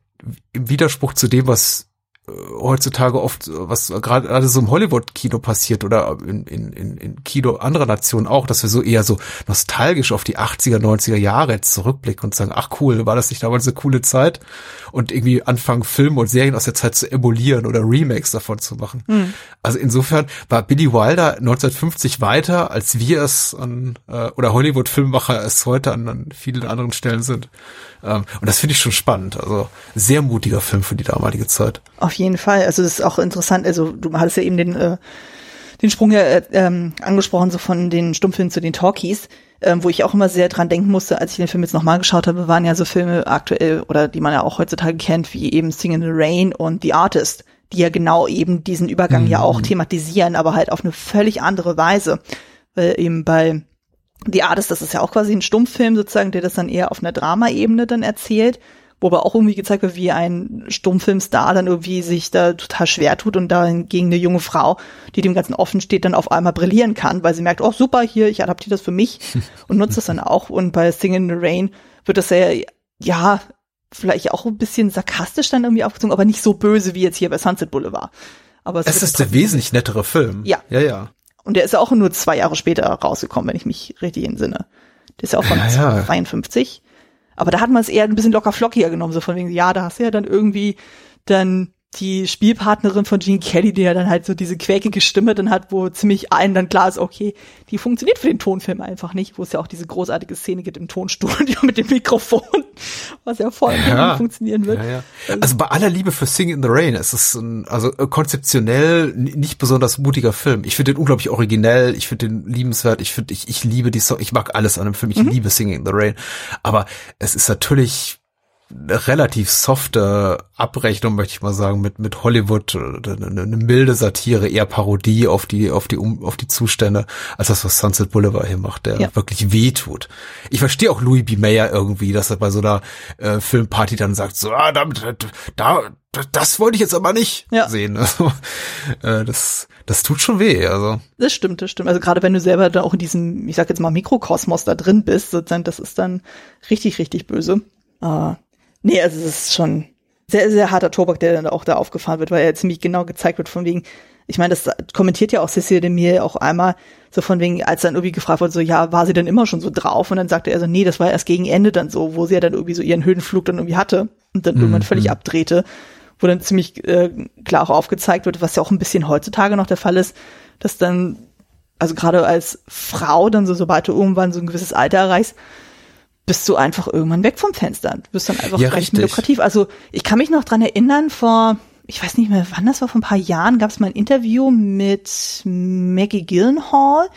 im Widerspruch zu dem, was heutzutage oft, was gerade gerade so im Hollywood-Kino passiert oder in, in, in, in Kino anderer Nationen auch, dass wir so eher so nostalgisch auf die 80er, 90er Jahre jetzt zurückblicken und sagen, ach cool, war das nicht damals eine coole Zeit? Und irgendwie anfangen, Filme und Serien aus der Zeit zu emulieren oder Remakes davon zu machen. Mhm. Also insofern war Billy Wilder 1950 weiter, als wir es an, äh, oder Hollywood-Filmmacher es heute an, an vielen anderen Stellen sind. Ähm, und das finde ich schon spannend. Also sehr mutiger Film für die damalige Zeit. Auf jeden Fall. Also das ist auch interessant. Also du hattest ja eben den, äh, den Sprung ja äh, ähm, angesprochen, so von den Stummfilmen zu den Talkies. Ähm, wo ich auch immer sehr dran denken musste, als ich den Film jetzt nochmal geschaut habe, waren ja so Filme aktuell oder die man ja auch heutzutage kennt, wie eben Sing in the Rain und The Artist, die ja genau eben diesen Übergang mhm. ja auch thematisieren, aber halt auf eine völlig andere Weise. Weil eben bei die Artist, das ist ja auch quasi ein Stummfilm sozusagen, der das dann eher auf einer Dramaebene dann erzählt, wo aber auch irgendwie gezeigt wird, wie ein Stummfilmstar dann irgendwie sich da total schwer tut und da hingegen eine junge Frau, die dem Ganzen offen steht, dann auf einmal brillieren kann, weil sie merkt, oh super, hier, ich adaptiere das für mich *laughs* und nutze das dann auch. Und bei Sing in the Rain wird das ja, ja, vielleicht auch ein bisschen sarkastisch dann irgendwie aufgezogen, aber nicht so böse wie jetzt hier bei Sunset Boulevard. Aber es, es ist der wesentlich nettere Film. Ja. Ja, ja. Und der ist ja auch nur zwei Jahre später rausgekommen, wenn ich mich richtig entsinne. Der ist ja auch von ja, ja. 52. Aber da hat man es eher ein bisschen locker flockiger genommen, so von wegen, ja, da hast du ja dann irgendwie dann die Spielpartnerin von Gene Kelly, die ja dann halt so diese quäkige Stimme dann hat, wo ziemlich allen dann klar ist, okay, die funktioniert für den Tonfilm einfach nicht, wo es ja auch diese großartige Szene gibt im Tonstudio *laughs* mit dem Mikrofon, was ja voll ja, funktionieren wird. Ja, ja. Also bei aller Liebe für Sing in the Rain, es ist ein, also äh, konzeptionell nicht besonders mutiger Film. Ich finde den unglaublich originell, ich finde den liebenswert, ich finde, ich, ich liebe die Song, ich mag alles an dem Film, ich mhm. liebe Singing in the Rain. Aber es ist natürlich relativ softe Abrechnung, möchte ich mal sagen, mit, mit Hollywood, eine, eine milde Satire, eher Parodie auf die, auf die, auf die Zustände, als das, was Sunset Boulevard hier macht, der ja. wirklich wehtut. Ich verstehe auch Louis B. Mayer irgendwie, dass er bei so einer äh, Filmparty dann sagt, so, ah, damit, da, das wollte ich jetzt aber nicht ja. sehen. *laughs* Also, äh, das, das tut schon weh. Also. Das stimmt, das stimmt. Also gerade wenn du selber da auch in diesem, ich sag jetzt mal, Mikrokosmos da drin bist, sozusagen, das ist dann richtig, richtig böse. Uh, Nee, also es ist schon sehr, sehr harter Tobak, der dann auch da aufgefahren wird, weil er ziemlich genau gezeigt wird von wegen, ich meine, das kommentiert ja auch Cecile de Mille auch einmal, so von wegen, als dann irgendwie gefragt wurde, so, ja, war sie denn immer schon so drauf? Und dann sagte er so, nee, das war erst gegen Ende dann so, wo sie ja dann irgendwie so ihren Höhenflug dann irgendwie hatte und dann mhm. irgendwann völlig abdrehte, wo dann ziemlich äh, klar auch aufgezeigt wird, was ja auch ein bisschen heutzutage noch der Fall ist, dass dann, also gerade als Frau dann so, sobald du irgendwann so ein gewisses Alter erreichst, bist du einfach irgendwann weg vom Fenster. Du bist dann einfach ja, mehr lukrativ. Also ich kann mich noch dran erinnern, vor, ich weiß nicht mehr, wann das war, vor ein paar Jahren gab es mal ein Interview mit Maggie Gyllenhaal,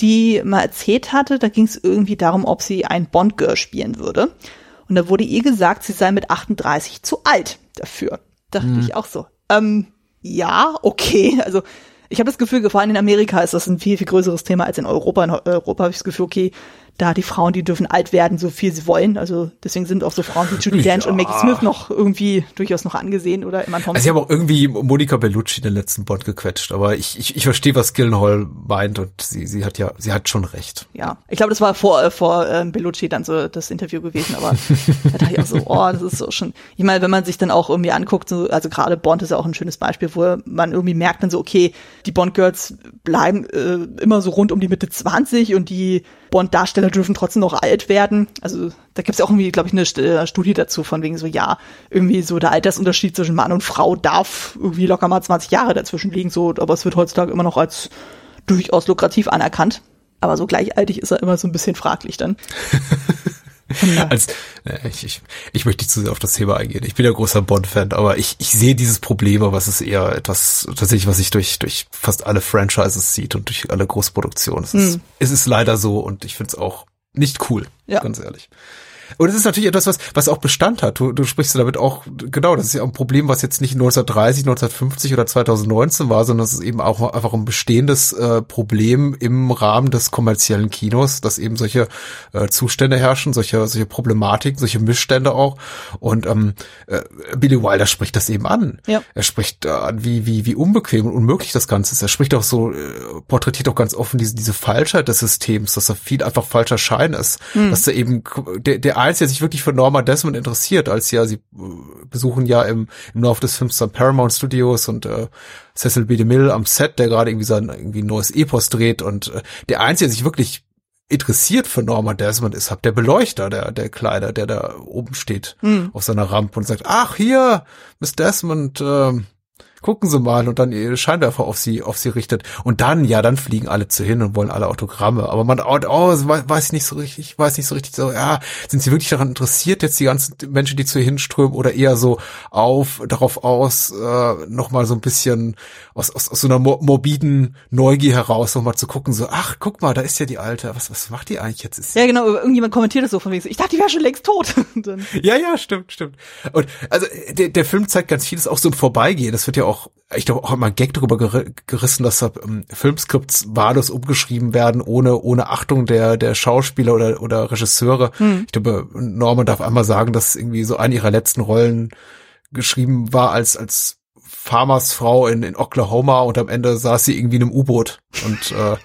die mal erzählt hatte, da ging es irgendwie darum, ob sie ein Bond-Girl spielen würde. Und da wurde ihr gesagt, sie sei mit 38 zu alt dafür. Dachte hm. ich auch so. Ähm, ja, okay. Also ich habe das Gefühl, vor allem in Amerika ist das ein viel, viel größeres Thema als in Europa. In Europa habe ich das Gefühl, okay, da die Frauen, die dürfen alt werden, so viel sie wollen. Also deswegen sind auch so Frauen wie Judy Dench ja. und Maggie Smith noch irgendwie durchaus noch angesehen oder immer Thompson. Also ich habe auch irgendwie Monika Bellucci in den letzten Bond gequetscht, aber ich, ich, ich verstehe, was Gillenhall meint und sie, sie hat ja, sie hat schon recht. Ja, ich glaube, das war vor, äh, vor ähm, Bellucci dann so das Interview gewesen, aber *laughs* da dachte ich auch so, oh, das ist so schon. Ich meine, wenn man sich dann auch irgendwie anguckt, so, also gerade Bond ist ja auch ein schönes Beispiel, wo man irgendwie merkt dann so, okay, die Bond-Girls bleiben äh, immer so rund um die Mitte 20 und die Bond-Darsteller dürfen trotzdem noch alt werden. Also da gibt es ja auch irgendwie, glaube ich, eine äh, Studie dazu, von wegen so, ja, irgendwie so der Altersunterschied zwischen Mann und Frau darf irgendwie locker mal 20 Jahre dazwischen liegen, so, aber es wird heutzutage immer noch als durchaus lukrativ anerkannt. Aber so gleichaltig ist er immer so ein bisschen fraglich dann. *laughs* Als, äh, ich, ich, ich möchte nicht zu sehr auf das Thema eingehen. Ich bin ja großer Bond-Fan, aber ich, ich sehe dieses Problem, aber es ist eher etwas tatsächlich, was sich durch, durch fast alle Franchises sieht und durch alle Großproduktionen. Es, ist, hm. es ist leider so und ich finde es auch nicht cool, ja. ganz ehrlich. Und es ist natürlich etwas, was, was auch Bestand hat. Du, du sprichst damit auch, genau, das ist ja ein Problem, was jetzt nicht 1930, 1950 oder 2019 war, sondern es ist eben auch einfach ein bestehendes äh, Problem im Rahmen des kommerziellen Kinos, dass eben solche äh, Zustände herrschen, solche, solche Problematiken, solche Missstände auch. Und ähm, äh, Billy Wilder spricht das eben an. Ja. Er spricht äh, an, wie, wie, wie unbequem und unmöglich das Ganze ist. Er spricht auch so, äh, porträtiert auch ganz offen diese, diese Falschheit des Systems, dass er viel einfach falscher Schein ist. Mhm. Dass er eben der, der Eins, der sich wirklich für Norma Desmond interessiert, als ja, sie äh, besuchen ja im, im Laufe des Films dann Paramount Studios und äh, Cecil B. DeMille am Set, der gerade irgendwie sein irgendwie ein neues Epos dreht und äh, der Einzige, der sich wirklich interessiert für Norma Desmond ist, habt der Beleuchter, der, der Kleider, der da oben steht mhm. auf seiner Rampe und sagt, ach hier, Miss Desmond, äh, gucken Sie mal und dann ihre Scheinwerfer auf sie, auf sie richtet. Und dann, ja, dann fliegen alle zu hin und wollen alle Autogramme. Aber man, oh, oh weiß ich nicht so richtig, weiß nicht so richtig so, ja, sind sie wirklich daran interessiert, jetzt die ganzen Menschen, die zu ihr hinströmen oder eher so auf, darauf aus, äh, nochmal so ein bisschen aus, aus, aus so einer morbiden Neugier heraus nochmal zu gucken, so, ach, guck mal, da ist ja die Alte, was, was macht die eigentlich jetzt? Ist ja, genau, irgendjemand kommentiert das so von wegen, ich dachte, die wäre schon längst tot. *laughs* ja, ja, stimmt, stimmt. Und also der, der Film zeigt ganz vieles auch so im Vorbeigehen. Das wird ja auch, ich glaube, auch immer ein Gag darüber gerissen, dass da ähm, Filmskripts wahllos umgeschrieben werden, ohne, ohne Achtung der, der Schauspieler oder, oder Regisseure. Hm. Ich glaube, Norman darf einmal sagen, dass irgendwie so eine ihrer letzten Rollen geschrieben war als, als Farmersfrau in, in Oklahoma und am Ende saß sie irgendwie in einem U-Boot und äh,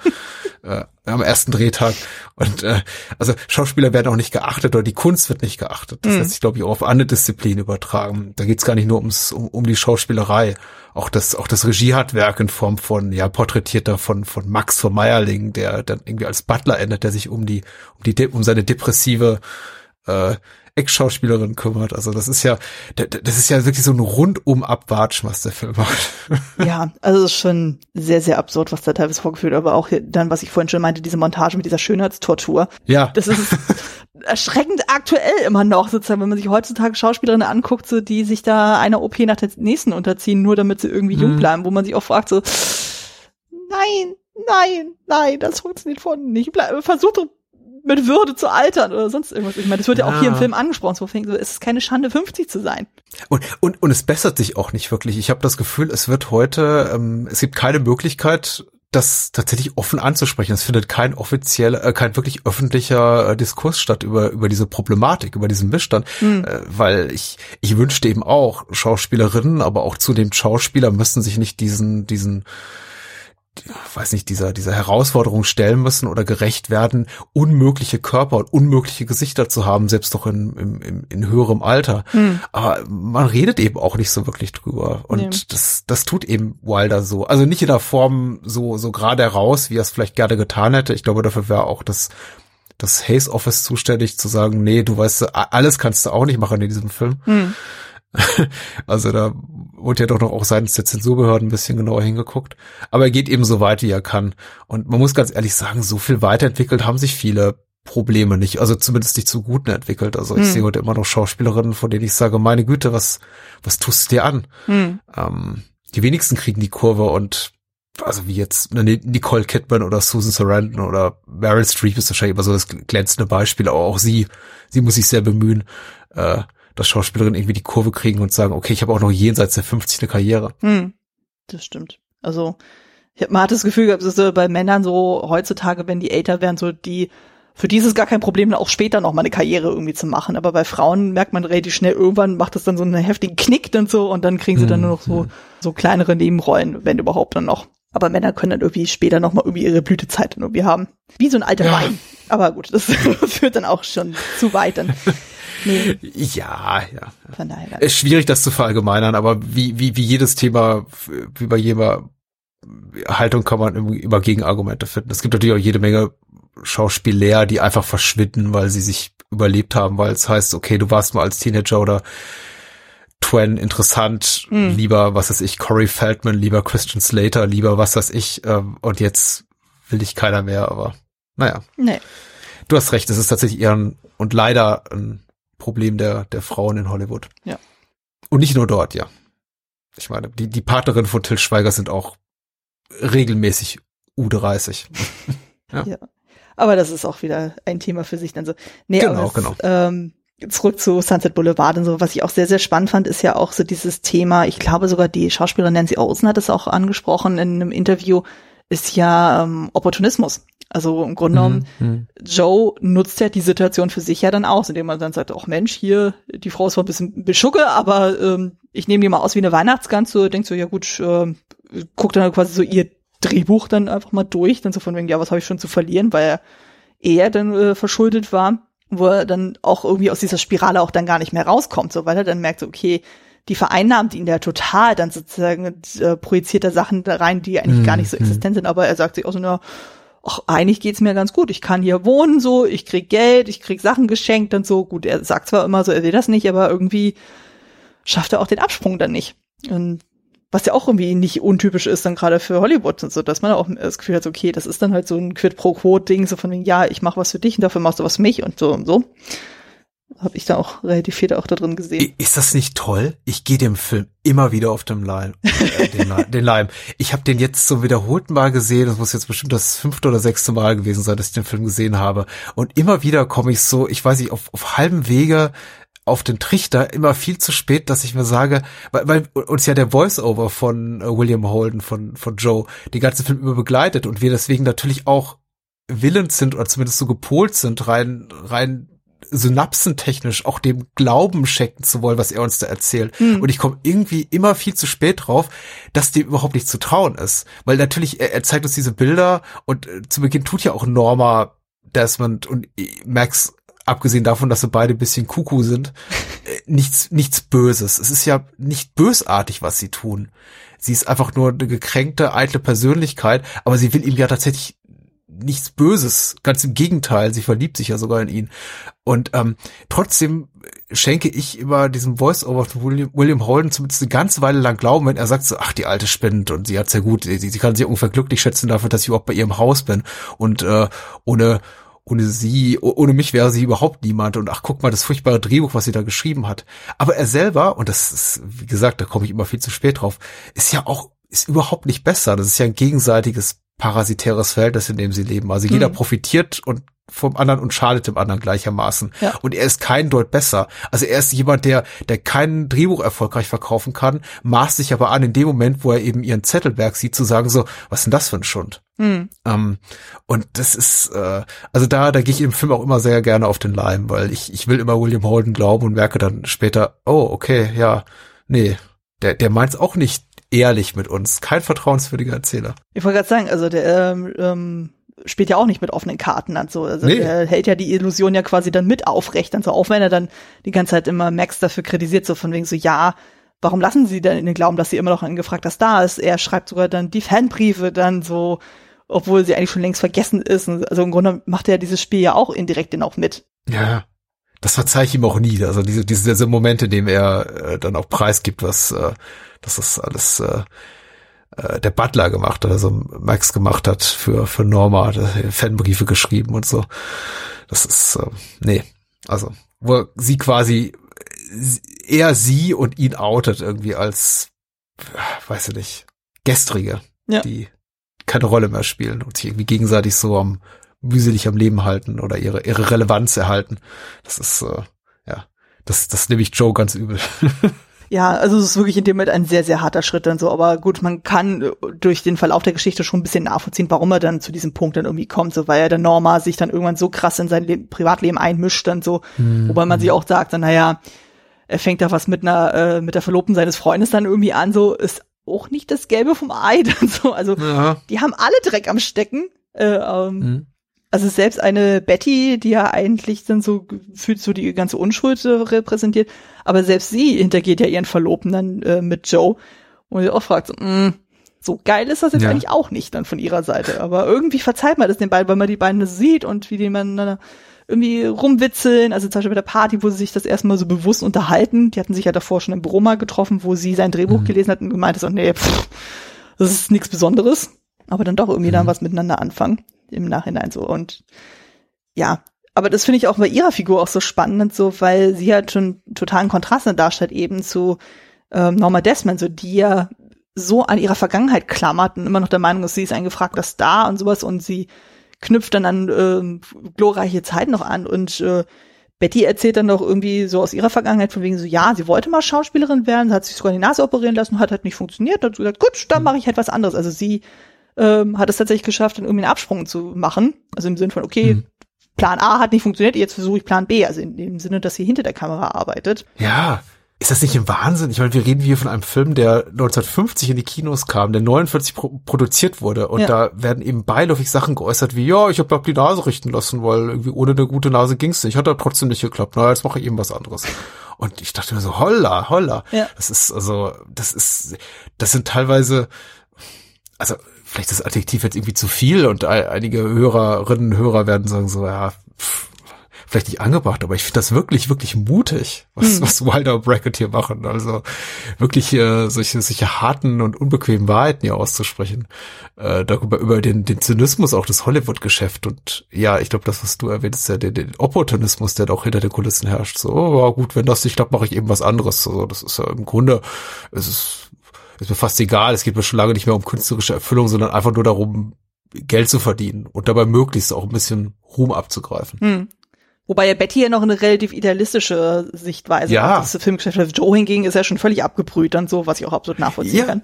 *laughs* äh, am ersten Drehtag. Und äh, also Schauspieler werden auch nicht geachtet oder die Kunst wird nicht geachtet. Das mhm. lässt sich, glaube ich, auch auf andere Disziplinen übertragen. Da geht's gar nicht nur ums, um, um die Schauspielerei. Auch das, auch das Regiehandwerk in Form von, ja, porträtierter von, von Max von Meierling, der dann irgendwie als Butler endet, der sich um die, um die, um seine depressive äh, Ex-Schauspielerin kümmert. Also das ist ja, das ist ja wirklich so ein rundum Abwatsch, was der Film macht. *laughs* Ja, also es ist schon sehr, sehr absurd, was da teilweise vorgeführt, aber auch dann, was ich vorhin schon meinte, diese Montage mit dieser Schönheitstortur. Ja. Das ist *laughs* erschreckend aktuell immer noch, sozusagen, wenn man sich heutzutage Schauspielerinnen anguckt, so, die sich da einer OP nach der nächsten unterziehen, nur damit sie irgendwie mhm. jung bleiben, wo man sich auch fragt, so, nein, nein, nein, das funktioniert von nicht. Bleib, versuch doch mit Würde zu altern oder sonst irgendwas. Ich meine, das wird ja, ja auch hier im Film angesprochen. So, es ist keine Schande, 50 zu sein. Und, und, und es bessert sich auch nicht wirklich. Ich habe das Gefühl, es wird heute, ähm, es gibt keine Möglichkeit, das tatsächlich offen anzusprechen. Es findet kein offizieller, äh, kein wirklich öffentlicher äh, Diskurs statt über über diese Problematik, über diesen Missstand, mhm. äh, weil ich ich wünschte eben auch Schauspielerinnen, aber auch zu dem Schauspieler müssen sich nicht diesen diesen weiß nicht, dieser, dieser Herausforderung stellen müssen oder gerecht werden, unmögliche Körper und unmögliche Gesichter zu haben, selbst doch in, in, in höherem Alter. Mhm. Aber man redet eben auch nicht so wirklich drüber. Und nee. das, das tut eben Wilder so. Also nicht in der Form so, so gerade heraus, wie er es vielleicht gerne getan hätte. Ich glaube, dafür wäre auch das, das Haze Office zuständig zu sagen, nee, du weißt, alles kannst du auch nicht machen in diesem Film. Mhm. *laughs* Also da wurde ja doch noch auch seitens der Zensurbehörden ein bisschen genauer hingeguckt. Aber er geht eben so weit, wie er kann. Und man muss ganz ehrlich sagen, so viel weiterentwickelt haben sich viele Probleme nicht. Also zumindest nicht zu Guten entwickelt. Also ich hm. sehe heute immer noch Schauspielerinnen, von denen ich sage, meine Güte, was, was tust du dir an? Hm. Ähm, die wenigsten kriegen die Kurve und also wie jetzt Nicole Kidman oder Susan Sarandon oder Meryl Streep ist wahrscheinlich immer so das glänzende Beispiel, aber auch sie, sie muss sich sehr bemühen, äh, dass Schauspielerinnen irgendwie die Kurve kriegen und sagen, okay, ich habe auch noch jenseits der 50 eine Karriere. Hm, das stimmt. Also ich hab, man hat das Gefühl gehabt, dass so bei Männern so heutzutage, wenn die älter werden, so die für die ist es gar kein Problem, auch später noch mal eine Karriere irgendwie zu machen. Aber bei Frauen merkt man relativ schnell, irgendwann macht es dann so einen heftigen Knick und so und dann kriegen sie dann nur noch so, hm. so kleinere Nebenrollen, wenn überhaupt dann noch. Aber Männer können dann irgendwie später noch mal irgendwie ihre Blütezeit dann irgendwie haben. Wie so ein alter ja. Wein. Aber gut, das *laughs* führt dann auch schon zu weit. Dann *laughs* Nee. Ja, ja. Von daher. Es ist schwierig, das zu verallgemeinern, aber wie, wie, wie jedes Thema, wie bei jeder Haltung kann man immer Gegenargumente finden. Es gibt natürlich auch jede Menge Schauspieler, die einfach verschwinden, weil sie sich überlebt haben, weil es heißt, okay, du warst mal als Teenager oder Twen interessant, hm. lieber, was weiß ich, Corey Feldman, lieber Christian Slater, lieber was weiß ich, ähm, und jetzt will ich keiner mehr, aber naja. Nee. Du hast recht, es ist tatsächlich eher ein, und leider ein Problem der, der Frauen in Hollywood. Ja. Und nicht nur dort, ja. Ich meine, die, die Partnerin von Till Schweiger sind auch regelmäßig U30. *laughs* ja. ja. Aber das ist auch wieder ein Thema für sich dann so. Nee, genau, es, genau. Ähm, zurück zu Sunset Boulevard und so, was ich auch sehr, sehr spannend fand, ist ja auch so dieses Thema, ich glaube sogar die Schauspielerin Nancy Olsen hat es auch angesprochen in einem Interview, ist ja ähm, Opportunismus. Also im Grunde genommen, mhm. Joe nutzt ja die Situation für sich ja dann aus, indem man dann sagt, ach Mensch, hier, die Frau ist zwar ein bisschen beschugge, aber ähm, ich nehme die mal aus wie eine Weihnachtsgans, so denkt so, ja gut, äh, guckt dann quasi so ihr Drehbuch dann einfach mal durch, dann so von wegen, ja, was habe ich schon zu verlieren, weil er dann äh, verschuldet war, wo er dann auch irgendwie aus dieser Spirale auch dann gar nicht mehr rauskommt, so weil er dann merkt, so, okay, die vereinnahmt ihn ja total, dann sozusagen äh, projiziert er Sachen da rein, die eigentlich mhm. gar nicht so mhm. existent sind, aber er sagt sich auch so, na, ach, eigentlich geht's mir ganz gut. Ich kann hier wohnen, so, ich krieg Geld, ich krieg Sachen geschenkt und so. Gut, er sagt zwar immer so, er will das nicht, aber irgendwie schafft er auch den Absprung dann nicht. Und was ja auch irgendwie nicht untypisch ist dann gerade für Hollywood und so, dass man auch das Gefühl hat, okay, das ist dann halt so ein Quid pro Quo Ding, so von wegen, ja, ich mache was für dich und dafür machst du was für mich und so und so habe ich da auch relativ viel auch da drin gesehen. Ist das nicht toll? Ich gehe dem Film immer wieder auf dem Leim. Äh, den, *laughs* den Leim. Ich habe den jetzt so wiederholten Mal gesehen. Das muss jetzt bestimmt das fünfte oder sechste Mal gewesen sein, dass ich den Film gesehen habe. Und immer wieder komme ich so, ich weiß nicht, auf, auf halbem Wege auf den Trichter immer viel zu spät, dass ich mir sage, weil, weil uns ja der Voice-Over von äh, William Holden, von, von Joe, den ganzen Film immer begleitet und wir deswegen natürlich auch willens sind oder zumindest so gepolt sind, rein, rein synapsentechnisch auch dem Glauben schenken zu wollen, was er uns da erzählt. Mhm. Und ich komme irgendwie immer viel zu spät drauf, dass dem überhaupt nicht zu trauen ist. Weil natürlich, er, er zeigt uns diese Bilder und äh, zu Beginn tut ja auch Norma Desmond und Max, abgesehen davon, dass sie beide ein bisschen Kuckuck sind, *laughs* äh, nichts, nichts Böses. Es ist ja nicht bösartig, was sie tun. Sie ist einfach nur eine gekränkte, eitle Persönlichkeit, aber sie will ihm ja tatsächlich nichts Böses, ganz im Gegenteil, sie verliebt sich ja sogar in ihn. Und ähm, trotzdem schenke ich immer diesem Voice-Over von William, William Holden zumindest eine ganze Weile lang Glauben, wenn er sagt so, ach, die Alte spinnt und sie hat's ja gut, sie, sie kann sich ungefähr glücklich schätzen dafür, dass ich überhaupt bei ihrem Haus bin und äh, ohne ohne sie, ohne mich wäre sie überhaupt niemand und ach, guck mal, das furchtbare Drehbuch, was sie da geschrieben hat. Aber er selber, und das ist, wie gesagt, da komme ich immer viel zu spät drauf, ist ja auch, ist überhaupt nicht besser. Das ist ja ein gegenseitiges parasitäres Verhältnis, in dem sie leben. Also jeder mhm. profitiert und vom anderen und schadet dem anderen gleichermaßen. Ja. Und er ist kein Deut besser. Also er ist jemand, der, der kein Drehbuch erfolgreich verkaufen kann, maßt sich aber an, in dem Moment, wo er eben ihren Zettelberg sieht, zu sagen so, was ist denn das für ein Schund? Mhm. Ähm, und das ist, äh, also da, da gehe ich im Film auch immer sehr gerne auf den Leim, weil ich, ich will immer William Holden glauben und merke dann später, oh, okay, ja, nee, der, der meint es auch nicht ehrlich mit uns. Kein vertrauenswürdiger Erzähler. Ich wollte gerade sagen, also der ähm, ähm, spielt ja auch nicht mit offenen Karten an so. Also nee. der hält ja die Illusion ja quasi dann mit aufrecht, dann so, auch wenn er dann die ganze Zeit immer Max dafür kritisiert, so von wegen so, ja, warum lassen sie denn in den Glauben, dass sie immer noch ein gefragter Star ist? Er schreibt sogar dann die Fanbriefe dann so, obwohl sie eigentlich schon längst vergessen ist. Also im Grunde macht er dieses Spiel ja auch indirekt dann auch mit. Ja, das verzeih ich ihm auch nie. Also diese, diese, diese Momente, in denen er äh, dann auch preisgibt, was äh, das ist alles äh, äh, der Butler gemacht hat, also Max gemacht hat für für Norma, Fanbriefe geschrieben und so. Das ist äh, nee, also wo sie quasi eher sie und ihn outet irgendwie als weiß ich nicht gestrige, ja. die keine Rolle mehr spielen und sich irgendwie gegenseitig so am mühselig am Leben halten oder ihre, ihre Relevanz erhalten. Das ist, äh, ja, das, das nehme ich Joe ganz übel. *laughs* Ja, also es ist wirklich in dem Moment ein sehr, sehr harter Schritt dann so. Aber gut, man kann äh, durch den Verlauf der Geschichte schon ein bisschen nachvollziehen, warum er dann zu diesem Punkt dann irgendwie kommt, so weil er dann Norma sich dann irgendwann so krass in sein Leben, Privatleben einmischt dann so, mhm. wobei man sich auch sagt, dann, naja, er fängt da was mit einer, äh, mit der Verlobten seines Freundes dann irgendwie an, so ist auch nicht das Gelbe vom Ei *laughs* dann so. Also ja. die haben alle Dreck am Stecken. Äh, ähm, mhm. Also selbst eine Betty, die ja eigentlich dann so fühlt so die ganze Unschuld repräsentiert, aber selbst sie hintergeht ja ihren Verlobten dann äh, mit Joe und sie auch fragt so, mm, so geil ist das jetzt ja. eigentlich auch nicht dann von ihrer Seite, aber irgendwie verzeiht man das den beiden, weil man die beiden sieht und wie die miteinander irgendwie rumwitzeln, also zum Beispiel bei der Party, wo sie sich das erstmal so bewusst unterhalten, die hatten sich ja davor schon im Büro mal getroffen, wo sie sein Drehbuch mhm. gelesen hat und gemeint hat, so, nee, pff, das ist nichts Besonderes, aber dann doch irgendwie mhm. dann was miteinander anfangen im Nachhinein so. Und ja, aber das finde ich auch bei ihrer Figur auch so spannend, so, weil sie halt schon totalen Kontrast darstellt eben zu ähm, Norma Desmond, so die ja so an ihrer Vergangenheit klammert und immer noch der Meinung ist, sie ist ein gefragter Star und sowas und sie knüpft dann an äh, glorreiche Zeiten noch an und äh, Betty erzählt dann noch irgendwie so aus ihrer Vergangenheit von wegen so, ja, sie wollte mal Schauspielerin werden, hat sich sogar die Nase operieren lassen, hat halt nicht funktioniert, hat gesagt, gut, dann mache ich halt was anderes. Also sie ähm, hat es tatsächlich geschafft, dann irgendwie einen Absprung zu machen. Also im Sinne von, okay, mhm. Plan A hat nicht funktioniert, jetzt versuche ich Plan B, also in dem Sinne, dass sie hinter der Kamera arbeitet. Ja, ist das nicht ein Wahnsinn? Ich meine, wir reden hier von einem Film, der 1950 in die Kinos kam, der 49 pro produziert wurde und ja. da werden eben beiläufig Sachen geäußert wie, ja, ich habe die Nase richten lassen, weil irgendwie ohne eine gute Nase ging's nicht. Hat da trotzdem nicht geklappt. Na, jetzt mache ich eben was anderes. Und ich dachte mir so, holla, holla. Ja. Das ist also, das ist, das sind teilweise, also vielleicht ist das Adjektiv jetzt irgendwie zu viel und einige Hörerinnen und Hörer werden sagen so, ja, pff, vielleicht nicht angebracht, aber ich finde das wirklich, wirklich mutig, was, hm. was Wilder und Brackett hier machen. Also wirklich äh, solche, solche harten und unbequemen Wahrheiten hier auszusprechen. Äh, darüber, über den, den Zynismus auch des Hollywood-Geschäft und ja, ich glaube, das, was du erwähntest, ja, den, den Opportunismus, der auch hinter den Kulissen herrscht. So, oh, gut, wenn das nicht klappt, mache ich eben was anderes. So, das ist ja im Grunde, es ist, ist mir fast egal. Es geht mir schon lange nicht mehr um künstlerische Erfüllung, sondern einfach nur darum, Geld zu verdienen und dabei möglichst auch ein bisschen Ruhm abzugreifen. Hm. Wobei ja Betty ja noch eine relativ idealistische Sichtweise ja. hat. Das Filmgeschäft, Joe hinging, ist ja schon völlig abgebrüht und so, was ich auch absolut nachvollziehen ja. kann.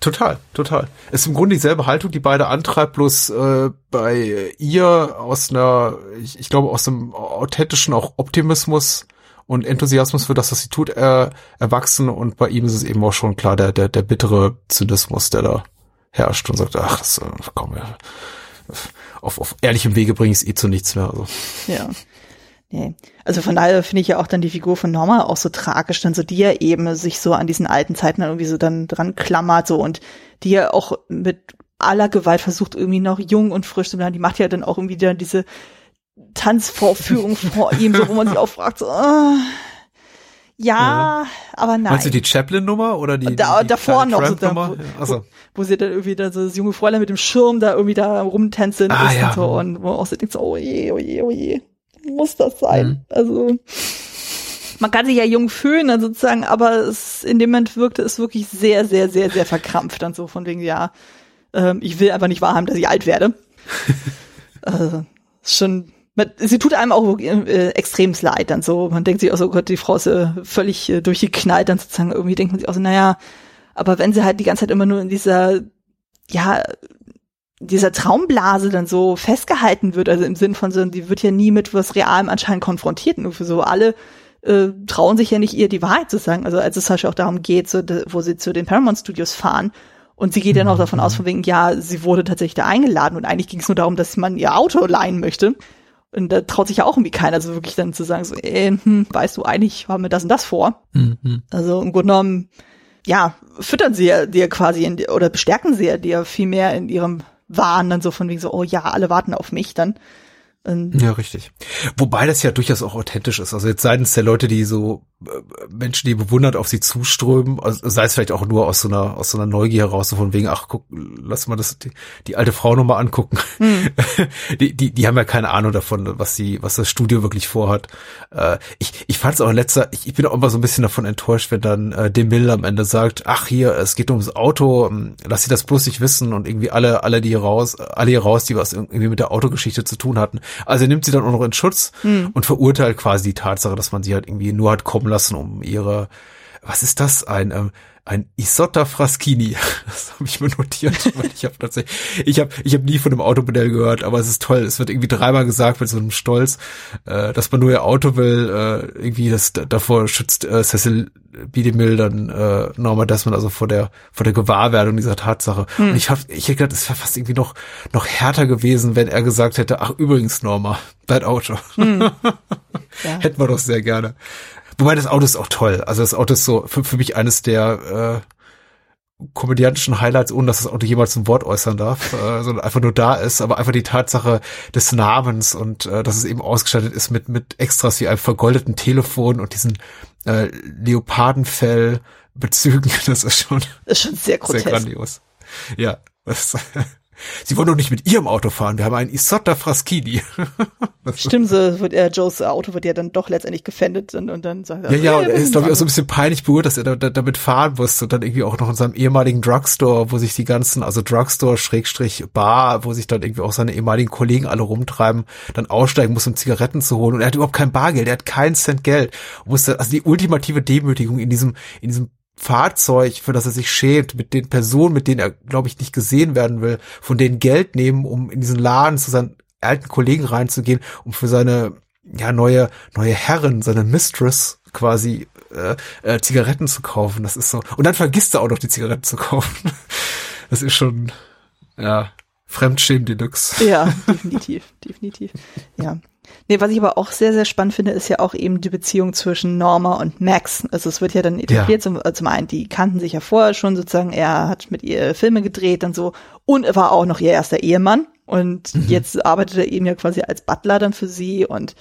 Total, total. Es ist im Grunde dieselbe Haltung, die beide antreibt, bloß äh, bei ihr aus einer, ich, ich glaube, aus einem authentischen auch Optimismus und Enthusiasmus für das, was sie tut, äh, erwachsen und bei ihm ist es eben auch schon klar, der, der, der bittere Zynismus, der da herrscht und sagt, ach, das, äh, komm, auf, auf ehrlichem Wege bringe ich es eh zu nichts mehr. Also. Ja. Nee. Also von daher finde ich ja auch dann die Figur von Norma auch so tragisch, dann so die ja eben sich so an diesen alten Zeiten dann irgendwie so dann dran klammert so und die ja auch mit aller Gewalt versucht irgendwie noch jung und frisch zu bleiben. Die macht ja dann auch irgendwie dann diese Tanzvorführung vor ihm, so wo man sich auch fragt, so, uh, ja, ja, aber nein. Meinst du die Chaplin-Nummer oder die, da, die, davor noch so da, wo, wo, wo, sie dann irgendwie dann so das junge Fräulein mit dem Schirm da irgendwie da rumtänzeln ah, ist ja. und so und wo man auch so denkt so, oh je, oh je, oh je muss das sein? Mhm. Also man kann sich ja jung fühlen dann sozusagen, aber es, in dem Moment wirkte es wirklich sehr, sehr, sehr, sehr verkrampft dann so von wegen, ja, ähm, ich will einfach nicht wahrhaben, dass ich alt werde. *laughs* also, schon, man, sie tut einem auch äh, extrem leid dann so. Man denkt sich auch so, oh Gott, die Frau ist äh, völlig äh, durchgeknallt dann sozusagen. Irgendwie denkt man sich auch so, naja, aber wenn sie halt die ganze Zeit immer nur in dieser, ja, dieser Traumblase dann so festgehalten wird, also im Sinn von so, die wird ja nie mit was Realem anscheinend konfrontiert. Nur für so alle äh, trauen sich ja nicht ihr die Wahrheit zu sagen. Also als es halt auch darum geht, so, wo sie zu den Paramount Studios fahren. Und sie geht ja noch davon aus, von wegen, ja, sie wurde tatsächlich da eingeladen und eigentlich ging es nur darum, dass man ihr Auto leihen möchte. Und da traut sich ja auch irgendwie keiner, also wirklich dann zu sagen, so, äh, hm, weißt du, eigentlich haben wir das und das vor. Mhm. Also im Grunde genommen, ja, füttern sie ja dir quasi in, oder bestärken sie ja dir viel mehr in ihrem waren dann so von wegen so, oh ja, alle warten auf mich dann. Und ja, richtig. Wobei das ja durchaus auch authentisch ist. Also jetzt seitens der Leute, die so Menschen, die bewundert auf sie zuströmen, also sei es vielleicht auch nur aus so einer aus so einer Neugier heraus, so von wegen, ach guck, lass mal das die, die alte Frau nochmal angucken. Hm. *laughs* Die, die die haben ja keine Ahnung davon, was sie was das Studio wirklich vorhat. Äh, ich ich fand es auch in letzter, ich, ich bin auch immer so ein bisschen davon enttäuscht, wenn dann äh, Demille am Ende sagt, ach hier, es geht ums Auto, ähm, lass sie das bloß nicht wissen und irgendwie alle alle die hier raus, alle hier raus, die was irgendwie mit der Autogeschichte zu tun hatten. Also er nimmt sie dann auch noch in Schutz hm. und verurteilt quasi die Tatsache, dass man sie halt irgendwie nur hat kommen lassen, um ihre, was ist das, ein, ähm, ein Isotta Fraschini. *laughs* *laughs* Habe ich mir notiert, ich habe tatsächlich, ich habe ich hab nie von dem Automodell gehört, aber es ist toll. Es wird irgendwie dreimal gesagt mit so einem Stolz, äh, dass man nur ihr Auto will. Äh, irgendwie das davor schützt äh, Cecil B. DeMille dann äh, Norma Desmond also vor der vor der Gewahrwerdung dieser Tatsache. Hm. Und ich habe ich hätte gedacht, es wäre fast irgendwie noch noch härter gewesen, wenn er gesagt hätte, ach übrigens Norma, dein Auto. Hm. *laughs* Ja. Hätten wir doch sehr gerne. Wobei das Auto ist auch toll. Also das Auto ist so für, für mich eines der äh, komödiantischen Highlights, ohne dass das Auto jemals ein Wort äußern darf, äh, sondern einfach nur da ist, aber einfach die Tatsache des Namens und äh, dass es eben ausgestattet ist mit mit Extras wie einem vergoldeten Telefon und diesen äh, Leopardenfell Bezügen, *laughs* das ist schon, das ist schon sehr, sehr grandios. Ja, das *laughs* Sie wollen doch nicht mit Ihrem Auto fahren. Wir haben einen Isotta Fraschini. *laughs* Stimmt, so wird er, Joes Auto wird ja dann doch letztendlich gefändet und, und dann sagt er. Ja, ja, und er ist, glaube ich, auch so ein bisschen peinlich berührt, dass er da, da, damit fahren muss und dann irgendwie auch noch in seinem ehemaligen Drugstore, wo sich die ganzen, also Drugstore, Schrägstrich, Bar, wo sich dann irgendwie auch seine ehemaligen Kollegen alle rumtreiben, dann aussteigen muss, um Zigaretten zu holen. Und er hat überhaupt kein Bargeld, er hat keinen Cent Geld. Und musste, also die ultimative Demütigung in diesem, in diesem Fahrzeug, für das er sich schämt, mit den Personen, mit denen er, glaube ich, nicht gesehen werden will, von denen Geld nehmen, um in diesen Laden zu seinen alten Kollegen reinzugehen, um für seine ja neue neue Herrin, seine Mistress quasi äh, äh, Zigaretten zu kaufen. Das ist so. Und dann vergisst er auch noch die Zigaretten zu kaufen. *laughs* Das ist schon ja Fremdschämen Deluxe. Ja, *laughs* definitiv, definitiv. Ja. Nee, was ich aber auch sehr, sehr spannend finde, ist ja auch eben die Beziehung zwischen Norma und Max. Also es wird ja dann etabliert, ja. Zum, äh, zum einen, die kannten sich ja vorher schon sozusagen, er hat mit ihr Filme gedreht und so und er war auch noch ihr erster Ehemann und mhm. jetzt arbeitet er eben ja quasi als Butler dann für sie und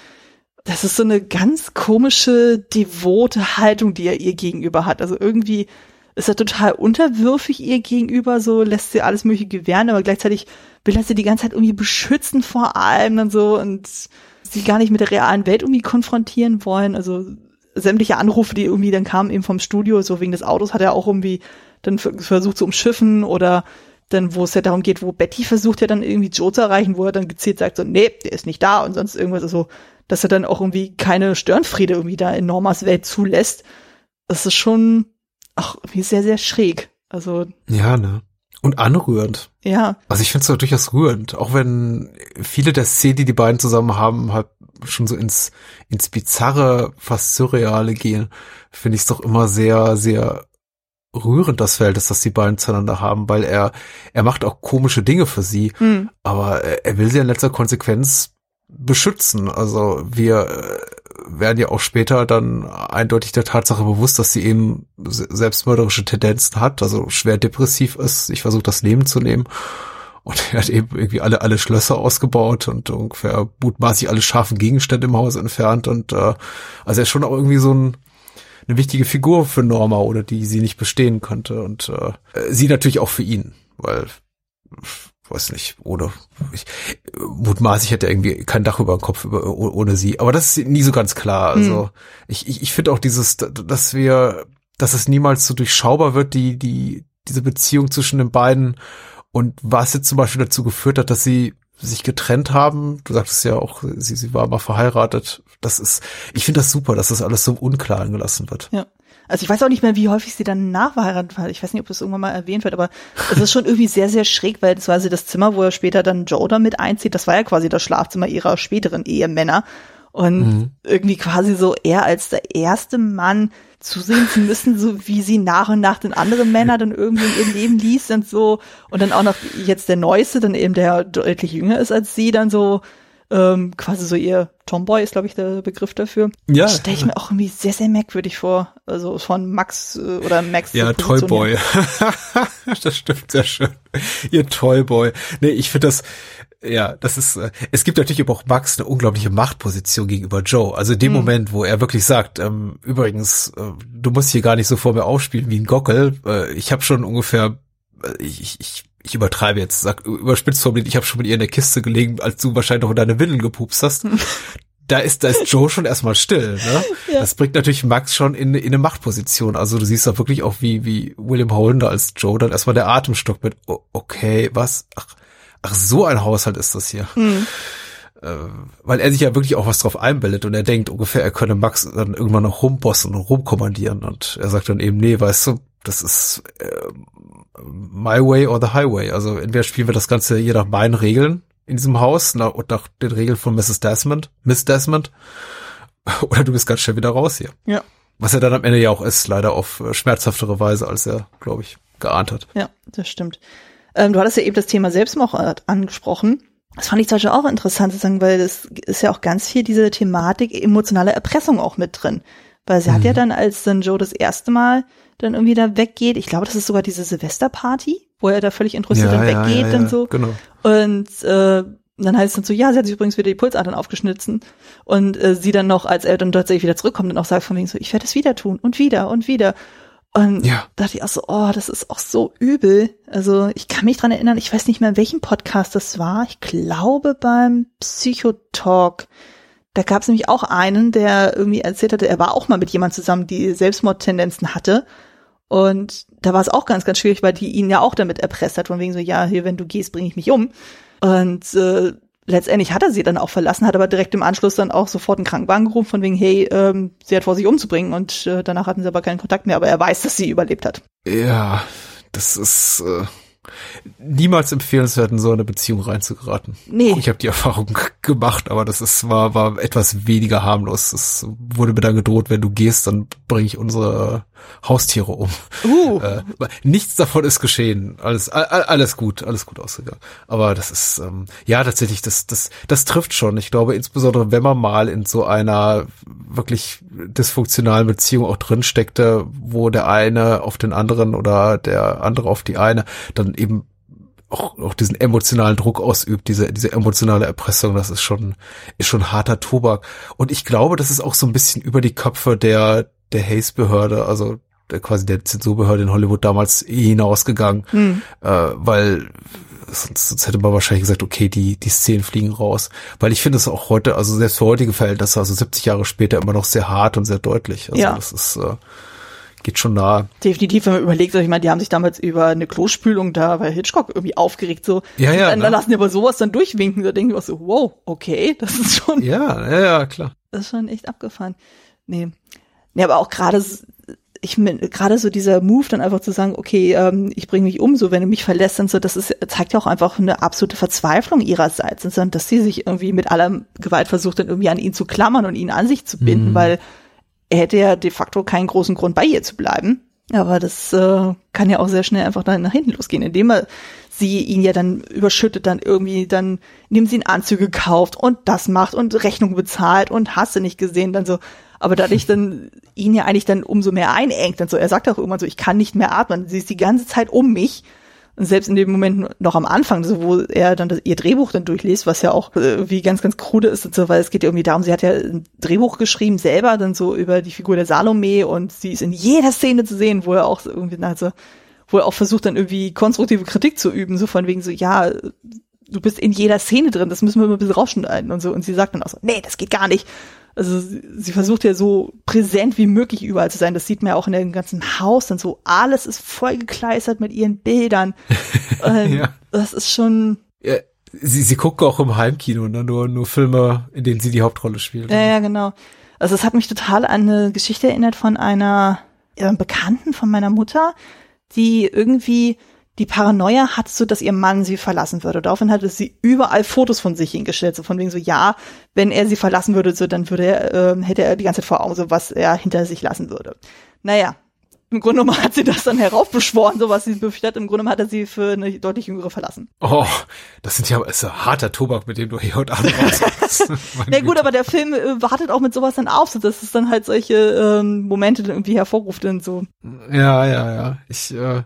das ist so eine ganz komische, devote Haltung, die er ihr gegenüber hat. Also irgendwie ist er total unterwürfig ihr gegenüber, so lässt sie alles mögliche gewähren, aber gleichzeitig will er sie die ganze Zeit irgendwie beschützen vor allem und so und sie gar nicht mit der realen Welt irgendwie konfrontieren wollen. Also sämtliche Anrufe, die irgendwie dann kamen eben vom Studio, so wegen des Autos, hat er auch irgendwie dann versucht zu umschiffen oder dann, wo es ja darum geht, wo Betty versucht ja dann irgendwie Joe zu erreichen, wo er dann gezielt sagt so, nee, der ist nicht da und sonst irgendwas, also, dass er dann auch irgendwie keine Störenfriede irgendwie da in Normas Welt zulässt. Das ist schon auch irgendwie sehr, sehr schräg. Also. Ja, ne? Und anrührend. Ja. Also ich finde es durchaus rührend, auch wenn viele der Szenen, die die beiden zusammen haben, halt schon so ins, ins Bizarre, fast Surreale gehen, finde ich es doch immer sehr, sehr rührend, das Verhältnis, das die beiden zueinander haben, weil er, er macht auch komische Dinge für sie, hm. aber er will sie in letzter Konsequenz beschützen. Also wir werden ja auch später dann eindeutig der Tatsache bewusst, dass sie eben selbstmörderische Tendenzen hat, also schwer depressiv ist, ich versuche das Leben zu nehmen. Und er hat eben irgendwie alle, alle Schlösser ausgebaut und ungefähr mutmaßlich alle scharfen Gegenstände im Haus entfernt. Und äh, also er ist schon auch irgendwie so ein, eine wichtige Figur für Norma oder die sie nicht bestehen könnte. Und äh, sie natürlich auch für ihn, weil weiß nicht, ohne, ich, mutmaßlich hätte er irgendwie kein Dach über dem Kopf über, ohne sie. Aber das ist nie so ganz klar. Also hm. ich, ich, ich finde auch dieses, dass wir, dass es niemals so durchschaubar wird, die, die, diese Beziehung zwischen den beiden und was jetzt zum Beispiel dazu geführt hat, dass sie sich getrennt haben. Du sagtest ja auch, sie, sie war mal verheiratet. Das ist, ich finde das super, dass das alles so unklar gelassen wird. Ja. Also ich weiß auch nicht mehr, wie häufig sie dann nachverheiratet war. Ich weiß nicht, ob das irgendwann mal erwähnt wird, aber es ist schon irgendwie sehr, sehr schräg, weil das quasi das Zimmer, wo er später dann Joe damit einzieht, das war ja quasi das Schlafzimmer ihrer späteren Ehemänner. Und mhm. irgendwie quasi so er als der erste Mann zusehen zu müssen, so wie sie nach und nach den anderen Männer dann irgendwie in ihrem Leben liest und so. Und dann auch noch jetzt der Neueste, dann eben der deutlich jünger ist als sie, dann so ähm, quasi so ihr Tomboy ist, glaube ich, der Begriff dafür. Ja. Stelle ich mir auch irgendwie sehr, sehr merkwürdig vor. Also von Max äh, oder Max. Ja, Toyboy. *laughs* das stimmt sehr schön. Ihr Toyboy. Nee, ich finde das, ja, das ist, äh, es gibt natürlich aber auch Max eine unglaubliche Machtposition gegenüber Joe. Also in dem mhm. Moment, wo er wirklich sagt, ähm, übrigens, äh, du musst hier gar nicht so vor mir aufspielen wie ein Gockel. Äh, ich habe schon ungefähr, äh, ich, ich ich übertreibe jetzt, sag überspitzt formuliert, ich habe schon mit ihr in der Kiste gelegen, als du wahrscheinlich noch in deine Windeln gepupst hast. da ist, da ist Joe schon erstmal still. Ne? *laughs* Ja. Das bringt natürlich Max schon in, in eine Machtposition. Also du siehst da wirklich auch, wie, wie William Holden da als Joe dann erstmal der Atemstock mit, oh, okay, was? Ach, ach, so ein Haushalt ist das hier. Mhm. Äh, weil er sich ja wirklich auch was drauf einbildet und er denkt ungefähr, er könne Max dann irgendwann noch rumbossen und rumkommandieren und er sagt dann eben, nee, weißt du, das ist äh, my way or the highway. Also entweder spielen wir das Ganze je nach meinen Regeln in diesem Haus nach, und nach den Regeln von Mrs. Desmond, Miss Desmond, *laughs* oder du bist ganz schnell wieder raus hier. Ja. Was er dann am Ende ja auch ist, leider auf äh, schmerzhaftere Weise, als er, glaube ich, geahnt hat. Ja, das stimmt. Ähm, du hattest ja eben das Thema Selbstmord angesprochen. Das fand ich zum Beispiel auch interessant zu sagen, weil das ist ja auch ganz viel diese Thematik emotionale Erpressung auch mit drin. Weil sie mhm. hat ja mhm. dann, als dann Joe das erste Mal dann irgendwie da weggeht. Ich glaube, das ist sogar diese Silvesterparty, wo er da völlig interessiert ja, dann ja, weggeht ja, und so. Genau. Und äh, dann heißt es dann so, ja, sie hat sich übrigens wieder die Pulsadern aufgeschnitten. Und äh, sie dann noch, als er dann tatsächlich wieder zurückkommt, dann auch sagt von wegen so, ich werde es wieder tun und wieder und wieder. Und Ja. dachte ich auch so, oh, das ist auch so übel. Also ich kann mich dran erinnern, ich weiß nicht mehr, in welchem Podcast das war. Ich glaube beim Psychotalk. Da gab es nämlich auch einen, der irgendwie erzählt hatte, er war auch mal mit jemand zusammen, die Selbstmordtendenzen hatte. Und da war es auch ganz, ganz schwierig, weil die ihn ja auch damit erpresst hat, von wegen so, ja, hier, wenn du gehst, bringe ich mich um. Und äh, letztendlich hat er sie dann auch verlassen, hat aber direkt im Anschluss dann auch sofort einen Krankenwagen gerufen, von wegen, hey, ähm, sie hat vor, sich umzubringen. Und äh, danach hatten sie aber keinen Kontakt mehr, aber er weiß, dass sie überlebt hat. Ja, das ist äh, niemals empfehlenswert, in so eine Beziehung reinzugeraten. Nee. Ich habe die Erfahrung *laughs* gemacht, aber das ist war war etwas weniger harmlos. Es wurde mir dann gedroht, wenn du gehst, dann bringe ich unsere Haustiere um. Uh. *laughs* Äh, nichts davon ist geschehen. Alles alles gut, alles gut ausgegangen. Aber das ist ähm, ja tatsächlich das das das trifft schon. Ich glaube insbesondere, wenn man mal in so einer wirklich dysfunktionalen Beziehung auch drin steckte, wo der eine auf den anderen oder der andere auf die eine dann eben auch, auch diesen emotionalen Druck ausübt, diese, diese emotionale Erpressung, das ist schon, ist schon harter Tobak. Und ich glaube, das ist auch so ein bisschen über die Köpfe der, der Hayes-Behörde, also der, quasi der Zensurbehörde in Hollywood damals hinausgegangen, Hm. äh, weil sonst, sonst hätte man wahrscheinlich gesagt, okay, die, die Szenen fliegen raus. Weil ich finde es auch heute, also selbst für heutige Verhältnisse, also 70 Jahre später immer noch sehr hart und sehr deutlich. Also Ja. das ist, äh, geht schon nahe. Definitiv, wenn man überlegt, ich meine, die haben sich damals über eine Klospülung da bei Hitchcock irgendwie aufgeregt, so. Ja, ja, Und dann, ne? lassen die aber sowas dann durchwinken, da denken wir auch so, wow, okay, *laughs* das ist schon, Ja, ja, ja, klar. das ist schon echt abgefahren. Nee. Nee, aber auch gerade, ich gerade so dieser Move dann einfach zu sagen, okay, ähm, ich bringe mich um, so wenn du mich verlässt und so, das ist, zeigt ja auch einfach eine absolute Verzweiflung ihrerseits, und so, dass sie sich irgendwie mit aller Gewalt versucht, dann irgendwie an ihn zu klammern und ihn an sich zu binden, Mhm. weil er hätte ja de facto keinen großen Grund bei ihr zu bleiben. Aber das äh, kann ja auch sehr schnell einfach dann nach hinten losgehen, indem er sie ihn ja dann überschüttet, dann irgendwie dann, indem sie ihn Anzüge kauft und das macht und Rechnung bezahlt und hast du nicht gesehen, dann so, aber dadurch dann ihn ja eigentlich dann umso mehr einengt, dann so, er sagt auch irgendwann so, ich kann nicht mehr atmen, sie ist die ganze Zeit um mich. Und selbst in dem Moment noch am Anfang, so wo er dann das, ihr Drehbuch dann durchliest, was ja auch äh, wie ganz, ganz krude ist und so, weil es geht ja irgendwie darum, sie hat ja ein Drehbuch geschrieben selber, dann so über die Figur der Salome und sie ist in jeder Szene zu sehen, wo er auch irgendwie, also, wo er auch versucht dann irgendwie konstruktive Kritik zu üben, so von wegen so, ja, du bist in jeder Szene drin, das müssen wir mal ein bisschen rausschneiden und so. Und sie sagt dann auch so, nee, das geht gar nicht. Also sie, versucht ja so präsent wie möglich überall zu sein. Das sieht man ja auch in dem ganzen Haus dann so. Alles ist vollgekleistert mit ihren Bildern. *laughs* ähm, Ja. Das ist schon, Ja, sie, sie gucken auch im Heimkino, ne? nur, nur Filme, in denen sie die Hauptrolle spielt. ja, ja, genau. Also es hat mich total an eine Geschichte erinnert von einer ja, Bekannten von meiner Mutter, die irgendwie die Paranoia hat, so dass ihr Mann sie verlassen würde. Daraufhin hatte sie überall Fotos von sich hingestellt, so von wegen so, ja, wenn er sie verlassen würde, so dann würde er, ähm, hätte er die ganze Zeit vor Augen, so was er hinter sich lassen würde. Naja, im Grunde genommen hat sie das dann heraufbeschworen, so was sie befürchtet. Im Grunde genommen hat er sie für eine deutlich jüngere verlassen. Oh, das sind ja ist ja harter Tobak, mit dem du hier heute Abend *laughs* rauskommst. Ja *laughs* gut, aber der Film äh, wartet auch mit sowas dann auf, so dass es dann halt solche ähm, Momente irgendwie hervorruft und so. Ja, ja, ja. Ich, äh,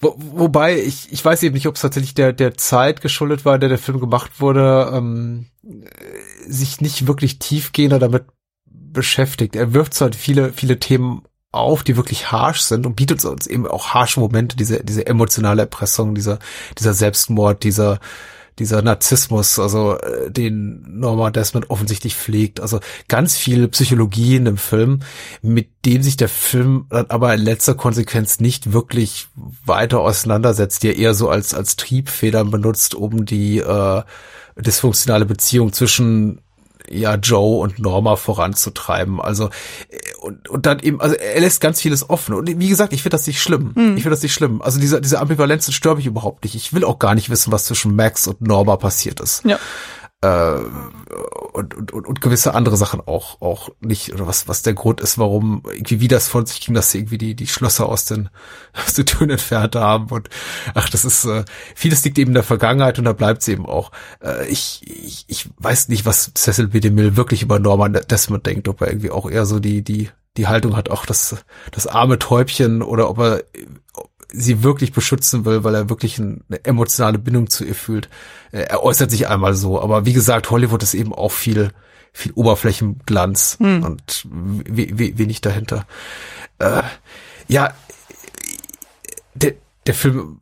wo, wobei, ich, ich weiß eben nicht, ob es tatsächlich der, der Zeit geschuldet war, in der der Film gemacht wurde, ähm, äh, sich nicht wirklich tiefgehender damit beschäftigt. Er wirft zwar viele, viele Themen auf, die wirklich harsh sind und bietet uns eben auch harsche Momente, diese, diese emotionale Erpressung, dieser, dieser Selbstmord, dieser, dieser Narzissmus, also äh, den Norma Desmond offensichtlich pflegt. Also ganz viel Psychologie in dem Film, mit dem sich der Film dann aber in letzter Konsequenz nicht wirklich weiter auseinandersetzt, die er eher so als als Triebfedern benutzt, um die äh, dysfunktionale Beziehung zwischen ja Joe und Norma voranzutreiben. Also äh, und, und dann eben, also er lässt ganz vieles offen. Und wie gesagt, ich finde das nicht schlimm. Ich finde das nicht schlimm. Also diese, diese Ambivalenz das stört mich überhaupt nicht. Ich will auch gar nicht wissen, was zwischen Max und Norma passiert ist. Ja. Äh, und, und, und, und gewisse andere Sachen auch, auch nicht, oder was, was der Grund ist, warum irgendwie wie das von sich ging, dass sie irgendwie die, die Schlösser aus den, *laughs* aus den Türen entfernt haben und ach, das ist, äh, vieles liegt eben in der Vergangenheit und da bleibt sie eben auch. Äh, ich, ich, ich weiß nicht, was Cecil B. DeMille wirklich über Norman Desmond denkt, ob er irgendwie auch eher so die, die, die Haltung hat, auch das, das arme Täubchen oder ob er sie wirklich beschützen will, weil er wirklich eine emotionale Bindung zu ihr fühlt. Äh, Er äußert sich einmal so, aber wie gesagt, Hollywood ist eben auch viel, viel Oberflächenglanz und we we wenig dahinter. Äh, ja, der, der Film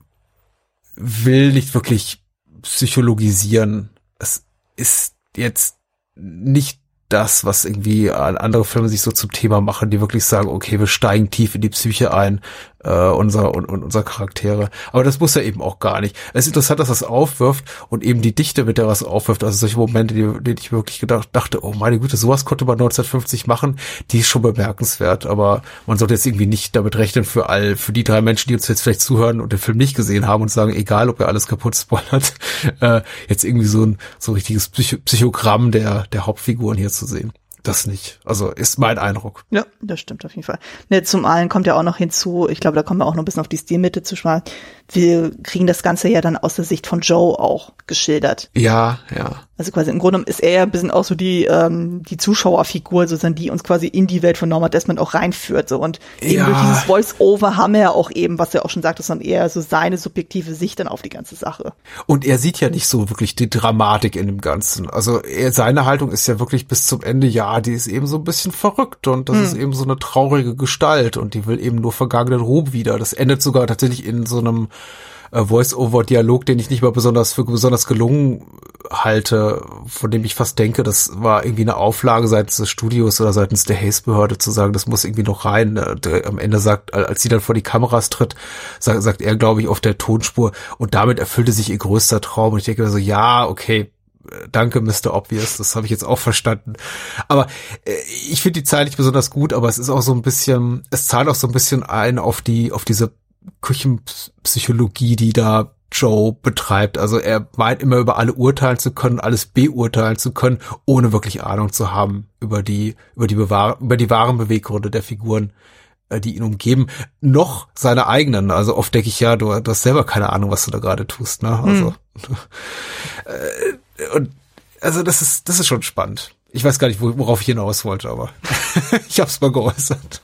will nicht wirklich psychologisieren. Es ist jetzt nicht das, was irgendwie andere Filme sich so zum Thema machen, die wirklich sagen, okay, wir steigen tief in die Psyche ein, äh, unser und, und unser Charaktere. Aber das muss er eben auch gar nicht. Es ist interessant, dass das aufwirft und eben die Dichte, mit der was aufwirft, also solche Momente, die, die ich wirklich gedacht, dachte, oh meine Güte, sowas konnte man 1950 machen, die ist schon bemerkenswert. Aber man sollte jetzt irgendwie nicht damit rechnen für all, für die drei Menschen, die uns jetzt vielleicht zuhören und den Film nicht gesehen haben und sagen, egal, ob er alles kaputt spoilert, *laughs* äh, jetzt irgendwie so ein so ein richtiges Psycho Psychogramm der der Hauptfiguren hier zu sehen das nicht. Also ist mein Eindruck. Ja, das stimmt auf jeden Fall. Ne, zum einen kommt ja auch noch hinzu, ich glaube, da kommen wir auch noch ein bisschen auf die Stilmitte zu sprechen. Wir kriegen das Ganze ja dann aus der Sicht von Joe auch geschildert. Ja, ja. Also quasi im Grunde ist er ja ein bisschen auch so die, ähm, die Zuschauerfigur, sozusagen, die uns quasi in die Welt von Norma Desmond auch reinführt. So. Und eben ja. durch dieses Voice-Over haben wir ja auch eben, was er auch schon sagt, ist dann eher so seine subjektive Sicht dann auf die ganze Sache. Und er sieht ja nicht so wirklich die Dramatik in dem Ganzen. Also er, seine Haltung ist ja wirklich bis zum Ende, ja, die ist eben so ein bisschen verrückt und das hm. ist eben so eine traurige Gestalt und die will eben nur vergangenen Ruhm wieder. Das endet sogar tatsächlich in so einem äh, Voice-over-Dialog, den ich nicht mal besonders für besonders gelungen halte, von dem ich fast denke, das war irgendwie eine Auflage seitens des Studios oder seitens der Haze-Behörde zu sagen, das muss irgendwie noch rein. Äh, der, am Ende sagt, als sie dann vor die Kameras tritt, sagt, sagt er, glaube ich, auf der Tonspur und damit erfüllte sich ihr größter Traum. Und ich denke so, ja, okay, danke Mr. Obvious, das habe ich jetzt auch verstanden. Aber äh, ich finde die Zeit nicht besonders gut, aber es ist auch so ein bisschen, es zahlt auch so ein bisschen ein auf die, auf diese Küchenpsychologie, die da Joe betreibt. Also er meint immer über alle urteilen zu können, alles beurteilen zu können, ohne wirklich Ahnung zu haben über die, über die, Bewahr über die wahren Beweggründe der Figuren, äh, die ihn umgeben, noch seine eigenen. Also oft denke ich ja, du, du hast selber keine Ahnung, was du da gerade tust, ne? Also, hm. *laughs* äh, und, also das ist, das ist schon spannend. Ich weiß gar nicht, worauf ich hinaus wollte, aber *laughs* ich habe es mal geäußert.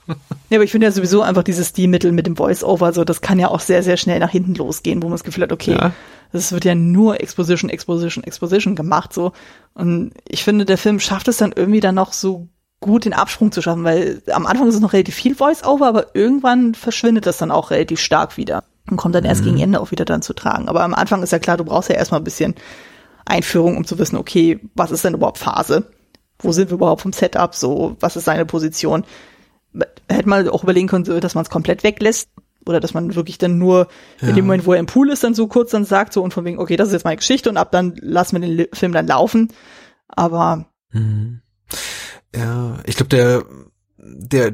Ja, aber ich finde ja sowieso einfach dieses Stilmittel mit dem Voice-Over, so das kann ja auch sehr, sehr schnell nach hinten losgehen, wo man das Gefühl hat, okay, ja. das wird ja nur Exposition, Exposition, Exposition gemacht, so. Und ich finde, der Film schafft es dann irgendwie dann noch so gut den Absprung zu schaffen, weil am Anfang ist es noch relativ viel Voice-Over, aber irgendwann verschwindet das dann auch relativ stark wieder und kommt dann erst mhm. gegen Ende auch wieder dann zu tragen. Aber am Anfang ist ja klar, du brauchst ja erstmal ein bisschen Einführung, um zu wissen, okay, was ist denn überhaupt Phase? Wo sind wir überhaupt vom Setup, so, was ist seine Position. Hätte man auch überlegen können, dass man es komplett weglässt oder dass man wirklich dann nur ja. in dem Moment, wo er im Pool ist, dann so kurz dann sagt so und von wegen, okay, das ist jetzt meine Geschichte und ab dann lassen wir den Film dann laufen. Aber mhm. ja, ich glaube, der, der,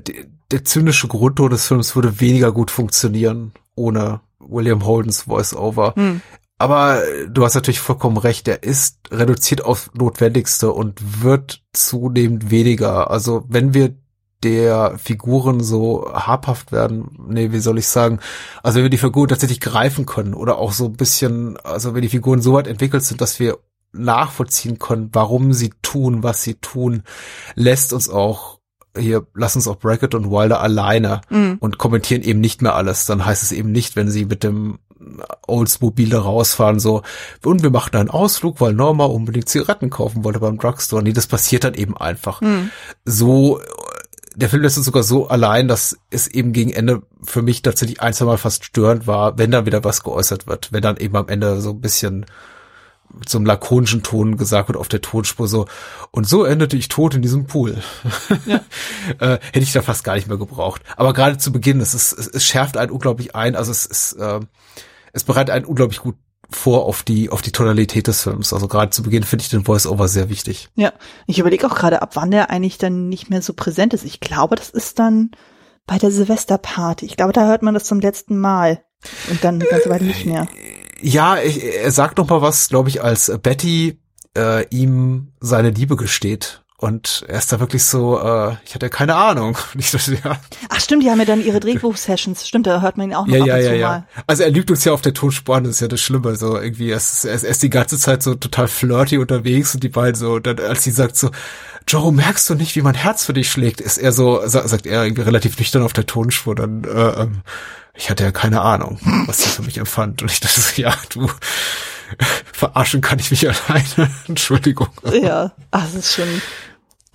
der, zynische Grundton des Films würde weniger gut funktionieren ohne William Holdens Voice-Over. Hm. Aber du hast natürlich vollkommen recht, er ist reduziert auf Notwendigste und wird zunehmend weniger. Also wenn wir der Figuren so habhaft werden, nee, wie soll ich sagen, also wenn wir die Figuren tatsächlich greifen können oder auch so ein bisschen, also wenn die Figuren so weit entwickelt sind, dass wir nachvollziehen können, warum sie tun, was sie tun, lässt uns auch hier lass uns auch Brackett und Wilder alleine mhm. und kommentieren eben nicht mehr alles. Dann heißt es eben nicht, wenn sie mit dem Oldsmobile rausfahren, so, und wir machen einen Ausflug, weil Norma unbedingt Zigaretten kaufen wollte beim Drugstore. Nee, das passiert dann eben einfach. Hm. So, der Film lässt uns sogar so allein, dass es eben gegen Ende für mich tatsächlich ein, zwei Mal fast störend war, wenn dann wieder was geäußert wird, wenn dann eben am Ende so ein bisschen mit so einem lakonischen Ton gesagt wird auf der Tonspur so, und so endete ich tot in diesem Pool. Ja. *laughs* äh, hätte ich da fast gar nicht mehr gebraucht. Aber gerade zu Beginn, es, ist, es, es schärft einen unglaublich ein, also es ist, äh, es bereitet einen unglaublich gut vor auf die auf die Tonalität des Films. Also gerade zu Beginn finde ich den Voice-Over sehr wichtig. Ja, ich überlege auch gerade, ab wann der eigentlich dann nicht mehr so präsent ist. Ich glaube, das ist dann bei der Silvesterparty. Ich glaube, da hört man das zum letzten Mal und dann eine ganze Weile nicht mehr. Ja, er sagt noch mal was, glaube ich, als Betty äh, ihm seine Liebe gesteht und er ist da wirklich so, äh, ich hatte keine Ahnung. Ich dachte, ja. Ach stimmt, die haben ja dann ihre Drehbuch-Sessions. Stimmt, da hört man ihn auch noch ja, ab ja, und ja, zu ja. mal. Also er lügt uns ja auf der Tonspur das ist ja das Schlimme. So irgendwie, er ist, er ist, er ist die ganze Zeit so total flirty unterwegs und die beiden so, dann, als sie sagt so, Joe, merkst du nicht, wie mein Herz für dich schlägt? Ist er so, sagt er irgendwie relativ nüchtern auf der Tonspur, dann, äh, ähm, ich hatte ja keine Ahnung, was sie für mich empfand. Und ich dachte so, ja, du, verarschen kann ich mich alleine. *laughs* Entschuldigung. Ja, ach, es ist schon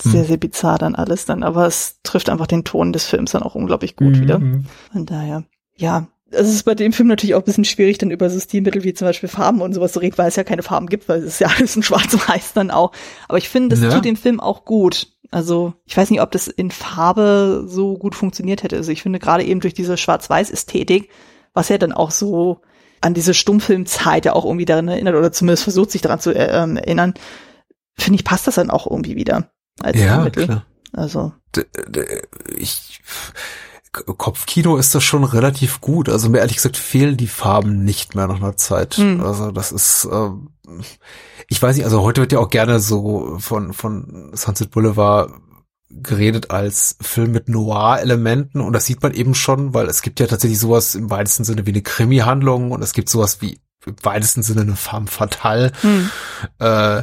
sehr, sehr bizarr dann alles dann, aber es trifft einfach den Ton des Films dann auch unglaublich gut mhm. wieder. Von daher, ja, es ist bei dem Film natürlich auch ein bisschen schwierig, dann über so Stilmittel wie zum Beispiel Farben und sowas zu reden, weil es ja keine Farben gibt, weil es ist ja *laughs* alles in Schwarz-Weiß dann auch. Aber ich finde, das ja. tut dem Film auch gut. Also ich weiß nicht, ob das in Farbe so gut funktioniert hätte. Also ich finde gerade eben durch diese Schwarz-Weiß-Ästhetik, was ja dann auch so an diese Stummfilmzeit ja auch irgendwie daran erinnert oder zumindest versucht sich daran zu äh, ähm, erinnern, finde ich, passt das dann auch irgendwie wieder als ja, Mittel. Klar. Also ich Kopfkino ist das schon relativ gut. Also mir ehrlich gesagt fehlen die Farben nicht mehr nach einer Zeit. Hm. Also das ist, ähm, ich weiß nicht, also heute wird ja auch gerne so von, von Sunset Boulevard geredet als Film mit Noir-Elementen und das sieht man eben schon, weil es gibt ja tatsächlich sowas im weitesten Sinne wie eine Krimi-Handlung und es gibt sowas wie im weitesten Sinne eine Femme fatale. Hm. Äh,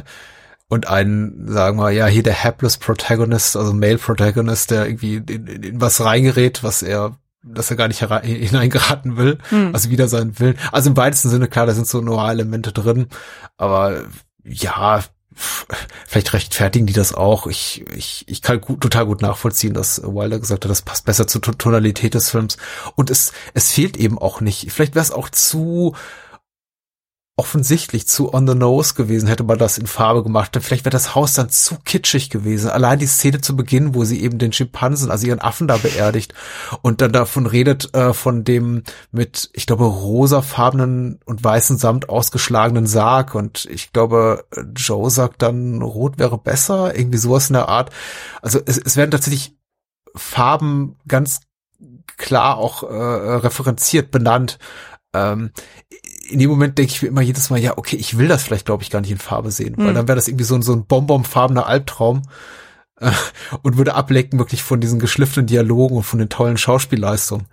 und einen, sagen wir, ja, hier der hapless Protagonist, also Male Protagonist, der irgendwie in, in, in was reingerät, was er dass er gar nicht *laughs* hineingeraten will, hm. also wieder seinen Willen. Also im weitesten Sinne, klar, da sind so Noir-Elemente drin, aber ja, vielleicht rechtfertigen die das auch. Ich, ich, ich kann gut, total gut nachvollziehen, dass Wilder gesagt hat, das passt besser zur Tonalität des Films. Und es, es fehlt eben auch nicht. Vielleicht wäre es auch zu, offensichtlich zu on the nose gewesen, hätte man das in Farbe gemacht. Vielleicht wäre das Haus dann zu kitschig gewesen. Allein die Szene zu Beginn, wo sie eben den Schimpansen, also ihren Affen da beerdigt und dann davon redet, äh, von dem mit, ich glaube, rosafarbenen und weißen Samt ausgeschlagenen Sarg. Und ich glaube, Joe sagt dann, rot wäre besser, irgendwie sowas in der Art. Also es, es werden tatsächlich Farben ganz klar auch äh, referenziert, benannt. Ähm, in dem Moment denke ich mir immer jedes Mal, ja, okay, ich will das vielleicht, glaube ich, gar nicht in Farbe sehen, mhm. weil hm. dann wäre das irgendwie so ein, so ein bonbonfarbener Albtraum äh, und würde ablecken wirklich von diesen geschliffenen Dialogen und von den tollen Schauspielleistungen.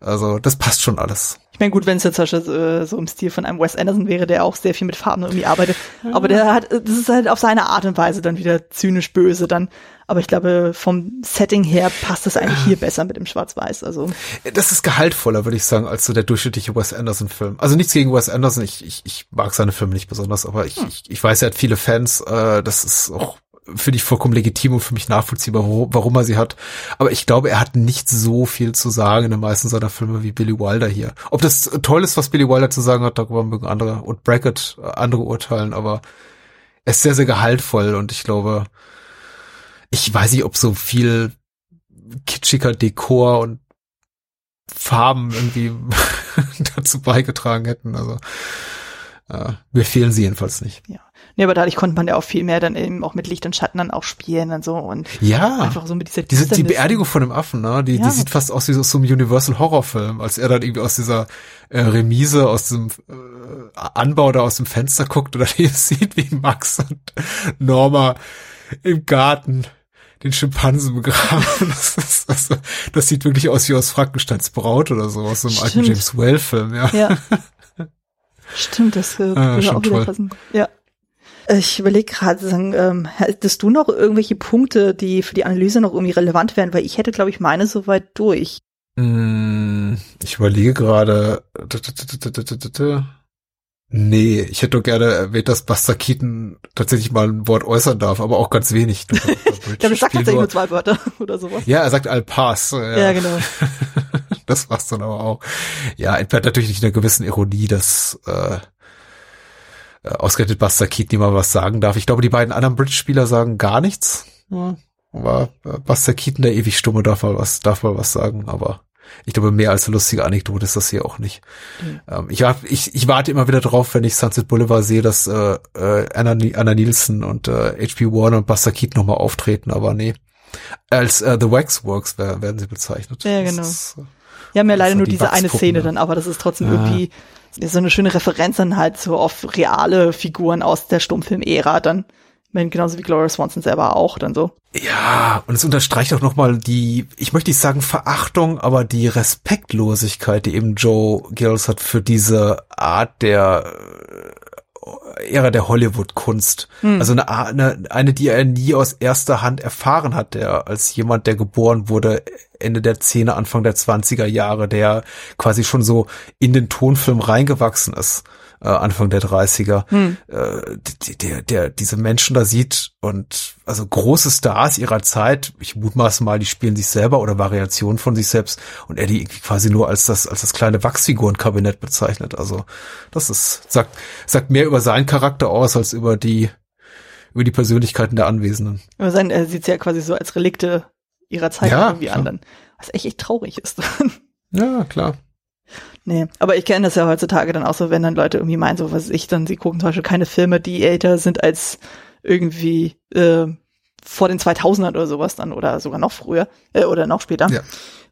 Also das passt schon alles. Ich meine, gut, wenn es jetzt äh, so im Stil von einem Wes Anderson wäre, der auch sehr viel mit Farben irgendwie arbeitet, aber der hat, das ist halt auf seine Art und Weise dann wieder zynisch böse dann. Aber ich glaube, vom Setting her passt das eigentlich hier besser mit dem Schwarz-Weiß. Also das ist gehaltvoller, würde ich sagen, als so der durchschnittliche Wes Anderson-Film. Also nichts gegen Wes Anderson. Ich, ich, ich mag seine Filme nicht besonders, aber ich, hm. ich, ich weiß, er hat viele Fans. Äh, das ist auch finde ich vollkommen legitim und für mich nachvollziehbar, warum er sie hat. Aber ich glaube, er hat nicht so viel zu sagen in den meisten seiner Filme wie Billy Wilder hier. Ob das toll ist, was Billy Wilder zu sagen hat, darüber mögen andere und Brackett äh, andere urteilen, aber er ist sehr, sehr gehaltvoll und ich glaube, ich weiß nicht, ob so viel kitschiger Dekor und Farben irgendwie *laughs* dazu beigetragen hätten. Also äh, mir fehlen sie jedenfalls nicht. Ja. Nee, aber dadurch konnte man ja auch viel mehr dann eben auch mit Licht und Schatten dann auch spielen und so und ja, einfach so mit dieser diese, die Beerdigung von dem Affen, ne? Die, ja. die sieht fast aus wie so, so einem Universal Horrorfilm, als er dann irgendwie aus dieser äh, Remise, aus dem äh, Anbau da aus dem Fenster guckt oder *laughs* hier sieht, wie Max und Norma im Garten den Schimpansen begraben. *laughs* Das, ist, also, das sieht wirklich aus wie aus Frankensteins Braut oder so, aus so einem Stimmt. alten James Well-Film, ja. ja. *laughs* Stimmt, das äh, ah, auch wieder passen. Ja. Ich überlege gerade, ähm, hättest du noch irgendwelche Punkte, die für die Analyse noch irgendwie relevant wären? Weil ich hätte, glaube ich, meine soweit durch. Mm, ich überlege gerade. Nee, ich hätte doch gerne erwähnt, dass Buster Keaton tatsächlich mal ein Wort äußern darf, aber auch ganz wenig. *laughs* ich glaube, er sagt tatsächlich nur zwei Wörter *laughs* oder sowas. Ja, er sagt Al Pass. Ja, ja genau. *laughs* das war's dann aber auch. Ja, entbehrt natürlich nicht einer gewissen Ironie, dass äh, äh ausgerechnet Buster Keaton mal was sagen darf. Ich glaube, die beiden anderen Bridge-Spieler sagen gar nichts. Ja, aber äh, Buster Keaton, der ewig Stumme, darf mal was, darf mal was sagen, aber ich glaube, mehr als eine lustige Anekdote ist das hier auch nicht. Mhm. Ähm, ich, ich, ich warte immer wieder drauf, wenn ich Sunset Boulevard sehe, dass äh, äh, Anna, Anna Nielsen und äh, H.P. Warner und Buster Keaton nochmal auftreten, aber nee. Als äh, The Waxworks werden sie bezeichnet. Ja, genau. Ist, äh, Wir haben ja leider nur die diese eine Szene dann, aber das ist trotzdem ja. irgendwie so eine schöne Referenz dann halt so auf reale Figuren aus der Stummfilm-Ära dann. Meine, genauso wie Gloria Swanson selber auch dann so. Ja, und es unterstreicht auch nochmal die, ich möchte nicht sagen Verachtung, aber die Respektlosigkeit, die eben Joe Gills hat für diese Art der äh, Ära der Hollywood-Kunst. Hm. Also eine, eine, eine, die er nie aus erster Hand erfahren hat, der als jemand, der geboren wurde Ende der Zehner, Anfang der Zwanziger Jahre, der quasi schon so in den Tonfilm reingewachsen ist äh, Anfang der 30er, hm. äh, die, der, der diese Menschen da sieht und also große Stars ihrer Zeit, ich mutmaße mal, die spielen sich selber oder Variationen von sich selbst und er die quasi nur als das, als das kleine Wachsfigurenkabinett bezeichnet. Also das ist, sagt, sagt mehr über seinen Charakter aus als über die, über die Persönlichkeiten der Anwesenden. Aber sein, er sieht ja quasi so als Relikte ihrer Zeit ja, irgendwie klar. an, was echt, echt traurig ist. *laughs* ja, klar. Nee, aber ich kenne das ja heutzutage dann auch so, wenn dann Leute irgendwie meinen, so was ich dann, sie gucken zum Beispiel keine Filme, die älter sind als irgendwie äh, vor den 2000ern oder sowas dann oder sogar noch früher äh, oder noch später. Ja.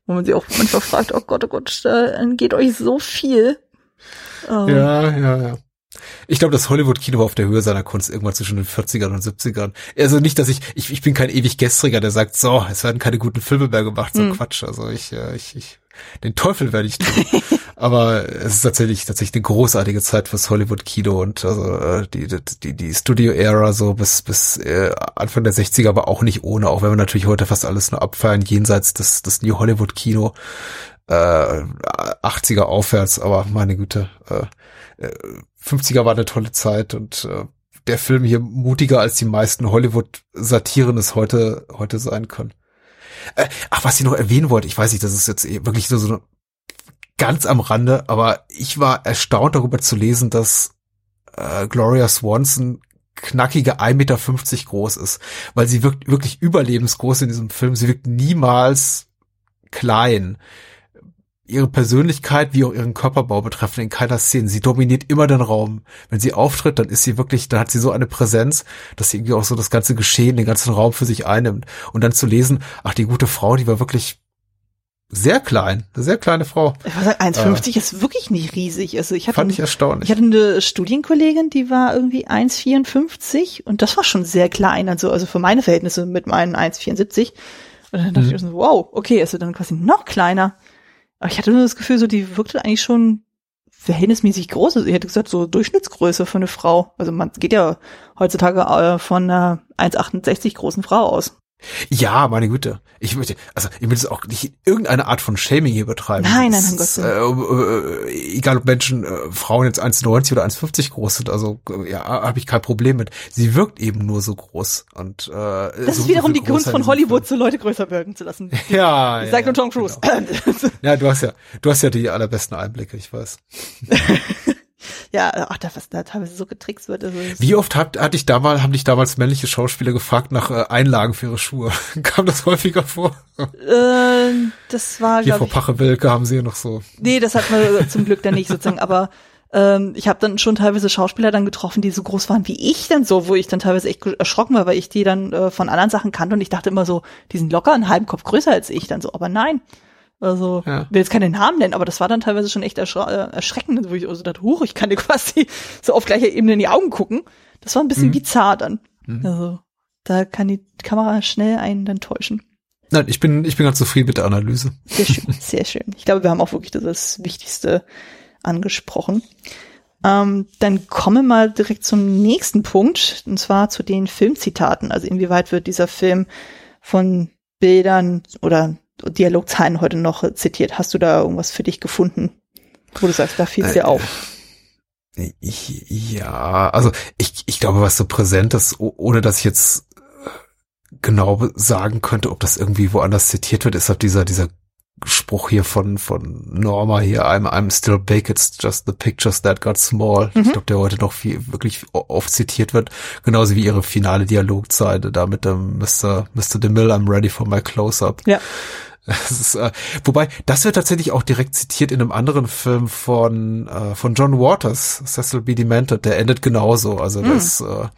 Wo man sich auch manchmal fragt, oh Gott, oh Gott, da geht euch so viel. Ähm, ja, ja, ja. Ich glaube, das Hollywood-Kino war auf der Höhe seiner Kunst irgendwann zwischen den 40ern und 70ern. Also nicht, dass ich, ich, ich bin kein ewig Gestriger, der sagt, so, es werden keine guten Filme mehr gemacht, so hm. Quatsch. Also ich, äh, ich, ich den Teufel werde ich tun. *laughs* Aber es ist tatsächlich tatsächlich eine großartige Zeit fürs Hollywood-Kino und also äh, die die die Studio-Ära so bis bis äh, Anfang der 60er, aber auch nicht ohne, auch wenn wir natürlich heute fast alles nur abfeiern jenseits des des New Hollywood-Kino äh, 80er aufwärts. Aber meine Güte, äh, 50er äh, war eine tolle Zeit und äh, der Film hier mutiger als die meisten Hollywood-Satiren es heute heute sein können. Äh, ach, was ich noch erwähnen wollte, ich weiß nicht, das ist jetzt wirklich nur so ganz am Rande, aber ich war erstaunt darüber zu lesen, dass äh, Gloria Swanson knackige 1,50 Meter groß ist, weil sie wirkt wirklich überlebensgroß in diesem Film. Sie wirkt niemals klein ihre Persönlichkeit wie auch ihren Körperbau betreffen in keiner Szene. Sie dominiert immer den Raum. Wenn sie auftritt, dann ist sie wirklich, dann hat sie so eine Präsenz, dass sie irgendwie auch so das ganze Geschehen, den ganzen Raum für sich einnimmt. Und dann zu lesen, ach, die gute Frau, die war wirklich sehr klein, eine sehr kleine Frau. Ich würde sagen, 1,50 äh, ist wirklich nicht riesig. Also ich hatte, fand ich erstaunlich. Ich hatte eine Studienkollegin, die war irgendwie 1,54 und das war schon sehr klein, also, also für meine Verhältnisse mit meinen 1,74. Und dann dachte mhm. ich so, wow, okay, ist sie dann quasi noch kleiner. Aber ich hatte nur das Gefühl, so die wirkte eigentlich schon verhältnismäßig groß. Also ich hätte gesagt, so Durchschnittsgröße für eine Frau. Also man geht ja heutzutage äh, von einer 1,68 großen Frau aus. Ja, meine Güte. Ich möchte, also ich will es auch nicht irgendeine Art von Shaming hier betreiben. Nein, nein, nein, Gott. Äh, äh, egal ob Menschen, äh, Frauen jetzt 1,90 oder 1,50 groß sind, also äh, ja, habe ich kein Problem mit. Sie wirkt eben nur so groß. Und äh, Das so ist wiederum die Kunst von Hollywood, so Leute größer wirken zu lassen. *laughs* Ja. Ich sag nur Tom Cruise. Genau. *laughs* ja, du hast ja, du hast ja die allerbesten Einblicke, ich weiß. *laughs* ja, ach, da, was da teilweise so getrickst wird. Also Wie oft habt, hatte ich damals, haben dich damals männliche Schauspieler gefragt nach äh, Einlagen für ihre Schuhe? *laughs* Kam das häufiger vor? Äh, das war, Hier vor Pache-Wilke haben sie ja noch so. Nee, das hat man zum Glück dann nicht sozusagen, aber ähm, ich habe dann schon teilweise Schauspieler dann getroffen, die so groß waren wie ich dann so, wo ich dann teilweise echt erschrocken war, weil ich die dann äh, von anderen Sachen kannte und ich dachte immer so, die sind locker einen halben Kopf größer als ich dann so, aber nein. Also, ja. will jetzt keinen Namen nennen, aber das war dann teilweise schon echt äh, erschreckend, wo ich also dachte, huch, ich kann dir *laughs* quasi so auf gleicher Ebene in die Augen gucken. Das war ein bisschen mhm. bizarr dann. Mhm. Also, da kann die Kamera schnell einen dann täuschen. Nein, ich bin, ich bin ganz zufrieden mit der Analyse. Sehr schön, *laughs* sehr schön. Ich glaube, wir haben auch wirklich das Wichtigste angesprochen. Ähm, dann kommen wir mal direkt zum nächsten Punkt, und zwar zu den Filmzitaten. Also inwieweit wird dieser Film von Bildern oder Dialogzeilen heute noch zitiert. Hast du da irgendwas für dich gefunden, wo du sagst, da fiel es dir äh, auf? Ja, also ich, ich glaube, was so präsent ist, ohne dass ich jetzt genau sagen könnte, ob das irgendwie woanders zitiert wird, ist halt dieser, dieser Spruch hier von, von Norma hier, I'm, I'm still big, it's just the pictures that got small. Mhm. Ich glaube, der heute noch viel, wirklich oft zitiert wird. Genauso wie ihre finale Dialogzeile da mit dem Mr. Mr. DeMille, I'm ready for my close-up. Ja. Das ist, äh, wobei, das wird tatsächlich auch direkt zitiert in einem anderen Film von, äh, von John Waters, Cecil B. Demented, der endet genauso. Also mm. das äh,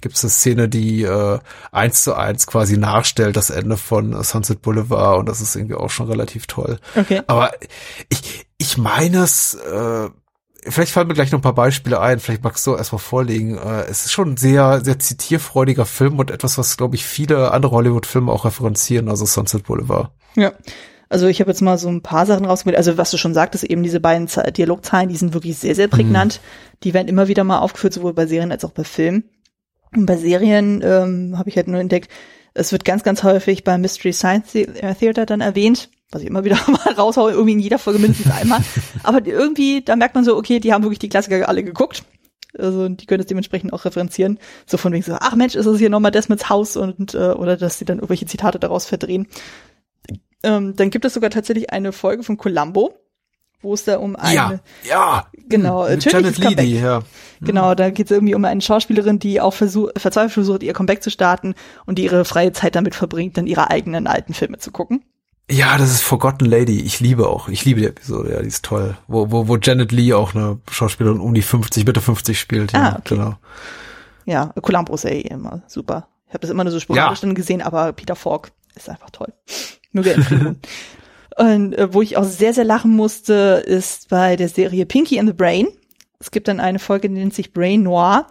gibt es eine Szene, die äh, eins zu eins quasi nachstellt, das Ende von Sunset Boulevard und das ist irgendwie auch schon relativ toll. Okay. Aber ich, ich meine es, äh, vielleicht fallen mir gleich noch ein paar Beispiele ein, vielleicht magst du erstmal vorlegen. Äh, es ist schon ein sehr, sehr zitierfreudiger Film und etwas, was, glaube ich, viele andere Hollywood-Filme auch referenzieren, also Sunset Boulevard. Ja. Also ich habe jetzt mal so ein paar Sachen rausgewählt. Also was du schon sagtest, eben diese beiden Dialogzeilen, die sind wirklich sehr, sehr prägnant. Mhm. Die werden immer wieder mal aufgeführt, sowohl bei Serien als auch bei Filmen. Und bei Serien ähm, habe ich halt nur entdeckt, es wird ganz, ganz häufig beim Mystery Science Theater dann erwähnt. was ich immer wieder *laughs* mal raushaue, irgendwie in jeder Folge mindestens einmal. Aber irgendwie, da merkt man so, okay, die haben wirklich die Klassiker alle geguckt. Also die können es dementsprechend auch referenzieren. So von wegen so, ach Mensch, ist es hier nochmal Desmonds Haus und äh, oder dass sie dann irgendwelche Zitate daraus verdrehen. Ähm, dann gibt es sogar tatsächlich eine Folge von Columbo, wo es da um eine ja, ja. genau Mit tödliches Janet Comeback. ja. Genau, da geht es irgendwie um eine Schauspielerin, die auch versuch, verzweifelt versucht, ihr Comeback zu starten und die ihre freie Zeit damit verbringt, dann ihre eigenen alten Filme zu gucken. Ja, das ist Forgotten Lady. Ich liebe auch. Ich liebe die Episode. Ja, die ist toll. Wo, wo, wo Janet Lee auch eine Schauspielerin um die 50, Mitte 50 spielt. Ja, Ah, okay. genau. Ja, Columbo ist ja eh immer super. Ich habe das immer nur so sporadisch Ja. dann gesehen, aber Peter Falk ist einfach toll. Frieden ruhen. *laughs* Und äh, wo ich auch sehr, sehr lachen musste, ist bei der Serie Pinky and the Brain. Es gibt dann eine Folge, die nennt sich Brain Noir.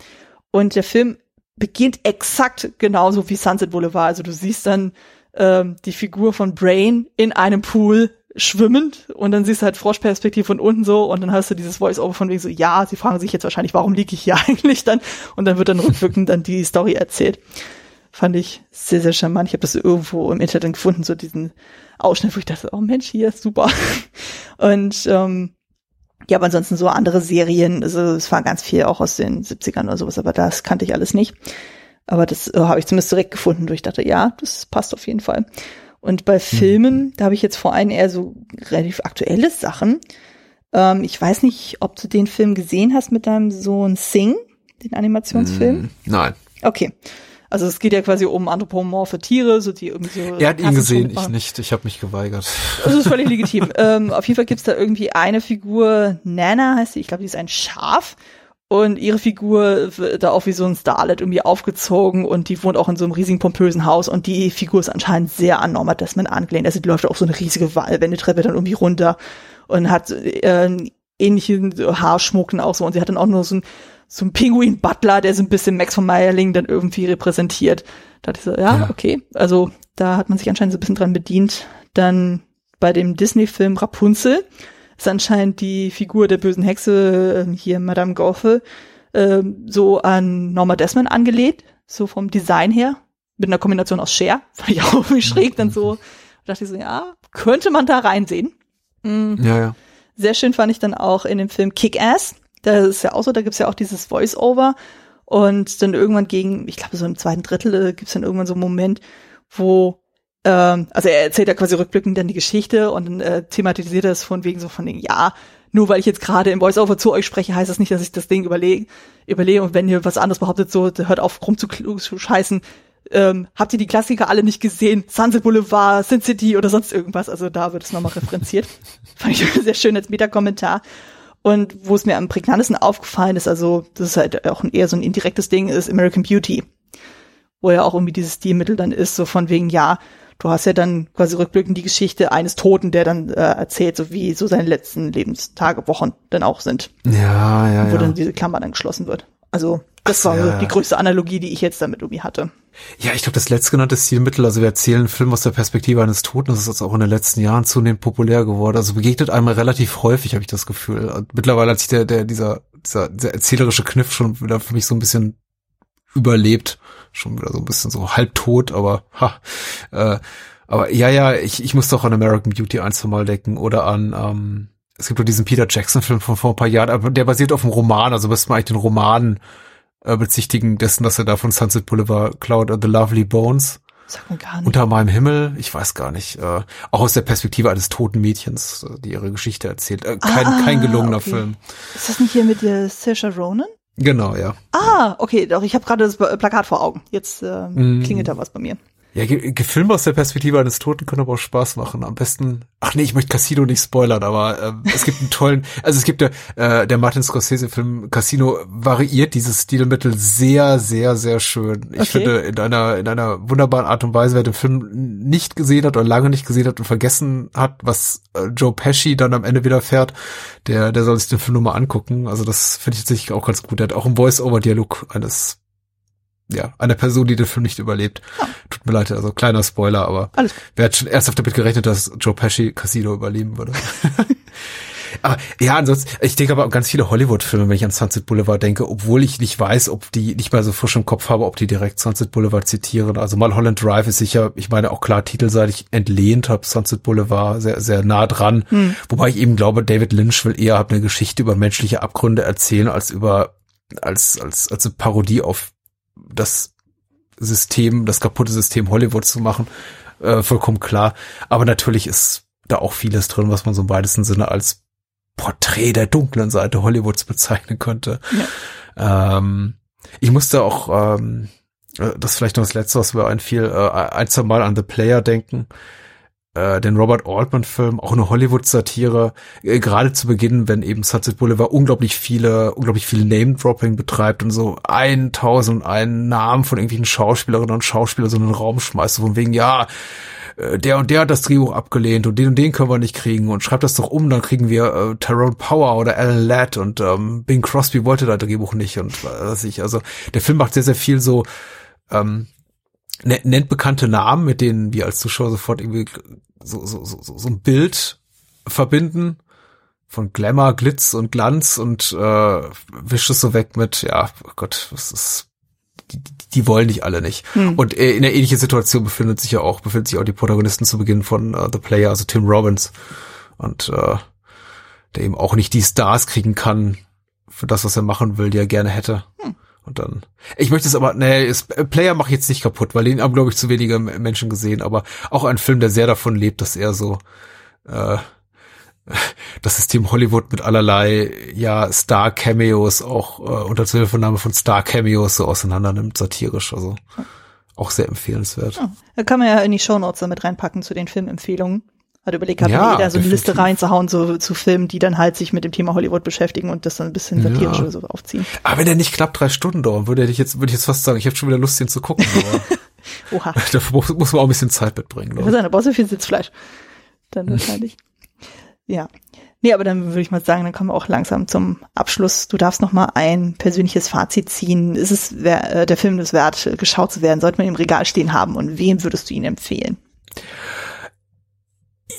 Und der Film beginnt exakt genauso wie Sunset Boulevard. Also du siehst dann ähm, die Figur von Brain in einem Pool schwimmend und dann siehst du halt Froschperspektive von unten so und dann hast du dieses Voice-Over von wegen so, ja, sie fragen sich jetzt wahrscheinlich, warum liege ich hier *laughs* eigentlich dann? Und dann wird dann rückwirkend dann die Story erzählt. Fand ich sehr, sehr charmant. Ich habe das irgendwo im Internet gefunden, so diesen Ausschnitt, wo ich dachte, oh Mensch, hier, super. *laughs* Und ähm, ja, aber ansonsten so andere Serien, also es war ganz viel auch aus den 70ern oder sowas, aber das kannte ich alles nicht. Aber das äh, habe ich zumindest direkt gefunden, wo ich dachte, ja, das passt auf jeden Fall. Und bei Filmen, da habe ich jetzt vor allem eher so relativ aktuelle Sachen. Ähm, ich weiß nicht, ob du den Film gesehen hast mit deinem Sohn Sing, den Animationsfilm. Mm, Nein. Okay. Also es geht ja quasi um anthropomorphe Tiere, so die irgendwie so. Er hat ihn gesehen, ich machen. nicht. Ich habe mich geweigert. Das ist völlig legitim. *laughs* ähm, auf jeden Fall gibt's da irgendwie eine Figur, Nana heißt sie, ich glaube, die ist ein Schaf. Und ihre Figur wird da auch wie so ein Starlet irgendwie aufgezogen und die wohnt auch in so einem riesigen pompösen Haus und die Figur ist anscheinend sehr an Norma Desmond angelehnt. Also die läuft auch so eine riesige Waldwendetreppe dann irgendwie runter und hat äh, ähnlichen so Haarschmuck und auch so und sie hat dann auch nur so ein so ein Pinguin-Butler, der so ein bisschen Max von Meyerling dann irgendwie repräsentiert. Da dachte ich so, ja, Ja. okay. Also da hat man sich anscheinend so ein bisschen dran bedient. Dann bei dem Disney-Film Rapunzel ist anscheinend die Figur der bösen Hexe, äh, hier Madame Gothel, äh, so an Norma Desmond angelehnt, so vom Design her, mit einer Kombination aus Cher. *laughs* Fand ich auch irgendwie schräg, dann so, da dachte ich so, ja, könnte man da reinsehen. Mm. Ja, ja. Sehr schön fand ich dann auch in dem Film Kick-Ass. Da ist ja auch so, da gibt's ja auch dieses Voice-Over. Und dann irgendwann gegen, ich glaube, so im zweiten Drittel äh, gibt's dann irgendwann so einen Moment, wo, ähm, also er erzählt ja quasi rückblickend dann die Geschichte und dann äh, thematisiert er es von wegen so von den, ja, nur weil ich jetzt gerade im Voice-Over zu euch spreche, heißt das nicht, dass ich das Ding überlege, überlege und wenn ihr was anderes behauptet, so, hört auf rumzuscheißen, ähm, habt ihr die Klassiker alle nicht gesehen? Sunset Boulevard, Sin City oder sonst irgendwas? Also da wird es nochmal referenziert. *laughs* Fand ich *laughs* sehr schön als Meta-Kommentar. Und wo es mir am prägnantesten aufgefallen ist, also das ist halt auch ein, eher so ein indirektes Ding, ist American Beauty. Wo ja auch irgendwie dieses Stilmittel dann ist, so von wegen, ja, du hast ja dann quasi rückblickend die Geschichte eines Toten, der dann äh, erzählt, so wie so seine letzten Lebenstage, Wochen dann auch sind, Ja, ja, wo ja. dann diese Klammer dann geschlossen wird. Also das Ach war ja. die größte Analogie, die ich jetzt damit irgendwie hatte. Ja, ich glaube, das letztgenannte Stilmittel, also wir erzählen einen Film aus der Perspektive eines Toten, das ist jetzt auch in den letzten Jahren zunehmend populär geworden. Also begegnet einmal relativ häufig, habe ich das Gefühl. Und mittlerweile hat sich der, der, dieser, dieser, dieser erzählerische Kniff schon wieder für mich so ein bisschen überlebt. Schon wieder so ein bisschen so halbtot, aber ha. Äh, aber ja, ja, ich, ich muss doch an American Beauty ein, zwei Mal denken oder an, ähm, es gibt doch diesen Peter Jackson-Film von vor ein paar Jahren, aber der basiert auf einem Roman, also müsste man eigentlich den Roman äh, bezichtigen dessen, dass er da von Sunset Boulevard klaut, uh, The Lovely Bones. Sagt man gar nicht. Unter meinem Himmel, ich weiß gar nicht, äh, auch aus der Perspektive eines toten Mädchens, äh, die ihre Geschichte erzählt. Äh, kein, Ah, kein gelungener okay. Film. ist das nicht hier mit der Saoirse Ronan? Genau, ja. Ah, okay, doch, ich habe gerade das Pla- Plakat vor Augen. Jetzt äh, Mm. klingelt da was bei mir. Ja, ge Gefilme aus der Perspektive eines Toten können aber auch Spaß machen. Am besten, ach nee, ich möchte Casino nicht spoilern, aber äh, es gibt einen tollen, *laughs* also es gibt der, äh, der Martin Scorsese-Film Casino variiert dieses Stilmittel sehr, sehr, sehr schön. Ich Okay. finde, in einer, in einer wunderbaren Art und Weise, wer den Film nicht gesehen hat oder lange nicht gesehen hat und vergessen hat, was äh, Joe Pesci dann am Ende wieder fährt, der, der soll sich den Film nur mal angucken. Also das finde ich tatsächlich auch ganz gut. Der hat auch einen Voice-Over-Dialog eines ja, einer Person, die den Film nicht überlebt. Tut mir leid, also kleiner Spoiler, aber Alles wer hat schon ernsthaft damit gerechnet, dass Joe Pesci Casino überleben würde? *laughs* Aber ja, ansonsten, ich denke aber an ganz viele Hollywood-Filme, wenn ich an Sunset Boulevard denke, obwohl ich nicht weiß, ob die, nicht mal so frisch im Kopf habe, ob die direkt Sunset Boulevard zitieren. Also mal Holland Drive ist sicher, ich meine auch klar titelseitig entlehnt, habe Sunset Boulevard sehr, sehr nah dran. Hm. Wobei ich eben glaube, David Lynch will eher eine Geschichte über menschliche Abgründe erzählen, als über, als, als, als eine Parodie auf das System, das kaputte System Hollywood zu machen. Äh, vollkommen klar. Aber natürlich ist da auch vieles drin, was man so im weitesten Sinne als Porträt der dunklen Seite Hollywoods bezeichnen könnte. Ja. Ähm, ich musste auch, ähm, äh, das vielleicht noch das Letzte, was mir einfiel, äh, ein, zwei Mal an The Player denken. Äh, den Robert Altman-Film, auch eine Hollywood-Satire, äh, gerade zu Beginn, wenn eben Sunset Boulevard unglaublich viele, unglaublich viel Name-Dropping betreibt und so 1000 einen Namen von irgendwelchen Schauspielerinnen und Schauspielern so in den Raum schmeißt, von wegen, ja, äh, der und der hat das Drehbuch abgelehnt und den und den können wir nicht kriegen und schreibt das doch um, dann kriegen wir äh, Tyrone Power oder Alan Ladd und ähm, Bing Crosby wollte das Drehbuch nicht und was ich, also der Film macht sehr, sehr viel so, ähm, nennt bekannte Namen, mit denen wir als Zuschauer sofort irgendwie so, so, so, so ein Bild verbinden von Glamour, Glitz und Glanz und äh, wischt es so weg mit, ja, oh Gott, was ist die, die wollen dich alle nicht. Hm. Und äh, in einer ähnlichen Situation befindet sich ja auch, befinden sich auch die Protagonisten zu Beginn von uh, The Player, also Tim Robbins. Und äh, der eben auch nicht die Stars kriegen kann für das, was er machen will, die er gerne hätte. Hm. Und dann. Ich möchte es aber, nee, ist, äh, Player mache ich jetzt nicht kaputt, weil den haben, glaube ich, zu wenige Menschen gesehen, aber auch ein Film, der sehr davon lebt, dass er so äh, *laughs* das System Hollywood mit allerlei ja Star-Cameos auch äh, unter Zuhilfenahme von Star-Cameos so auseinander nimmt, satirisch. Also auch sehr empfehlenswert. Ja, da kann man ja in die Shownotes damit reinpacken zu den Filmempfehlungen. Hat überlegt, hat ja, jeder so eine Liste reinzuhauen, so zu Filmen, die dann halt sich mit dem Thema Hollywood beschäftigen und das dann ein bisschen satirisch ja. oder so aufziehen. Aber wenn der nicht knapp drei Stunden dauert, würde ich jetzt, würde ich jetzt fast sagen, ich habe schon wieder Lust, den zu gucken. Aber *laughs* Oha. *laughs* Dafür muss, muss man auch ein bisschen Zeit mitbringen. Ich sagen, da brauchst du viel Sitzfleisch. Dann *laughs* wahrscheinlich. Ja. Nee, aber dann würde ich mal sagen, dann kommen wir auch langsam zum Abschluss. Du darfst noch mal ein persönliches Fazit ziehen. Ist es wer, äh, der Film des wert, geschaut zu werden? Sollte man im Regal stehen haben? Und wem würdest du ihn empfehlen?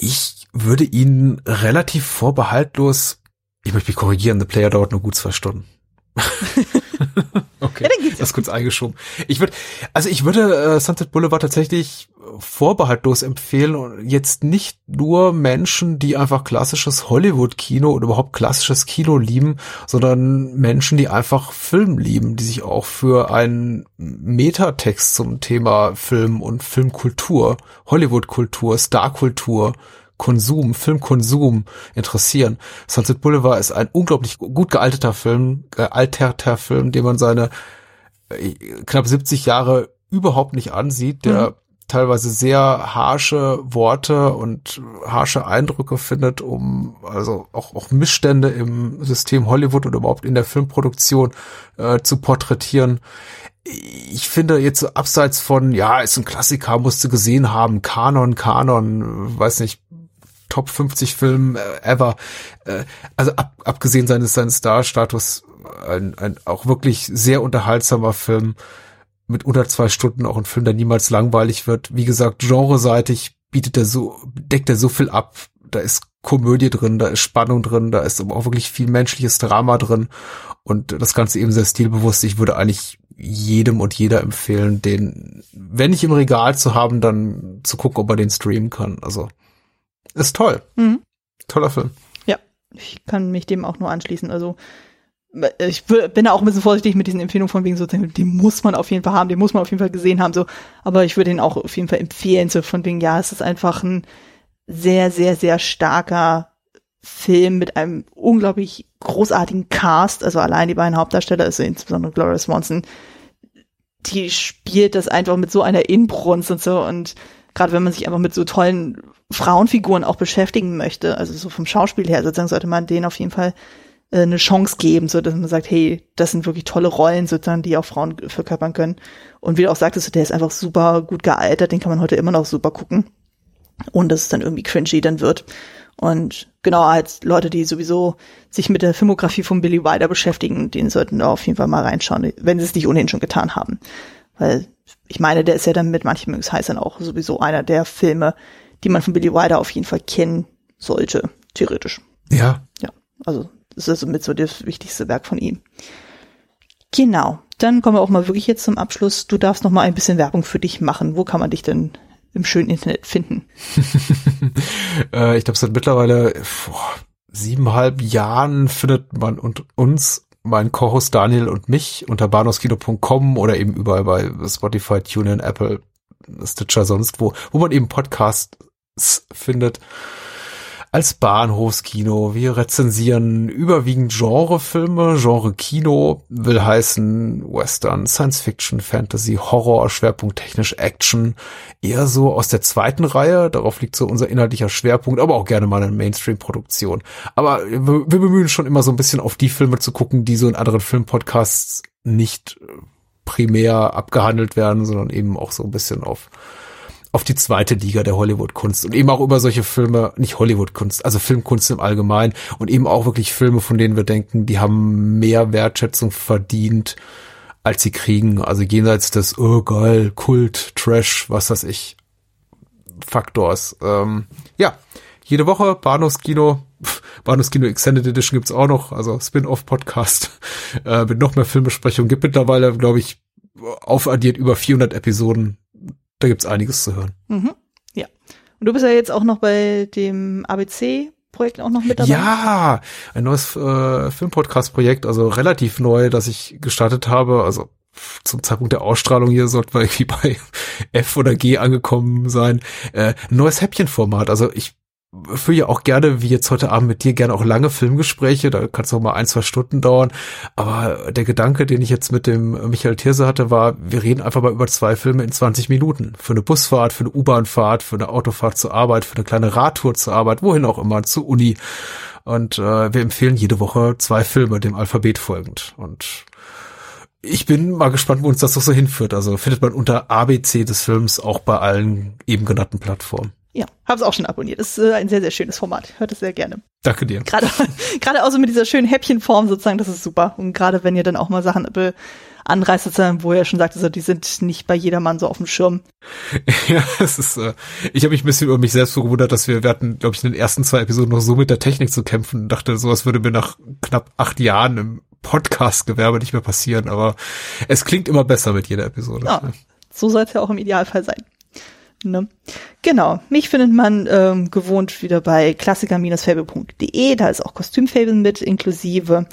Ich würde ihn relativ vorbehaltlos, ich möchte mich korrigieren, The Player dauert nur gut zwei Stunden. *laughs* okay, ja, das ist kurz eingeschoben. Ich würde, also ich würde äh, Sunset Boulevard tatsächlich vorbehaltlos empfehlen und jetzt nicht nur Menschen, die einfach klassisches Hollywood-Kino oder überhaupt klassisches Kino lieben, sondern Menschen, die einfach Film lieben, die sich auch für einen Metatext zum Thema Film und Filmkultur, Hollywood-Kultur, Starkultur Konsum, Filmkonsum interessieren. Sunset Boulevard ist ein unglaublich gut gealterter Film, gealterter Film, den man seine äh, knapp 70 Jahre überhaupt nicht ansieht, der mhm. teilweise sehr harsche Worte und harsche Eindrücke findet, um also auch, auch Missstände im System Hollywood oder überhaupt in der Filmproduktion äh, zu porträtieren ich finde jetzt so abseits von, ja, ist ein Klassiker, musste gesehen haben, Kanon, Kanon, weiß nicht, Top 50 Film äh, ever. Äh, also ab, abgesehen seines, seines Star-Status ein, ein auch wirklich sehr unterhaltsamer Film mit unter zwei Stunden auch ein Film, der niemals langweilig wird. Wie gesagt, genreseitig bietet er so, deckt er so viel ab. Da ist Komödie drin, da ist Spannung drin, da ist aber auch wirklich viel menschliches Drama drin und das Ganze eben sehr stilbewusst. Ich würde eigentlich jedem und jeder empfehlen, den, wenn nicht im Regal zu haben, dann zu gucken, ob er den streamen kann. Also ist toll. Mhm. Toller Film. Ja, ich kann mich dem auch nur anschließen. Also ich bin da auch ein bisschen vorsichtig mit diesen Empfehlungen von wegen so, den muss man auf jeden Fall haben, den muss man auf jeden Fall gesehen haben, so. Aber ich würde ihn auch auf jeden Fall empfehlen, so von wegen, ja, es ist einfach ein sehr, sehr, sehr starker Film mit einem unglaublich großartigen Cast, also allein die beiden Hauptdarsteller, also insbesondere Gloria Swanson, die spielt das einfach mit so einer Inbrunst und so und gerade wenn man sich einfach mit so tollen Frauenfiguren auch beschäftigen möchte, also so vom Schauspiel her, sozusagen sollte man denen auf jeden Fall äh, eine Chance geben, so dass man sagt, hey, das sind wirklich tolle Rollen sozusagen, die auch Frauen verkörpern können. Und wie du auch sagtest, der ist einfach super gut gealtert, den kann man heute immer noch super gucken. Und dass es dann irgendwie cringy dann wird. Und genau, als Leute, die sowieso sich mit der Filmografie von Billy Wilder beschäftigen, denen sollten da auf jeden Fall mal reinschauen, wenn sie es nicht ohnehin schon getan haben. Weil ich meine, der ist ja dann mit manchen dann auch sowieso einer der Filme, die man von Billy Wilder auf jeden Fall kennen sollte, theoretisch. Ja. Ja, also das ist mit so das wichtigste Werk von ihm. Genau. Dann kommen wir auch mal wirklich jetzt zum Abschluss. Du darfst noch mal ein bisschen Werbung für dich machen. Wo kann man dich denn im schönen Internet finden? *laughs* äh, ich glaube, seit mittlerweile boah, siebeneinhalb Jahren findet man und uns mein Co-Host Daniel und mich unter bahnhofskino.com oder eben überall bei Spotify, TuneIn, Apple, Stitcher, sonst wo, wo man eben Podcasts findet als Bahnhofskino. Wir rezensieren überwiegend Genrefilme. Genre Kino will heißen Western, Science Fiction, Fantasy, Horror, schwerpunkttechnisch Action. Eher so aus der zweiten Reihe. Darauf liegt so unser inhaltlicher Schwerpunkt, aber auch gerne mal eine Mainstream-Produktion. Aber wir bemühen schon immer so ein bisschen auf die Filme zu gucken, die so in anderen Filmpodcasts nicht primär abgehandelt werden, sondern eben auch so ein bisschen auf auf die zweite Liga der Hollywood-Kunst und eben auch über solche Filme, nicht Hollywood-Kunst, also Filmkunst im Allgemeinen und eben auch wirklich Filme, von denen wir denken, die haben mehr Wertschätzung verdient, als sie kriegen. Also jenseits des, oh geil, Kult, Trash, was weiß ich, Faktors. Ähm, ja, jede Woche Bahnhofskino, Bahnhofskino Extended Edition gibt's auch noch, also Spin-off-Podcast äh, mit noch mehr Filmbesprechungen. Gibt mittlerweile, glaube ich, aufaddiert über 400 Episoden da gibt's einiges zu hören. Mhm. Ja. Und du bist ja jetzt auch noch bei dem ABC Projekt auch noch mit dabei? Ja, ein neues äh, Filmpodcast-Projekt, also relativ neu, das ich gestartet habe. Also zum Zeitpunkt der Ausstrahlung hier sollten wir irgendwie *laughs* bei F oder G angekommen sein. Äh, neues Häppchenformat. Also ich führe ja auch gerne, wie jetzt heute Abend mit dir, gerne auch lange Filmgespräche. Da kann es auch mal ein, zwei Stunden dauern. Aber der Gedanke, den ich jetzt mit dem Michael Thierse hatte, war, wir reden einfach mal über zwei Filme in 20 Minuten. Für eine Busfahrt, für eine U-Bahnfahrt, für eine Autofahrt zur Arbeit, für eine kleine Radtour zur Arbeit, wohin auch immer, zur Uni. Und äh, wir empfehlen jede Woche zwei Filme, dem Alphabet folgend. Und ich bin mal gespannt, wo uns das doch so hinführt. Also findet man unter ABC des Films auch bei allen eben genannten Plattformen. Ja, hab's auch schon abonniert. Das ist äh, ein sehr, sehr schönes Format. Hört es sehr gerne. Danke dir. Gerade, *laughs* gerade auch so mit dieser schönen Häppchenform sozusagen, das ist super. Und gerade wenn ihr dann auch mal Sachen anreißt, sozusagen, wo er schon sagte, so, die sind nicht bei jedermann so auf dem Schirm. *laughs* Ja, es ist, äh, ich habe mich ein bisschen über mich selbst so gewundert, dass wir, wir hatten, glaube ich, in den ersten zwei Episoden noch so mit der Technik zu kämpfen und dachte, sowas würde mir nach knapp acht Jahren im Podcast-Gewerbe nicht mehr passieren, aber es klingt immer besser mit jeder Episode. Ja, so soll es ja auch im Idealfall sein. Ne? Genau, mich findet man ähm, gewohnt wieder bei klassiker-fable.de, da ist auch Kostümfable mit inklusive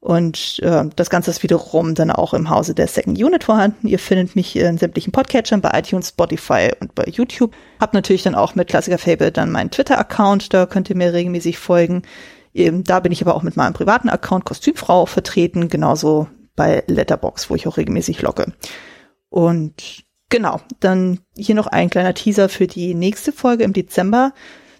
und äh, das Ganze ist wiederum dann auch im Hause der Second Unit vorhanden. Ihr findet mich in sämtlichen Podcatchern bei iTunes, Spotify und bei YouTube. Hab natürlich dann auch mit Klassiker Fable dann meinen Twitter-Account, da könnt ihr mir regelmäßig folgen. Eben, da bin ich aber auch mit meinem privaten Account Kostümfrau vertreten, genauso bei Letterbox, wo ich auch regelmäßig logge. Und Genau, dann hier noch ein kleiner Teaser für die nächste Folge im Dezember.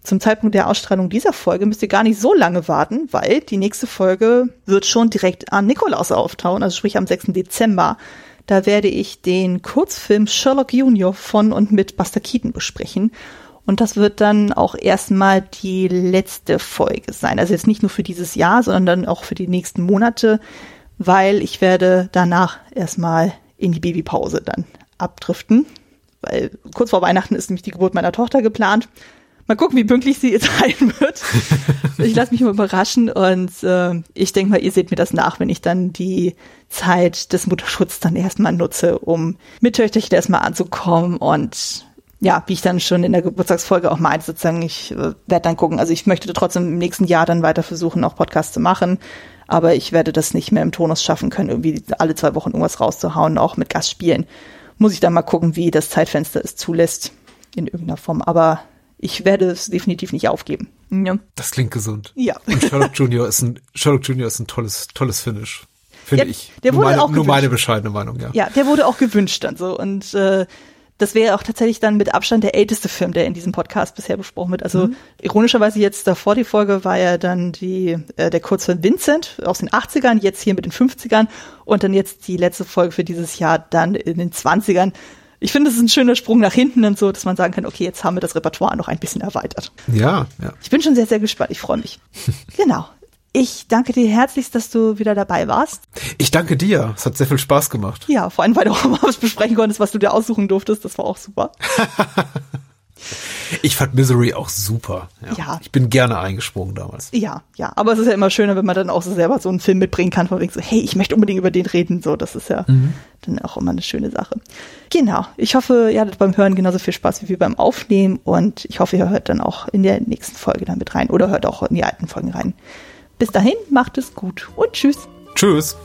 Zum Zeitpunkt der Ausstrahlung dieser Folge müsst ihr gar nicht so lange warten, weil die nächste Folge wird schon direkt an Nikolaus auftauen, also sprich am 6. Dezember. Da werde ich den Kurzfilm Sherlock Junior von und mit Buster Keaton besprechen. Und das wird dann auch erstmal die letzte Folge sein. Also jetzt nicht nur für dieses Jahr, sondern dann auch für die nächsten Monate, weil ich werde danach erstmal in die Babypause dann abdriften, weil kurz vor Weihnachten ist nämlich die Geburt meiner Tochter geplant. Mal gucken, wie pünktlich sie *laughs* sein wird. ich lasse mich mal überraschen und äh, ich denke mal, ihr seht mir das nach, wenn ich dann die Zeit des Mutterschutzes dann erstmal nutze, um mit Töchterchen erstmal anzukommen und ja, wie ich dann schon in der Geburtstagsfolge auch meinte, sozusagen, ich äh, werde dann gucken. Also ich möchte trotzdem im nächsten Jahr dann weiter versuchen, auch Podcasts zu machen. Aber ich werde das nicht mehr im Tonus schaffen können, irgendwie alle zwei Wochen irgendwas rauszuhauen, auch mit Gastspielen muss ich dann mal gucken, wie das Zeitfenster es zulässt in irgendeiner Form. Aber ich werde es definitiv nicht aufgeben. Ja. Das klingt gesund. Ja. Und Sherlock Junior ist ein Sherlock Junior ist ein tolles tolles Finish. Finde ja, ich. Der wurde meine, auch nur meine bescheidene Meinung, ja. Ja, der wurde auch gewünscht dann so und äh, das wäre auch tatsächlich dann mit Abstand der älteste Film, der in diesem Podcast bisher besprochen wird. Also mhm. ironischerweise jetzt davor die Folge war ja dann die äh, der Kurzfilm Vincent aus den 80ern, jetzt hier mit den 50ern und dann jetzt die letzte Folge für dieses Jahr dann in den 20ern. Ich finde, es ist ein schöner Sprung nach hinten und so, dass man sagen kann, okay, jetzt haben wir das Repertoire noch ein bisschen erweitert. Ja, ja. Ich bin schon sehr, sehr gespannt. Ich freue mich. *laughs* genau. Ich danke dir herzlichst, dass du wieder dabei warst. Ich danke dir. Es hat sehr viel Spaß gemacht. Ja, vor allem, weil du *laughs* auch mal was besprechen konntest, was du dir aussuchen durftest. Das war auch super. *laughs* Ich fand Misery auch super. Ja. Ja. Ich bin gerne eingesprungen damals. Ja, ja, aber es ist ja immer schöner, wenn man dann auch so selber so einen Film mitbringen kann, von wegen so, hey, ich möchte unbedingt über den reden, so, das ist ja dann auch immer eine schöne Sache. Genau, ich hoffe, ihr hattet beim Hören genauso viel Spaß wie wir beim Aufnehmen und ich hoffe, ihr hört dann auch in der nächsten Folge dann mit rein oder hört auch in die alten Folgen rein. Bis dahin, macht es gut und tschüss. Tschüss.